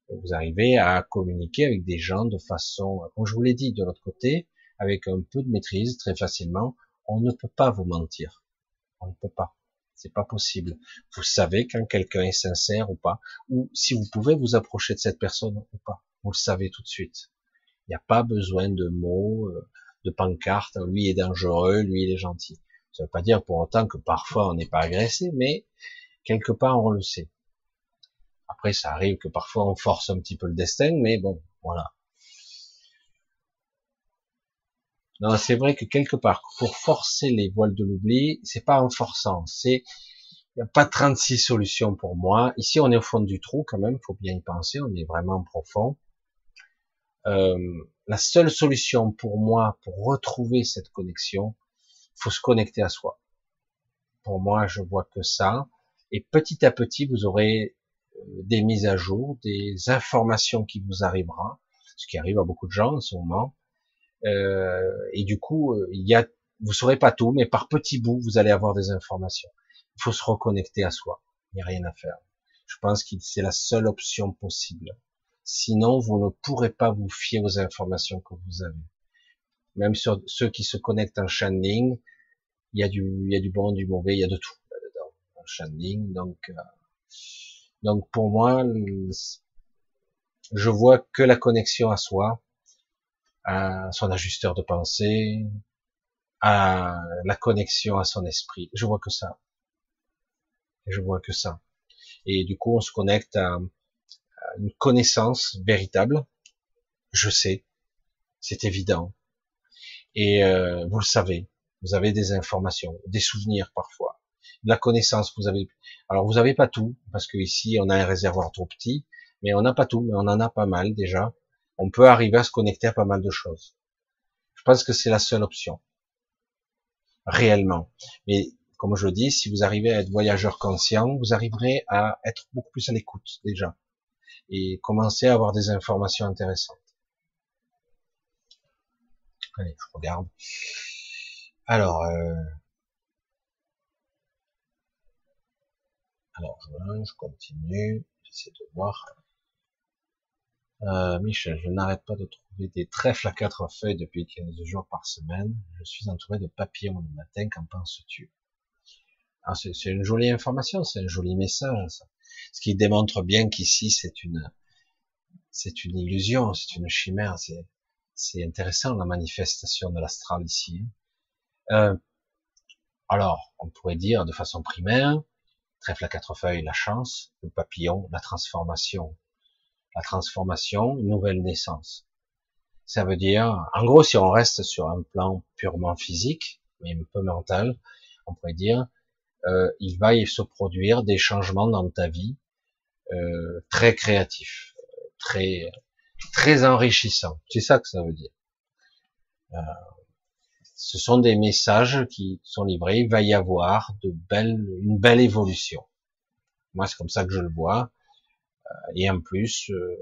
Speaker 1: vous arrivez à communiquer avec des gens de façon, comme je vous l'ai dit, de l'autre côté, avec un peu de maîtrise, très facilement. On ne peut pas vous mentir. On ne peut pas. C'est pas possible. Vous savez quand quelqu'un est sincère ou pas, ou si vous pouvez vous approcher de cette personne ou pas. Vous le savez tout de suite. Il n'y a pas besoin de mots, euh, de pancartes. Lui est dangereux, lui il est gentil. Ça ne veut pas dire pour autant que parfois on n'est pas agressé, mais quelque part on le sait. Après, ça arrive que parfois on force un petit peu le destin, mais bon, voilà. Non, c'est vrai que quelque part, pour forcer les voiles de l'oubli, c'est pas en forçant, c'est, il n'y a pas 36 solutions pour moi. Ici, on est au fond du trou quand même, faut bien y penser, on est vraiment profond. Euh, la seule solution pour moi, pour retrouver cette connexion, faut se connecter à soi. Pour moi, je vois que ça. Et petit à petit, vous aurez des mises à jour, des informations qui vous arrivera, ce qui arrive à beaucoup de gens en ce moment. Euh, et du coup, euh, il y a, vous saurez pas tout, mais par petits bouts, vous allez avoir des informations. Il faut se reconnecter à soi. Il n'y a rien à faire. Je pense que c'est la seule option possible. Sinon, vous ne pourrez pas vous fier aux informations que vous avez. Même sur ceux qui se connectent en channeling, il y a du, il y a du bon, du mauvais, il y a de tout là-dedans. En channeling, donc, euh, donc pour moi, je vois que la connexion à soi, à son ajusteur de pensée, à la connexion à son esprit. Je vois que ça. Je vois que ça. Et du coup, on se connecte à, une connaissance véritable. Je sais. C'est évident. Et euh, vous le savez, vous avez des informations, des souvenirs parfois, de la connaissance. Vous avez, alors vous n'avez pas tout parce que ici on a un réservoir trop petit, mais on n'a pas tout, mais on en a pas mal déjà. On peut arriver à se connecter à pas mal de choses. Je pense que c'est la seule option, réellement. Mais comme je le dis, si vous arrivez à être voyageur conscient, vous arriverez à être beaucoup plus à l'écoute déjà et commencer à avoir des informations intéressantes. Allez, je regarde. Alors, euh... alors je continue, j'essaie de voir. Euh, Michel, je n'arrête pas de trouver des trèfles à quatre feuilles depuis 15 jours par semaine. Je suis entouré de papillons le matin. Qu'en penses-tu? Ah, C'est une jolie information, c'est un joli message. Ça. Ce qui démontre bien qu'ici c'est une c'est une illusion, c'est une chimère. C'est c'est intéressant la manifestation de l'astral ici. Hein. Euh, alors, on pourrait dire de façon primaire, trèfle à quatre feuilles, la chance, le papillon, la transformation. La transformation, une nouvelle naissance. Ça veut dire, en gros, si on reste sur un plan purement physique, mais un peu mental, on pourrait dire, euh, il va y se produire des changements dans ta vie euh, très créatifs, très très enrichissant. C'est ça que ça veut dire. Euh, ce sont des messages qui sont livrés. Il va y avoir de belles, une belle évolution. Moi, c'est comme ça que je le vois. Euh, et en plus, euh,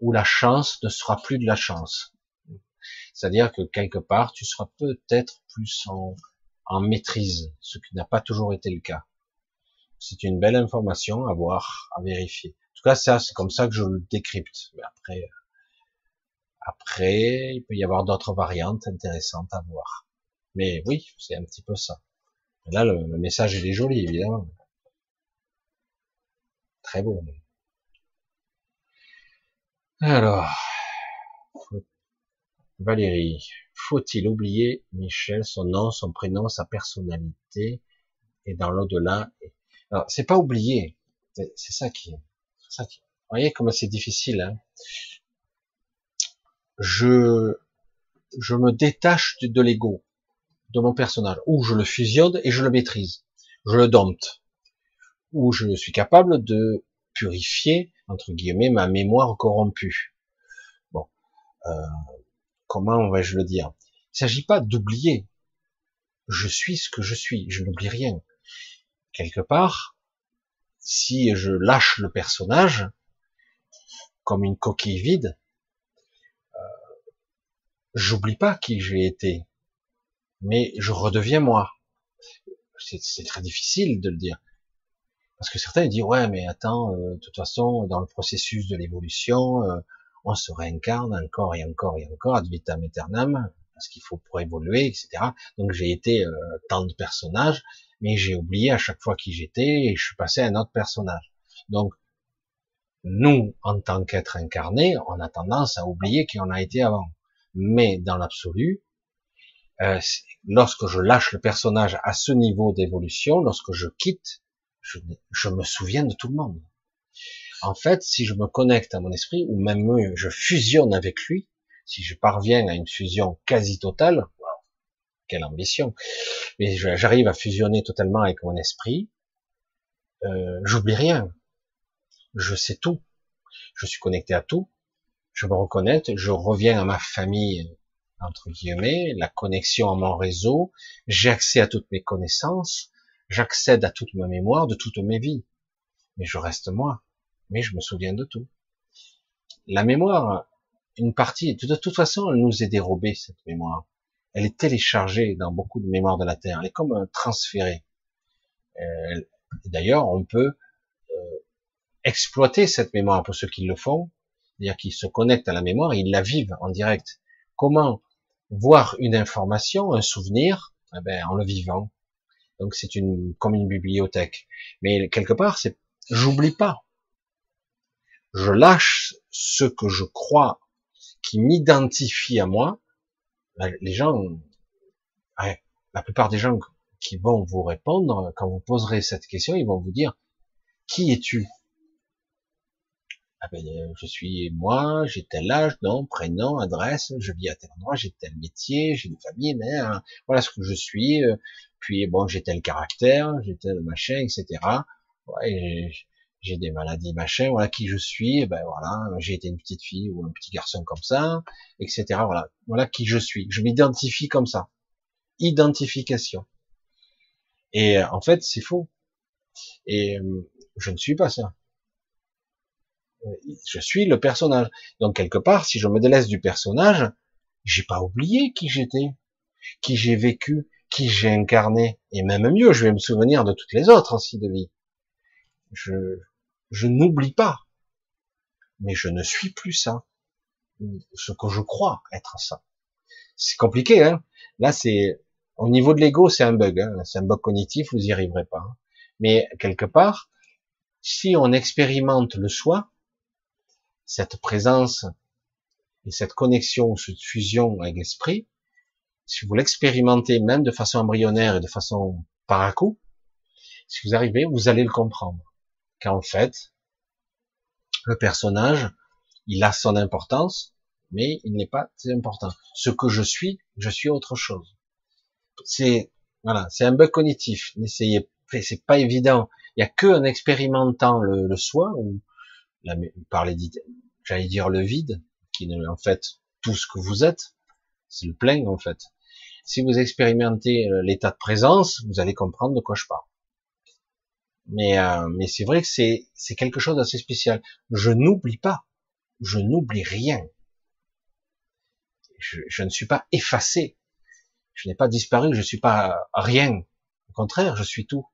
Speaker 1: où la chance ne sera plus de la chance. C'est-à-dire que quelque part, tu seras peut-être plus en, maîtrise, ce qui n'a pas toujours été le cas. C'est une belle information à voir, à vérifier. En tout cas, ça, c'est comme ça que je le décrypte. Mais après, après, il peut y avoir d'autres variantes intéressantes à voir. Mais oui, c'est un petit peu ça. là, le, le message, il est joli, évidemment. Très beau. Alors, Valérie, faut-il oublier Michel, son nom, son prénom, sa personnalité, et dans l'au-delà Alors, c'est pas oublier, c'est ça qui, ça qui. Vous voyez comment c'est difficile. Hein je, je me détache de, de l'ego, de mon personnage, ou je le fusionne et je le maîtrise, je le dompte, ou je suis capable de purifier entre guillemets ma mémoire corrompue. Bon, euh, comment vais-je le dire? Il ne s'agit pas d'oublier. Je suis ce que je suis, je n'oublie rien. Quelque part, si je lâche le personnage comme une coquille vide, euh, j'oublie pas qui j'ai été, mais je redeviens moi. C'est très difficile de le dire. Parce que certains disent ouais mais attends, euh, de toute façon dans le processus de l'évolution, euh, on se réincarne encore et encore et encore ad vitam aeternam parce qu'il faut pour évoluer, etc. Donc j'ai été euh, tant de personnages, mais j'ai oublié à chaque fois qui j'étais et je suis passé à un autre personnage. Donc nous, en tant qu'être incarné, on a tendance à oublier qui on a été avant. Mais dans l'absolu, euh, lorsque je lâche le personnage à ce niveau d'évolution, lorsque je quitte je, me souviens de tout le monde. En fait, si je me connecte à mon esprit, ou même je fusionne avec lui, si je parviens à une fusion quasi totale, quelle ambition, mais j'arrive à fusionner totalement avec mon esprit, euh, j'oublie rien. Je sais tout. Je suis connecté à tout. Je me reconnais, je reviens à ma famille, entre guillemets, la connexion à mon réseau, j'ai accès à toutes mes connaissances, J'accède à toute ma mémoire de toutes mes vies. Mais je reste moi. Mais je me souviens de tout. La mémoire, une partie, de toute façon, elle nous est dérobée, cette mémoire. Elle est téléchargée dans beaucoup de mémoires de la Terre. Elle est comme transférée. Euh, D'ailleurs, on peut euh, exploiter cette mémoire pour ceux qui le font, c'est-à-dire qu'ils se connectent à la mémoire, ils la vivent en direct. Comment voir une information, un souvenir, eh ben, en le vivant, donc c'est une comme une bibliothèque. Mais quelque part, c'est j'oublie pas. Je lâche ce que je crois qui m'identifie à moi. Les gens, la plupart des gens qui vont vous répondre, quand vous poserez cette question, ils vont vous dire qui es-tu? Ah ben, euh, je suis moi, j'ai tel âge, nom, prénom, adresse, je vis à tel endroit, j'ai tel métier, j'ai une famille, mais hein, voilà ce que je suis. Euh, puis bon, j'ai tel caractère, j'ai tel machin, etc. Ouais, j'ai des maladies, machin, voilà qui je suis, ben voilà, j'ai été une petite fille ou un petit garçon comme ça, etc. Voilà, voilà qui je suis. Je m'identifie comme ça. Identification. Et euh, en fait, c'est faux. Et je ne suis pas ça je suis le personnage. Donc quelque part, si je me délaisse du personnage, j'ai pas oublié qui j'étais, qui j'ai vécu, qui j'ai incarné, et même mieux, je vais me souvenir de toutes les autres aussi de vie. Je, je n'oublie pas, mais je ne suis plus ça, ce que je crois être ça. C'est compliqué, hein. Là, c'est au niveau de l'ego, c'est un bug, hein. c'est un bug cognitif, vous y arriverez pas. Hein. Mais quelque part, si on expérimente le soi, cette présence et cette connexion, cette fusion avec l'esprit, si vous l'expérimentez même de façon embryonnaire et de façon par à coup, si vous arrivez, vous allez le comprendre. Qu'en fait, le personnage, il a son importance, mais il n'est pas important. Ce que je suis, je suis autre chose. C'est, voilà, c'est un bug cognitif. N'essayez, c'est pas évident. Il y a que en expérimentant le, soi, ou la, parler j'allais dire le vide, qui est en fait tout ce que vous êtes, c'est le plein en fait. Si vous expérimentez euh, l'état de présence, vous allez comprendre de quoi je parle. Mais, euh, mais c'est vrai que c'est, c'est quelque chose d'assez spécial. Je n'oublie pas, je n'oublie rien. Je, je, ne suis pas effacé, je n'ai pas disparu, je ne suis pas rien. Au contraire, je suis tout.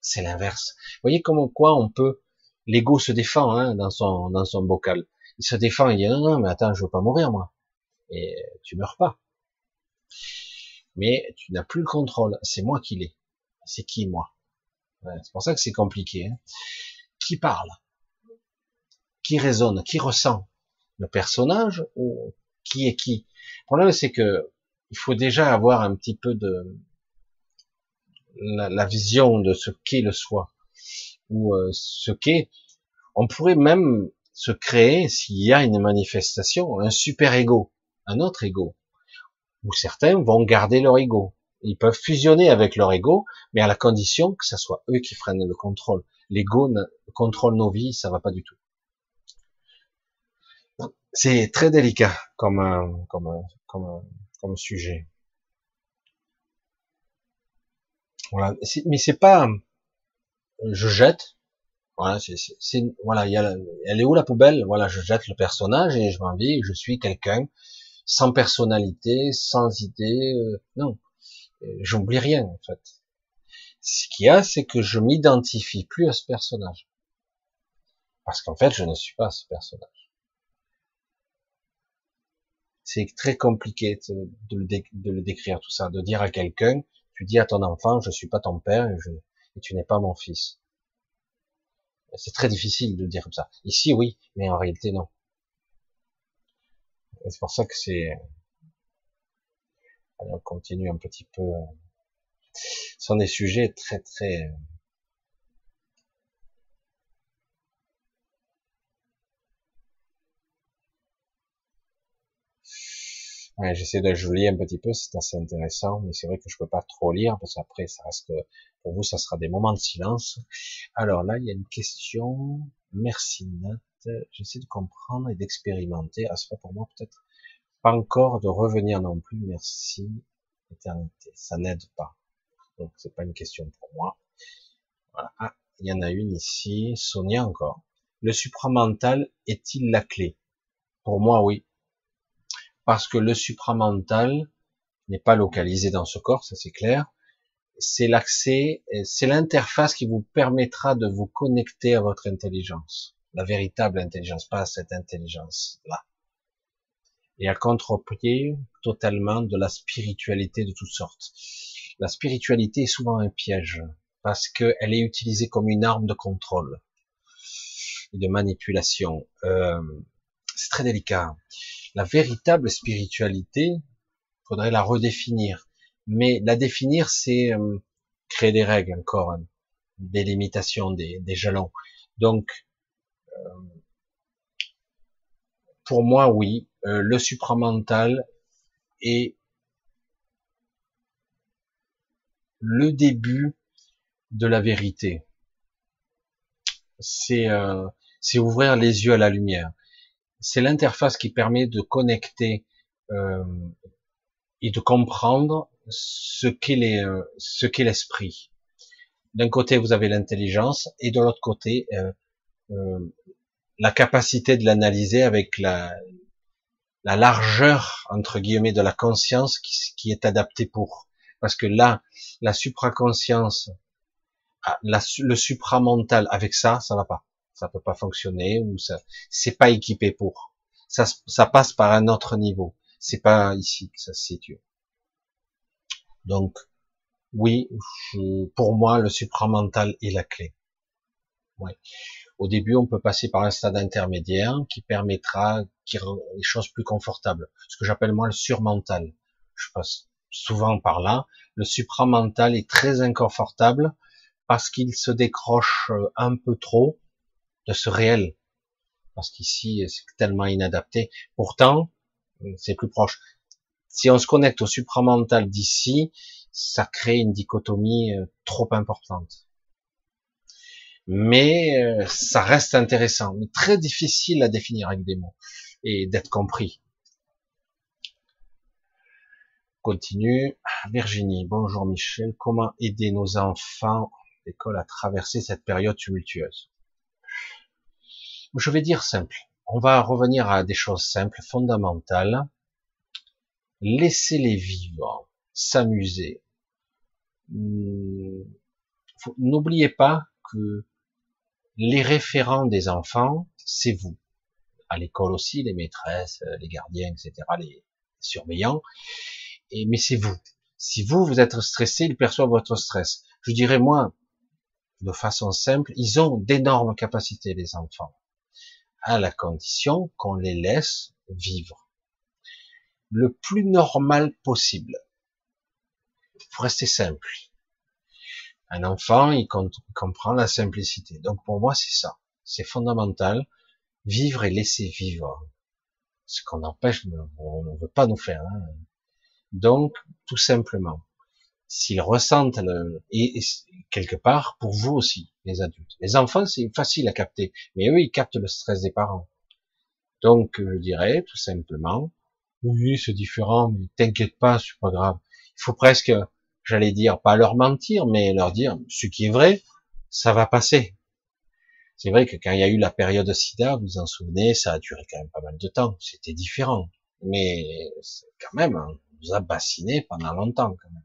Speaker 1: C'est l'inverse. Vous voyez comment quoi on peut l'ego se défend hein, dans son dans son bocal. Il se défend, il dit non non mais attends, je veux pas mourir moi. Et tu meurs pas. Mais tu n'as plus le contrôle. C'est moi qui l'ai. C'est qui moi? C'est pour ça que c'est compliqué. Hein. Qui parle? Qui raisonne? Qui ressent? Le personnage ou qui est qui? Le problème c'est que il faut déjà avoir un petit peu de la, vision de ce qu'est le soi ou euh, ce qu'est. On pourrait même se créer, s'il y a une manifestation, un super ego, un autre ego, où certains vont garder leur ego. Ils peuvent fusionner avec leur ego, mais à la condition que ce soit eux qui freinent le contrôle. L'ego contrôle nos vies, ça va pas du tout. C'est très délicat comme comme comme comme sujet. Voilà, mais c'est pas je jette. Voilà, voilà, elle est où la poubelle? Voilà, je jette le personnage et je m'en vais. Je suis quelqu'un sans personnalité, sans idée. Euh, non, euh, j'oublie rien en fait. Ce qu'il y a, c'est que je m'identifie plus à ce personnage, parce qu'en fait, je ne suis pas ce personnage. C'est très compliqué de le, décrire tout ça, de dire à quelqu'un, tu dis à ton enfant, je suis pas ton père et tu n'es pas mon fils. C'est très difficile de dire comme ça. Ici, oui, mais en réalité, non. C'est pour ça que c'est... on continue un petit peu. Ce sont des sujets très, très... Ouais, j'essaie de jouer un petit peu, c'est assez intéressant, mais c'est vrai que je peux pas trop lire parce qu'après ça reste pour vous ça sera des moments de silence. Alors là, il y a une question. Merci Nat. J'essaie de comprendre et d'expérimenter. Ah, c'est pas pour moi peut-être. Pas encore de revenir non plus. Merci éternité. Ça n'aide pas. Donc c'est pas une question pour moi. Voilà. Ah, il y en a une ici. Sonia encore. Le supramental est-il la clé? Pour moi, oui parce que le supramental n'est pas localisé dans ce corps, ça c'est clair. C'est l'accès, c'est l'interface qui vous permettra de vous connecter à votre intelligence, la véritable intelligence, pas cette intelligence-là. Et à contre-pied totalement de la spiritualité de toutes sortes. La spiritualité est souvent un piège parce qu'elle est utilisée comme une arme de contrôle et de manipulation. Euh, c'est très délicat. La véritable spiritualité, faudrait la redéfinir. Mais la définir, c'est euh, créer des règles encore, hein, des limitations, des, jalons. Donc, pour moi, oui, euh, le supramental est le début de la vérité. C'est euh, ouvrir les yeux à la lumière. C'est l'interface qui permet de connecter euh, et de comprendre ce qu'est euh, l'esprit. D'un côté, vous avez l'intelligence, et de l'autre côté, euh, euh, la capacité de l'analyser avec la, la largeur entre guillemets de la conscience qui, qui est adaptée pour. Parce que là, la supraconscience, ah, la, le supramental avec ça, ça va pas. Ça peut pas fonctionner ou ça, c'est pas équipé pour. Ça, ça passe par un autre niveau. C'est pas ici que ça se situe. Donc, oui, pour moi, le supramental est la clé. Au début, on peut passer par un stade intermédiaire qui permettra, qui rend les choses plus confortables. Ce que j'appelle moi le surmental. Je passe souvent par là. Le supramental est très inconfortable parce qu'il se décroche euh, un peu trop de ce réel. Parce qu'ici, c'est tellement inadapté. Pourtant, c'est plus proche. Si on se connecte au supramental d'ici, ça crée une dichotomie euh, trop importante. Mais euh, ça reste intéressant, mais très difficile à définir avec des mots et d'être compris. Continue. Virginie, bonjour Michel. Comment aider nos enfants d'école à traverser cette période tumultueuse? Je vais dire simple. On va revenir à des choses simples, fondamentales. Laissez-les vivre, s'amuser. Hmm, n'oubliez pas que les référents des enfants, c'est vous. À l'école aussi, les maîtresses, les gardiens, etc., les surveillants. Et, mais c'est vous. Si vous, vous êtes stressé, ils perçoivent votre stress. Je dirais, moi, de façon simple, ils ont d'énormes capacités, les enfants. À la condition qu'on les laisse vivre. Le plus normal possible. Il faut rester simple. Un enfant, il, comprend la simplicité. Donc pour moi, c'est ça. C'est fondamental. Vivre et laisser vivre. Ce qu'on empêche, on ne veut pas nous faire. Hein. Donc, tout simplement, s'ils ressentent et, quelque part, pour vous aussi, les adultes. Les enfants, c'est facile à capter, mais eux, ils captent le stress des parents. Donc, je dirais, tout simplement, oui, c'est différent, mais t'inquiète pas, c'est pas grave. Il faut presque j'allais dire, pas leur mentir, mais leur dire ce qui est vrai, ça va passer. C'est vrai que quand il y a eu la période SIDA, vous vous en souvenez, ça a duré quand même pas mal de temps. C'était différent. Mais quand même, on nous a bassiné pendant longtemps quand même.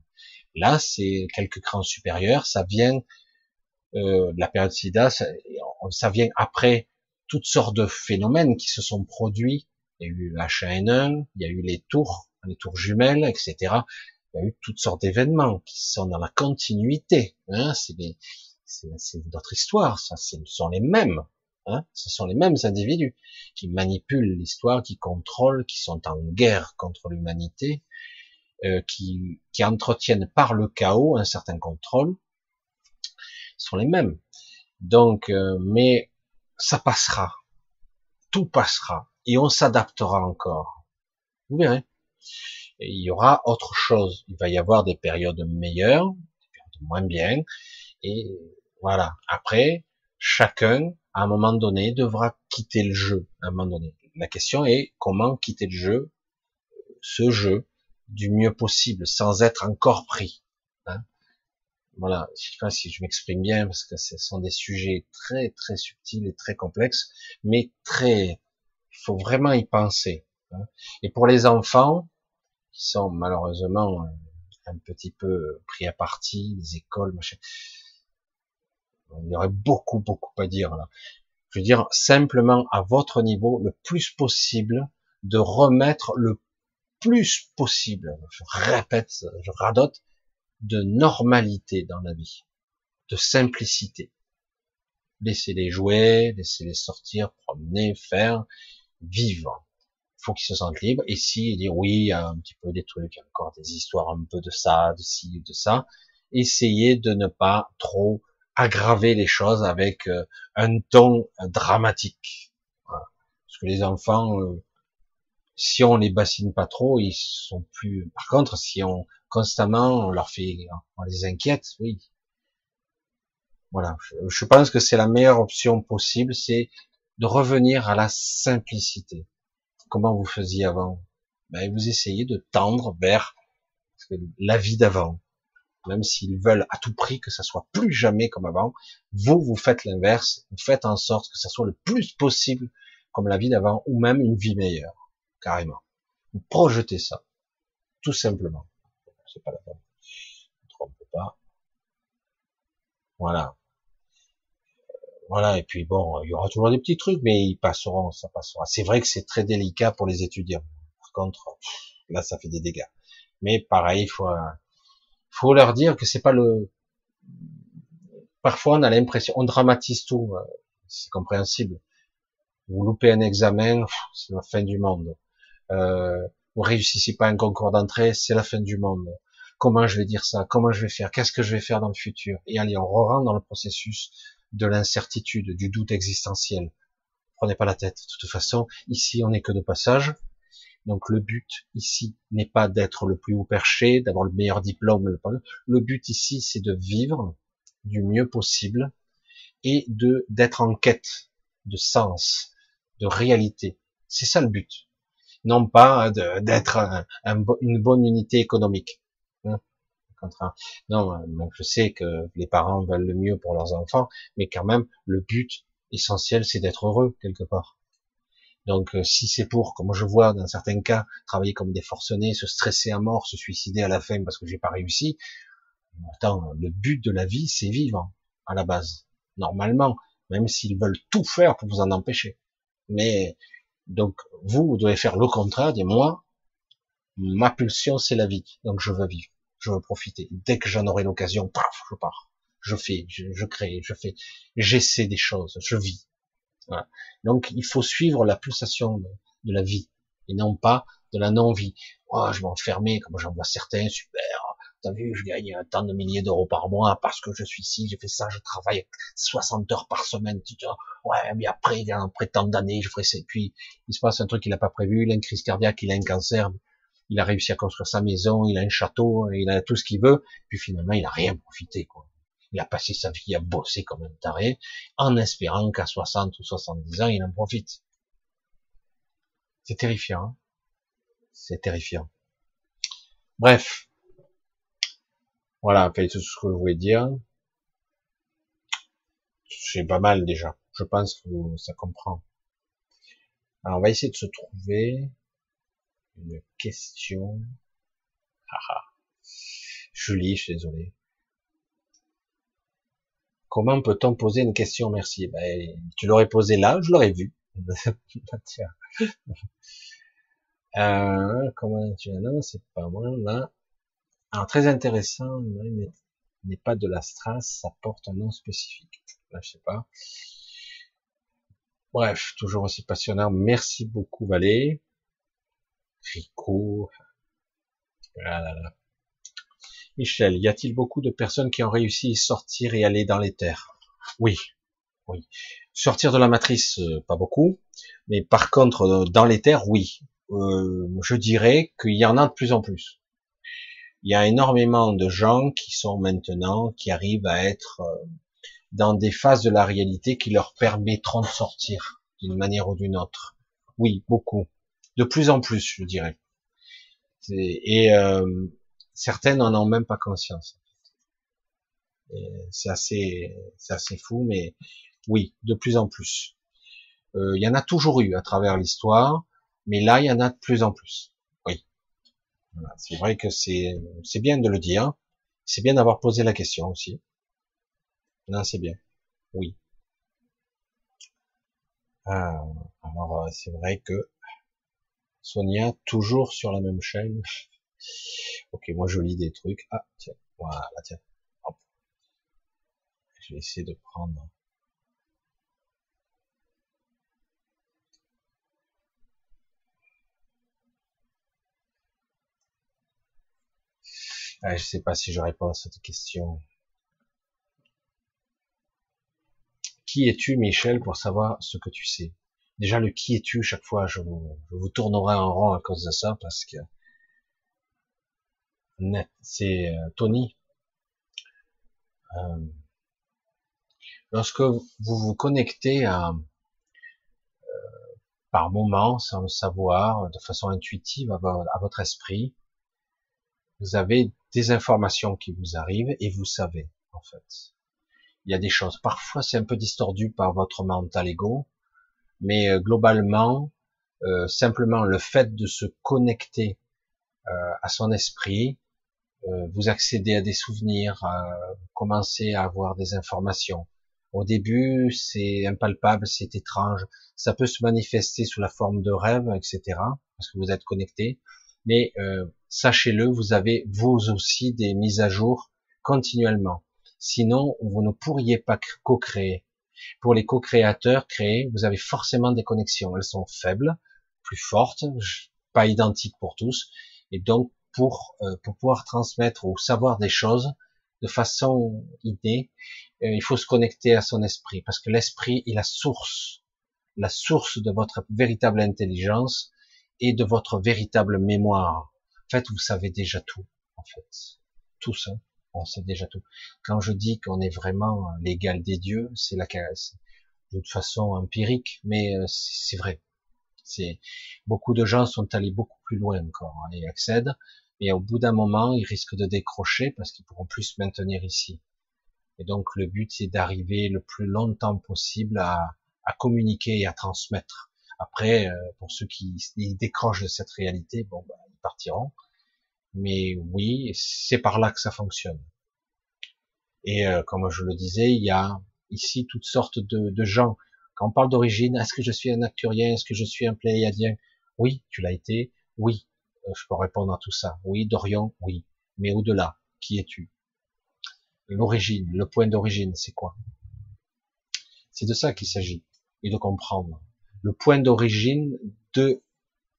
Speaker 1: Là, c'est quelques crans supérieurs, ça vient euh, de la période SIDA, ça, ça, vient après toutes sortes de phénomènes qui se sont produits. Il y a eu l'H1N1, il y a eu les tours, les tours jumelles, etc il y a eu toutes sortes d'événements qui sont dans la continuité. Hein, c'est notre histoire, ça, ce sont les mêmes. Hein, ce sont les mêmes individus qui manipulent l'histoire, qui contrôlent, qui sont en guerre contre l'humanité, euh, qui, qui entretiennent par le chaos un certain contrôle. Ce sont les mêmes. Donc, euh, mais ça passera, tout passera, et on s'adaptera encore. Vous verrez et il y aura autre chose. Il va y avoir des périodes meilleures, des périodes moins bien, et voilà. Après, chacun, à un moment donné, devra quitter le jeu. À un moment donné. La question est comment quitter le jeu, ce jeu, du mieux possible, sans être encore pris. Hein voilà, je sais pas si je m'exprime bien parce que ce sont des sujets très très subtils et très complexes, mais très, il faut vraiment y penser. Hein. Et pour les enfants, qui sont malheureusement euh, un petit peu pris à partie, les écoles, machin. Il y aurait beaucoup, beaucoup à dire là. Je veux dire simplement à votre niveau, le plus possible, de remettre le plus possible, je répète, je radote, de normalité dans la vie, de simplicité. Laissez-les jouer, laissez-les sortir, promener, faire, vivre faut qu'ils se sentent libres. Et si dire oui, il y a un petit peu des trucs, encore des histoires un peu de ça, de ci, de ça, essayez de ne pas trop aggraver les choses avec euh, un ton dramatique. Parce que les enfants, euh, si on les bassine pas trop, ils sont plus. Par contre, si on constamment on leur fait, on les inquiète, oui. Voilà. Je, pense que c'est la meilleure option possible, c'est de revenir à la simplicité. Comment vous faisiez avant? Ben, vous essayez de tendre vers la vie d'avant. Même s'ils veulent à tout prix que ça soit plus jamais comme avant, vous, vous faites l'inverse, vous faites en sorte que ça soit le plus possible comme la vie d'avant, ou même une vie meilleure, carrément. Vous projetez ça, tout simplement. C'est pas la peine. Ne trompe pas. Voilà. Voilà, et puis bon, il y aura toujours des petits trucs, mais ils passeront, ça passera. C'est vrai que c'est très délicat pour les étudiants. Par contre, là, ça fait des dégâts. Mais pareil, il faut, faut leur dire que c'est pas le. Parfois, on a l'impression, on dramatise tout. Euh, c'est compréhensible. Vous loupez un examen, c'est la fin du monde. Euh, vous réussissez pas un concours d'entrée, c'est la fin du monde. Comment je vais dire ça? Comment je vais faire? Qu'est-ce que je vais faire dans le futur? Et allez, on re rentre dans le processus de l'incertitude, du doute existentiel. Prenez pas la tête. De toute façon, ici, on n'est que de passage. Donc le but ici n'est pas d'être le plus haut perché, d'avoir le meilleur diplôme. Le but ici, c'est de vivre du mieux possible et d'être en quête de sens, de réalité. C'est ça le but. Non pas d'être une bonne unité économique. Non, je sais que les parents veulent le mieux pour leurs enfants, mais quand même, le but essentiel, c'est d'être heureux quelque part. Donc, euh, si c'est pour, comme je vois dans certains cas, travailler comme des forcenés, se stresser à mort, se suicider à la fin parce que j'ai pas réussi, pourtant, le but de la vie, c'est vivre à la base, normalement, même s'ils veulent tout faire pour vous en empêcher. Mais donc, vous, vous devez faire le contraire. Dire moi, ma pulsion, c'est la vie, donc je veux vivre je veux profiter. Dès que j'en aurai l'occasion, paf, je pars. Je fais, je, crée, je fais, j'essaie des choses, je vis. Voilà. Donc il faut suivre la pulsation de, la vie et non pas de la non-vie. Oh, je vais comme j'en vois certains, super. T'as vu, je gagne tant de milliers d'euros par mois parce que je suis ici, j'ai fait ça, je travaille 60 heures par semaine. Tu dis, ouais, mais après, après tant d'années, je ferai ça. Puis, il se passe un truc qu'il n'a pas prévu, il a une crise cardiaque, il a un cancer il a réussi à construire sa maison, il a un château, il a tout ce qu'il veut, puis finalement il a rien profité. Il a passé sa vie à bosser comme un taré, en espérant qu'à 60 ou 70 ans, il en profite. C'est terrifiant. Hein. C'est terrifiant. Bref. Voilà, fait tout ce que je voulais dire. C'est pas mal déjà. Je pense que ça comprend. Alors, on va essayer de se trouver une question. Julie, je suis désolé. Comment peut-on poser une question? Merci. Ben, tu l'aurais posé là, je l'aurais vu. Tiens. Euh, comment tu non, c'est pas moi là. Alors très intéressant, n'est pas de la strass, ça porte un nom spécifique. Là, je sais pas. Bref, toujours aussi passionnant. Merci beaucoup Valé. Rico. Ah Michel, y a-t-il beaucoup de personnes qui ont réussi à sortir et aller dans les terres? Oui, oui. Sortir de la matrice, euh, pas beaucoup, mais par contre, euh, dans les terres, oui. Euh, je dirais qu'il y en a de plus en plus. Il y a énormément de gens qui sont maintenant, qui arrivent à être dans des phases de la réalité qui leur permettront de sortir d'une manière ou d'une autre. Oui, beaucoup de plus en plus, je dirais. Et euh, certaines n'en ont même pas conscience. C'est assez, c'est assez fou, mais oui, de plus en plus. Euh, il y en a toujours eu à travers l'histoire, mais là, il y en a de plus en plus. Oui. C'est vrai que c'est, c'est bien de le dire. C'est bien d'avoir posé la question aussi. Non, c'est bien. Oui. Ah, alors, euh, c'est vrai que Sonia, toujours sur la même chaîne. ok, moi je lis des trucs. Ah, tiens, voilà, tiens. Je vais essayer de prendre. Ah, je sais pas si je réponds à cette question. Qui es-tu, Michel, pour savoir ce que tu sais? Déjà le qui es-tu, chaque fois je vous, tournerai en rond à cause de ça, parce que c'est euh, Tony. Euh, lorsque vous vous connectez à, euh, par moment, sans le savoir, de façon intuitive à, votre esprit, vous avez des informations qui vous arrivent et vous savez, en fait. Il y a des choses. Parfois, c'est un peu distordu par votre mental ego, mais globalement, simplement le fait de se connecter à son esprit, euh, vous accédez à des souvenirs, vous commencez à avoir des informations. Au début, c'est impalpable, c'est étrange, ça peut se manifester sous la forme de rêves, etc., parce que vous êtes connecté. Mais euh, sachez-le, vous avez vous aussi des mises à jour continuellement. Sinon, vous ne pourriez pas co-créer. Pour les co-créateurs créés, vous avez forcément des connexions. Elles sont faibles, plus fortes, pas identiques pour tous, et donc pour, euh, pour pouvoir transmettre ou savoir des choses de façon innée, euh, il faut se connecter à son esprit, parce que l'esprit est la source, la source de votre véritable intelligence et de votre véritable mémoire. En fait, vous savez déjà tout, en fait. Tout ça, on sait déjà tout. Quand je dis qu'on est vraiment l'égal des dieux, c'est la d'une façon empirique, mais euh, c'est vrai. C'est beaucoup de gens sont allés beaucoup plus loin encore hein, et accèdent et au bout d'un moment, ils risquent de décrocher parce qu'ils pourront plus se maintenir ici. Et donc le but, c'est d'arriver le plus longtemps possible à, à, communiquer et à transmettre. Après, euh, pour ceux qui décrochent de cette réalité, bon, bah, ils partiront. Mais oui, c'est par là que ça fonctionne. Et euh, comme je le disais, il y a ici toutes sortes de, de gens. Quand on parle d'origine, est-ce que je suis un acturien Est-ce que je suis un pléiadien? Oui, tu l'as été. Oui, euh, je peux répondre à tout ça. Oui, Dorian, oui. Mais au-delà, qui es-tu? L'origine, le point d'origine, c'est quoi? C'est de ça qu'il s'agit, et de comprendre. Le point d'origine de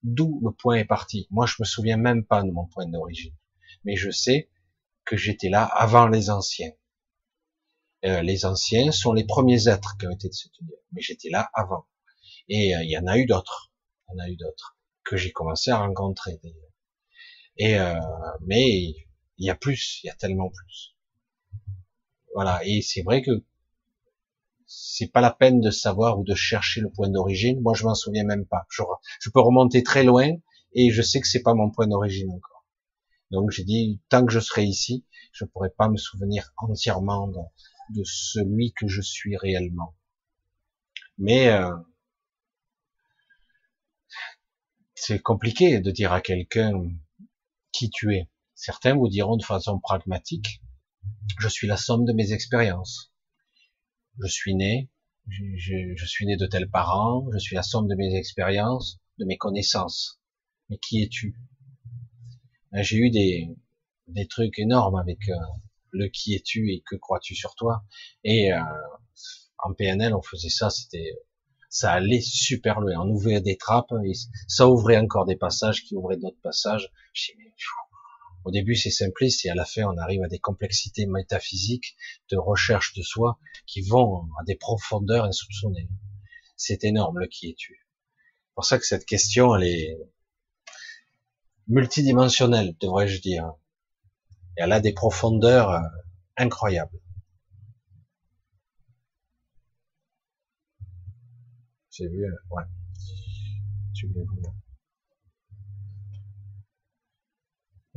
Speaker 1: d'où le point est parti. Moi, je me souviens même pas de mon point d'origine, mais je sais que j'étais là avant les anciens. Euh, les anciens sont les premiers êtres qui ont été de cette univers, mais j'étais là avant. Et euh, il y en a eu d'autres. Il y en a eu d'autres que j'ai commencé à rencontrer Et euh, mais il y a plus, il y a tellement plus. Voilà, et c'est vrai que c'est pas la peine de savoir ou de chercher le point d'origine. Moi, je m'en souviens même pas. Je, peux remonter très loin et je sais que c'est pas mon point d'origine encore. Donc j'ai dit tant que je serai ici, je pourrai pas me souvenir entièrement de, de celui que je suis réellement. Mais euh, c'est compliqué de dire à quelqu'un qui tu es. Certains vous diront de façon pragmatique, je suis la somme de mes expériences. Je suis né, je, suis né de tels parents, je suis la somme de mes expériences, de mes connaissances. Mais qui es-tu? Ben, J'ai eu des, trucs énormes avec euh, le qui es-tu et que crois-tu sur toi. Et euh, en PNL, on faisait ça, c'était ça allait super loin. On ouvrait des trappes, et ça ouvrait encore des passages qui ouvraient d'autres passages. Au début, c'est simpliste, et à la fin, on arrive à des complexités métaphysiques de recherche de soi qui vont à des profondeurs insoupçonnées. C'est énorme, le qui es-tu. C'est pour ça que cette question, elle est multidimensionnelle, devrais-je dire. Elle a des profondeurs euh, incroyables. J'ai vu, euh, ouais. Tu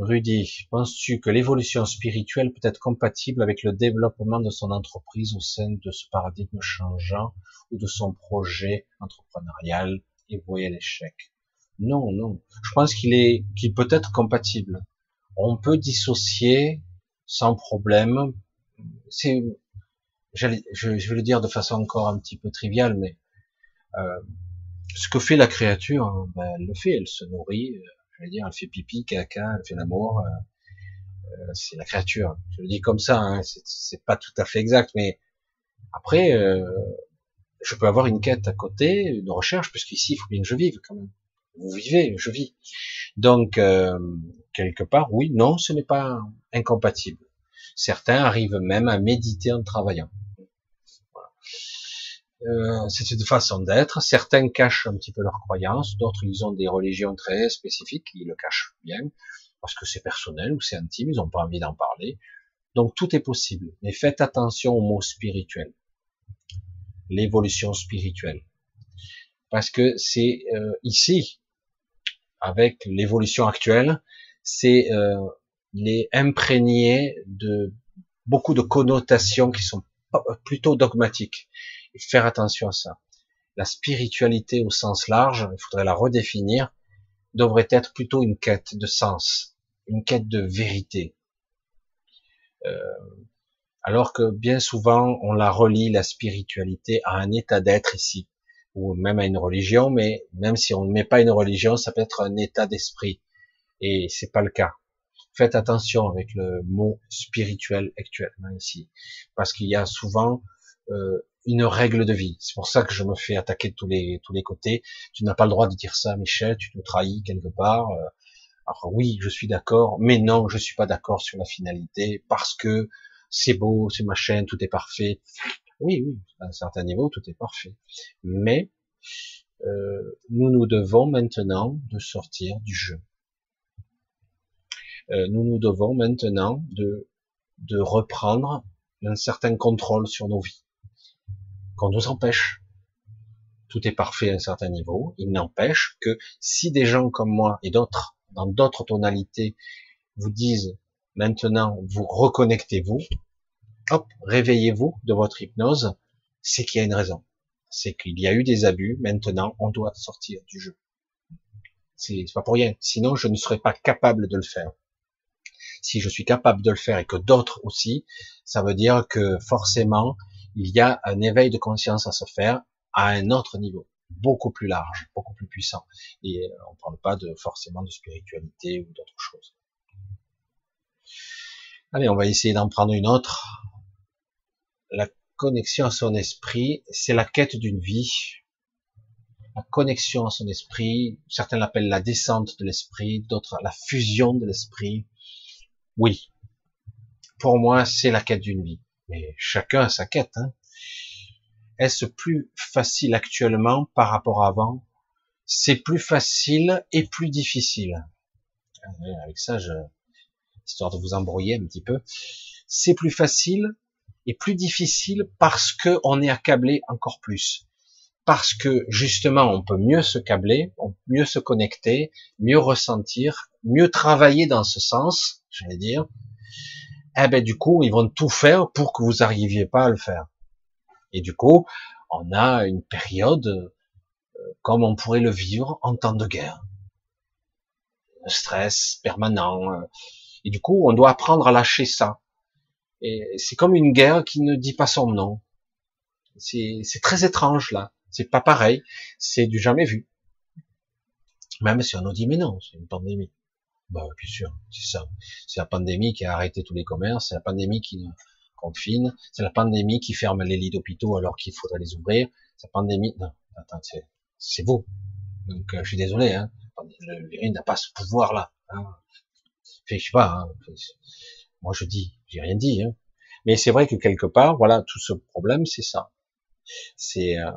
Speaker 1: Rudy, penses-tu que l'évolution spirituelle peut être compatible avec le développement de son entreprise au sein de ce paradigme changeant ou de son projet entrepreneurial et voyez l'échec? Non, non. Je pense qu'il est, qu'il peut être compatible. On peut dissocier sans problème. C'est, je, je vais le dire de façon encore un petit peu triviale, mais euh, ce que fait la créature, hein, ben, elle le fait, elle se nourrit, euh, je vais dire, elle fait pipi, caca, elle fait l'amour, euh, c'est la créature. Je le dis comme ça, hein, c'est pas tout à fait exact, mais après, je peux avoir une quête à côté, une recherche, puisqu'ici, il faut bien que je vive quand même. Vous vivez, je vis. Donc, quelque part, oui, non, ce n'est pas incompatible. Certains arrivent même à méditer en travaillant. Euh, c'est une façon d'être. Certains cachent un petit peu leurs croyances, d'autres ils ont des religions très spécifiques, ils le cachent bien parce que c'est personnel ou c'est intime, ils n'ont pas envie d'en parler. Donc tout est possible, mais faites attention au mot spirituel, l'évolution spirituelle, parce que c'est euh, ici, avec l'évolution actuelle, c'est euh, il est imprégné de beaucoup de connotations qui sont plutôt dogmatiques. Faire attention à ça. La spiritualité au sens large, il faudrait la redéfinir, devrait être plutôt une quête de sens, une quête de vérité. Euh, alors que bien souvent, on la relie, la spiritualité, à un état d'être ici, ou même à une religion, mais même si on ne met pas une religion, ça peut être un état d'esprit. Et c'est pas le cas. Faites attention avec le mot spirituel actuellement ici, parce qu'il y a souvent euh, une règle de vie. C'est pour ça que je me fais attaquer de tous les tous les côtés. Tu n'as pas le droit de dire ça, Michel. Tu nous trahis quelque part. Euh, alors oui, je suis d'accord, mais non, je suis pas d'accord sur la finalité parce que c'est beau, c'est machin, tout est parfait. Oui, oui, à un certain niveau, tout est parfait. Mais euh, nous nous devons maintenant de sortir du jeu. Euh, nous nous devons maintenant de de reprendre un certain contrôle sur nos vies qu'on nous empêche. Tout est parfait à un certain niveau. Il n'empêche que si des gens comme moi et d'autres, dans d'autres tonalités, vous disent maintenant vous reconnectez-vous, hop, réveillez-vous de votre hypnose, c'est qu'il y a une raison. C'est qu'il y a eu des abus, maintenant on doit sortir du jeu. C'est pas pour rien. Sinon, je ne serais pas capable de le faire. Si je suis capable de le faire et que d'autres aussi, ça veut dire que forcément, il y a un éveil de conscience à se faire à un autre niveau, beaucoup plus large, beaucoup plus puissant. Et euh, on ne parle pas de forcément de spiritualité ou d'autres choses. Allez, on va essayer d'en prendre une autre. La connexion à son esprit, c'est la quête d'une vie. La connexion à son esprit, certains l'appellent la descente de l'esprit, d'autres la fusion de l'esprit. Oui, pour moi, c'est la quête d'une vie mais chacun a sa quête. Hein. Est-ce plus facile actuellement par rapport à avant? C'est plus facile et plus difficile. Euh, avec ça, je... histoire de vous embrouiller un petit peu, c'est plus facile et plus difficile parce que on est accablé encore plus. Parce que justement, on peut mieux se câbler, mieux se connecter, mieux ressentir, mieux travailler dans ce sens, j'allais dire, eh ben du coup, ils vont tout faire pour que vous n'arriviez pas à le faire. Et du coup, on a une période euh, comme on pourrait le vivre en temps de guerre. Le stress permanent. Euh, et du coup, on doit apprendre à lâcher ça. Et c'est comme une guerre qui ne dit pas son nom. C'est très étrange là. C'est pas pareil. C'est du jamais vu. Même si on nous dit mais non, c'est une pandémie. Bah, bien sûr, c'est ça. C'est la pandémie qui a arrêté tous les commerces, c'est la pandémie qui confine, c'est la pandémie qui ferme les lits d'hôpitaux alors qu'il faudrait les ouvrir. C'est la pandémie. Non, attends, c'est vous. Donc, euh, je suis désolé. Hein. Le virus n'a pas ce pouvoir-là. Hein. Fait, je sais pas. Hein. Moi, je dis, j'ai rien dit. Hein. Mais c'est vrai que quelque part, voilà, tout ce problème, c'est ça. C'est euh...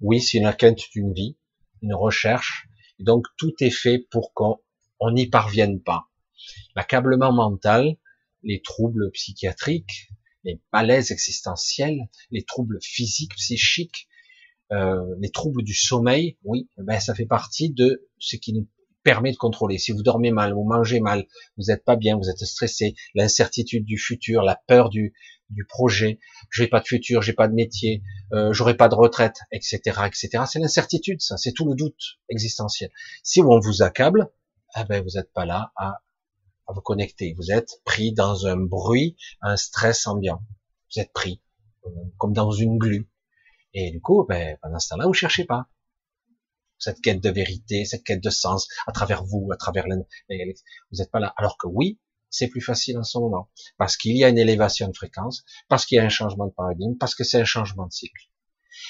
Speaker 1: oui, c'est une quête d'une vie, une recherche, donc tout est fait pour qu'on n'y parvienne pas. L'accablement mental, les troubles psychiatriques, les malaises existentiels, les troubles physiques, psychiques, euh, les troubles du sommeil, oui, ben ça fait partie de ce qui nous permet de contrôler. Si vous dormez mal, vous mangez mal, vous n'êtes pas bien, vous êtes stressé, l'incertitude du futur, la peur du, du projet, j'ai pas de futur, j'ai pas de métier, euh, j'aurai pas de retraite, etc., etc. C'est l'incertitude, ça, c'est tout le doute existentiel. Si on vous accable, eh ben vous n'êtes pas là à, à, vous connecter. Vous êtes pris dans un bruit, un stress ambiant. Vous êtes pris euh, comme dans une glu. Et du coup, ben, pendant ce temps-là, vous cherchez pas cette quête de vérité, cette quête de sens à travers vous, à travers les, vous n'êtes pas là. Alors que oui, c'est plus facile en ce moment parce qu'il y a une élévation de fréquence, parce qu'il y a un changement de paradigme, parce que c'est un changement de cycle.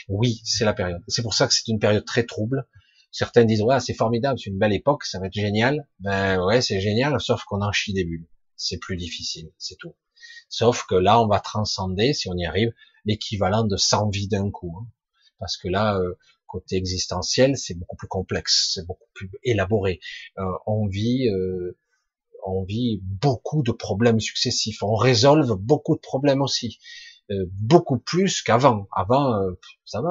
Speaker 1: Oui, c'est la période. C'est pour ça que c'est une période très trouble. Certains disent ouais, c'est formidable, c'est une belle époque, ça va être génial. Ben ouais, c'est génial, sauf qu'on en chie des bulles. C'est plus difficile, c'est tout. Sauf que là, on va transcender, si on y arrive, l'équivalent de 100 vies d'un coup. Hein. Parce que là, euh, côté existentiel, c'est beaucoup plus complexe, c'est beaucoup plus élaboré. Euh, on vit, euh, on vit beaucoup de problèmes successifs. On résolve beaucoup de problèmes aussi, euh, beaucoup plus qu'avant. Avant, euh, ça va,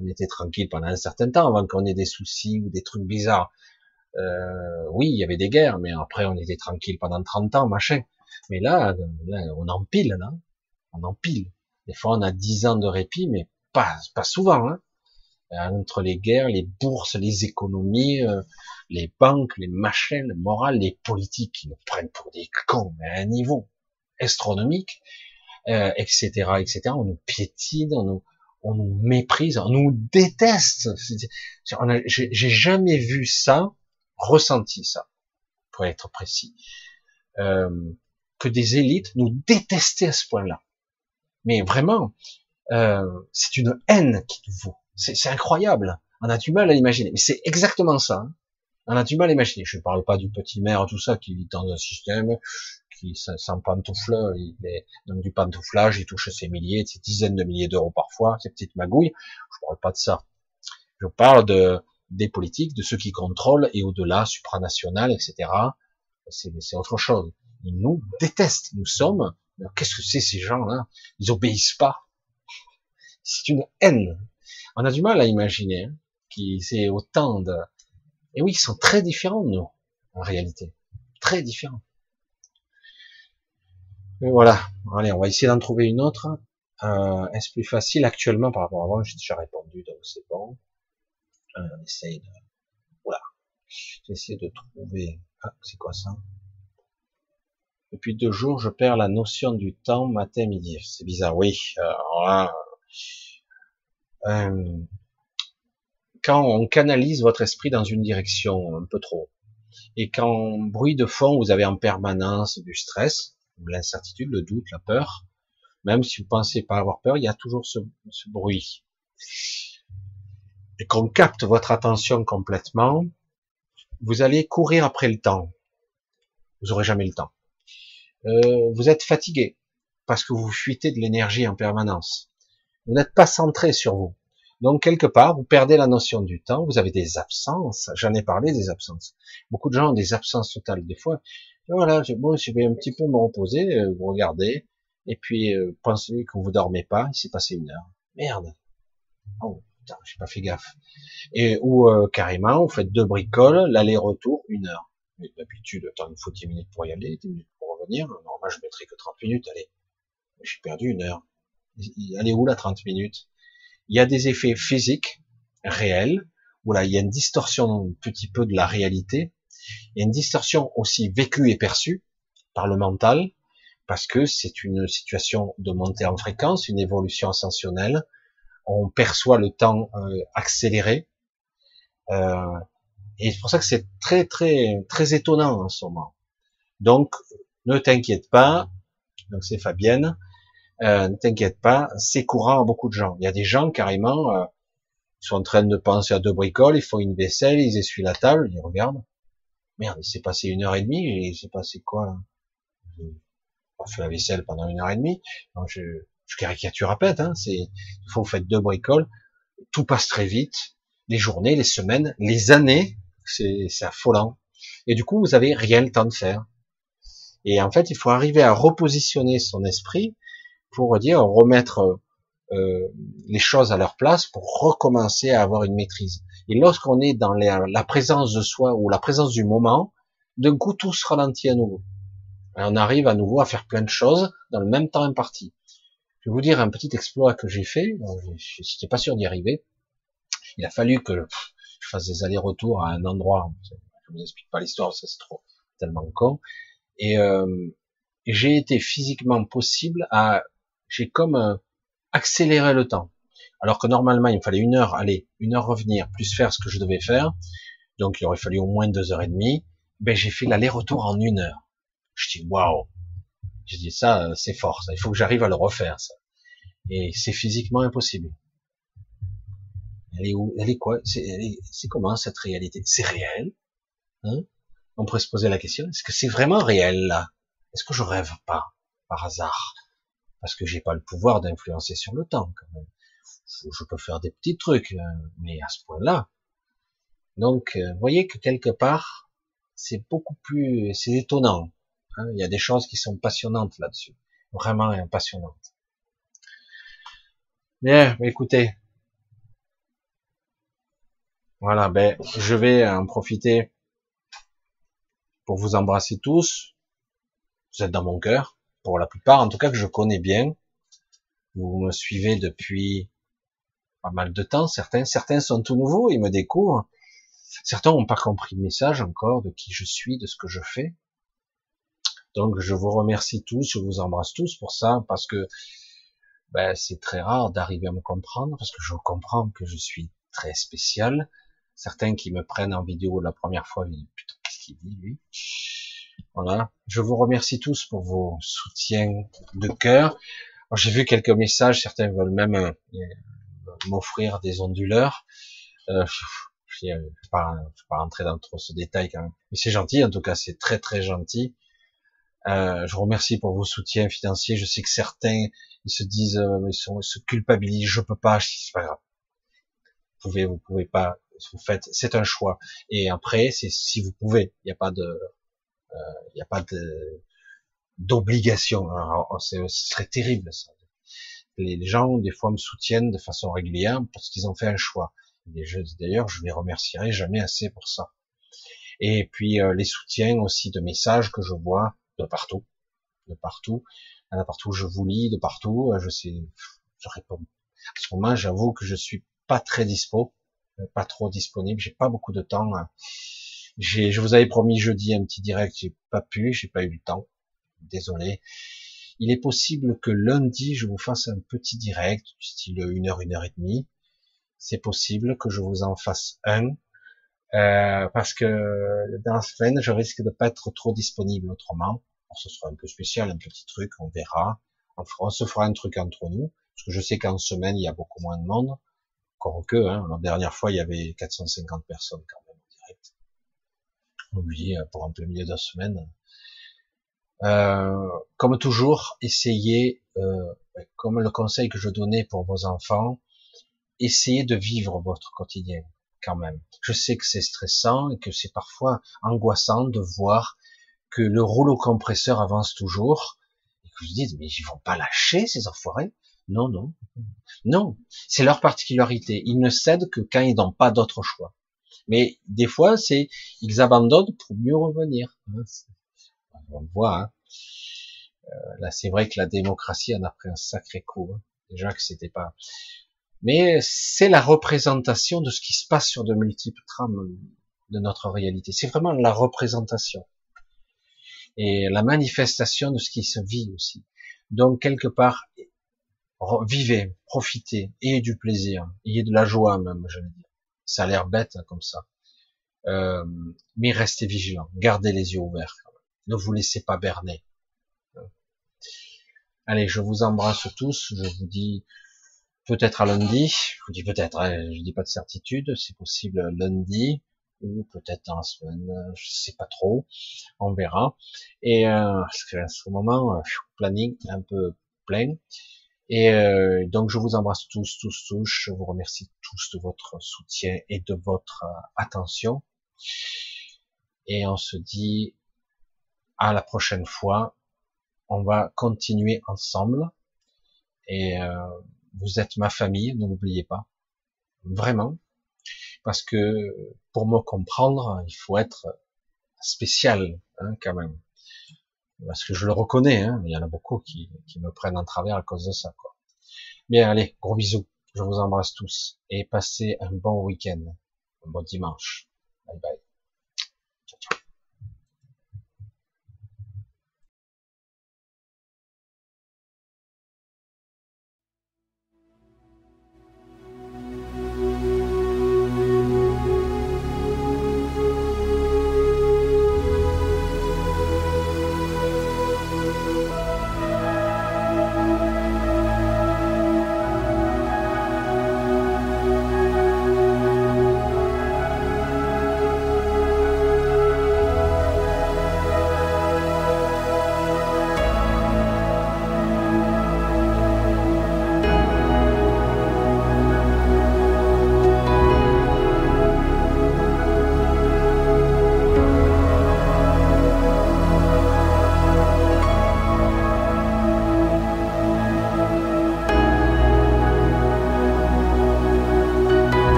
Speaker 1: on était tranquille pendant un certain temps avant qu'on ait des soucis ou des trucs bizarres. Euh, oui, il y avait des guerres, mais après on était tranquille pendant 30 ans, machin. Mais là, là on empile, là, on empile. Des fois, on a 10 ans de répit, mais pas, pas souvent. Hein. Entre les guerres, les bourses, les économies, euh, les banques, les machins, le moral, les politiques qui nous prennent pour des cons, à un niveau astronomique, euh, etc., etc. On nous piétine, on nous, on nous méprise, on nous déteste. J'ai jamais vu ça, ressenti ça, pour être précis, euh, que des élites nous détestaient à ce point-là. Mais vraiment, euh, c'est une haine qui nous vaut. C'est incroyable. On a du mal à l'imaginer. Mais c'est exactement ça. Hein. On a du mal à imaginer. Je ne parle pas du petit maire, tout ça, qui vit dans un système qui s'en pantoufle, il est dans du pantouflage, il touche ses milliers, ses dizaines de milliers d'euros parfois, ses petites magouilles. Je parle pas de ça. Je parle de des politiques, de ceux qui contrôlent et au-delà, supranational, etc. C'est autre chose. Ils nous détestent. Nous sommes. Qu'est-ce que c'est ces gens-là? Ils obéissent pas. C'est une haine. On a du mal à imaginer hein, qui c'est autant de. Et oui, ils sont très différents nous en réalité, très différents. Voilà. Allez, on va essayer d'en trouver une autre. Euh, Est-ce plus facile actuellement par rapport à avant? J'ai déjà répondu, donc c'est bon. Euh, on essaye de. Voilà. J'essaie de trouver. Ah, c'est quoi ça? Depuis deux jours, je perds la notion du temps matin midi. C'est bizarre, oui. Euh, quand on canalise votre esprit dans une direction un peu trop, et quand bruit de fond, vous avez en permanence du stress, l'incertitude, le doute, la peur, même si vous pensez pas avoir peur, il y a toujours ce, bruit. Et qu'on capte votre attention complètement, vous allez courir après le temps. Vous aurez jamais le temps. Euh, vous êtes fatigué parce que vous fuitez de l'énergie en permanence. Vous n'êtes pas centré sur vous. Donc quelque part, vous perdez la notion du temps, vous avez des absences, j'en ai parlé des absences. Beaucoup de gens ont des absences totales des fois. voilà, bon, je vais un petit peu me reposer, euh, vous regardez, et puis euh, pensez que vous dormez pas, il s'est passé une heure. Merde. Oh, putain, j'ai pas fait gaffe. Et ou euh, carrément, vous faites deux bricoles, l'aller-retour, une heure. D'habitude, temps, il faut 10 minutes pour y aller, 10 minutes pour revenir. Normalement, je mettrai que 30 minutes, allez. J'ai perdu une heure. Allez où la 30 minutes. Il y a des effets physiques réels, où là, il y a une distorsion un petit peu de la réalité, il y a une distorsion aussi vécue et perçue par le mental, parce que c'est une situation de montée en fréquence, une évolution ascensionnelle, on perçoit le temps euh, accéléré, euh, et c'est pour ça que c'est très très très étonnant en ce moment. Donc, ne t'inquiète pas, donc c'est Fabienne, euh, ne t'inquiète pas, c'est courant à beaucoup de gens. Il y a des gens carrément, euh, ils sont en train de penser à deux bricoles, ils font une vaisselle, ils essuient la table, ils regardent. Merde, il s'est passé une heure et demie, il s'est passé quoi là? J'ai pas fait la vaisselle pendant une heure et demie. Je, je caricature à peine, hein, c'est, il faut vous faites deux bricoles, tout passe très vite, les journées, les semaines, les années, c'est, c'est affolant. Et du coup, vous avez rien le temps de faire. Et en fait, il faut arriver à repositionner son esprit pour dire remettre euh, les choses à leur place pour recommencer à avoir une maîtrise. Et lorsqu'on est dans la, présence de soi ou la présence du moment, d'un coup tout se ralentit à nouveau. Et on arrive à nouveau à faire plein de choses dans le même temps imparti. Je vais vous dire un petit exploit que j'ai fait. Je n'étais pas sûr d'y arriver. Il a fallu que je fasse des allers-retours à un endroit. Je vous explique pas l'histoire, ça c'est trop tellement con. Et euh, j'ai été physiquement possible à j'ai comme euh, accéléré le temps. Alors que normalement, il me fallait une heure aller, une heure revenir, plus faire ce que je devais faire. Donc, il aurait fallu au moins deux heures et demie. Ben, j'ai fait l'aller-retour en une heure. Je dis, waouh. Je dis, ça, euh, c'est fort, ça. Il faut que j'arrive à le refaire, ça. Et c'est physiquement impossible. Elle est où? Elle est quoi? C'est comment, cette réalité? C'est réel? Hein? On pourrait se poser la question, est-ce que c'est vraiment réel, là? Est-ce que je rêve pas, par hasard? Parce que j'ai pas le pouvoir d'influencer sur le temps. Quand même. Je peux faire des petits trucs, euh, mais à ce point-là. Donc, euh, vous voyez que quelque part, c'est beaucoup plus, c'est étonnant. Hein. Il y a des choses qui sont passionnantes là-dessus, vraiment passionnantes. Bien, écoutez, voilà, ben je vais en profiter pour vous embrasser tous. Vous êtes dans mon cœur, pour la plupart, en tout cas que je connais bien. Vous me suivez depuis pas mal de temps. Certains, certains sont tout nouveaux, ils me découvrent. Certains n'ont pas compris le message encore de qui je suis, de ce que je fais. Donc je vous remercie tous, je vous embrasse tous pour ça, parce que ben, c'est très rare d'arriver à me comprendre, parce que je comprends que je suis très spécial. Certains qui me prennent en vidéo la première fois, ils disent putain qu'est-ce qu'il dit lui? Voilà. Je vous remercie tous pour vos soutiens de cœur. J'ai vu quelques messages, certains veulent même euh, m'offrir des onduleurs. Euh, je ne vais pas, rentrer dans trop ce détail quand même. Mais c'est gentil, en tout cas, c'est très très gentil. Euh, je vous remercie pour vos soutiens financiers. Je sais que certains ils se disent, euh, ils, sont, se culpabilisent. Je peux pas, c'est pas grave. Vous pouvez, vous pouvez pas. Vous faites, c'est un choix. Et après, c'est si vous pouvez. Il n'y a pas de, euh, il n'y a pas de d'obligation. Ce serait terrible ça. Les gens des fois me soutiennent de façon régulière parce qu'ils ont fait un choix. D'ailleurs, je les remercierai jamais assez pour ça. Et puis euh, les soutiens aussi de messages que je vois de partout, de partout, de partout je vous lis, de partout, euh, je sais, je réponds. En ce moment, j'avoue que je suis pas très dispo, euh, pas trop disponible, j'ai pas beaucoup de temps. Hein. Je vous avais promis jeudi un petit direct, j'ai pas pu, j'ai pas eu le temps. Désolé. Il est possible que lundi, je vous fasse un petit direct, style une heure et demie c'est possible que je vous en fasse un, euh, parce que dans la semaine, je risque de pas être trop disponible autrement. ce sera un peu spécial, un petit truc, on verra. On, se fera un truc entre nous, parce que je sais qu'en semaine, il y a beaucoup moins de monde. Encore que, hein, la dernière fois, il y avait 450 personnes. Oui, pour un peu milieu de la semaine. Euh, comme toujours, essayez, euh, comme le conseil que je donnais pour vos enfants, essayez de vivre votre quotidien quand même. Je sais que c'est stressant et que c'est parfois angoissant de voir que le rouleau compresseur avance toujours et que vous dites mais ils vont pas lâcher ces enfoirés? Non, non, non, c'est leur particularité. Ils ne cèdent que quand ils n'ont pas d'autre choix. Mais des fois, c'est ils abandonnent pour mieux revenir. Hein, on voit. Hein. Euh, là, c'est vrai que la démocratie en a pris un sacré coup. Hein. Déjà que c'était pas mais c'est la représentation de ce qui se passe sur de multiples trames de notre réalité. C'est vraiment la représentation et la manifestation de ce qui se vit aussi. Donc quelque part, vivez, profitez, ayez du plaisir, ayez de la joie même, veux dire. Ça a l'air bête hein, comme ça, euh, mais restez vigilants, gardez les yeux ouverts. Ne vous laissez pas berner. Allez, je vous embrasse tous. Je vous dis peut-être à lundi, je vous dis peut-être, hein, je dis pas de certitude, c'est possible lundi, ou peut-être en semaine, je sais pas trop, on verra. Et euh, parce à ce moment, euh, planning un peu plein. Et euh, donc je vous embrasse tous, tous, tous. Je vous remercie tous de votre soutien et de votre euh, attention. Et on se dit à la prochaine fois. On va continuer ensemble. Et euh, vous êtes ma famille, ne l'oubliez pas. Vraiment. Parce que pour me comprendre, il faut être spécial, hein, quand même. Parce que je le reconnais, hein, il y en a beaucoup qui, qui me prennent en travers à cause de ça. Quoi. Bien, allez, gros bisous. Je vous embrasse tous et passez un bon week-end, un bon dimanche. Bye bye.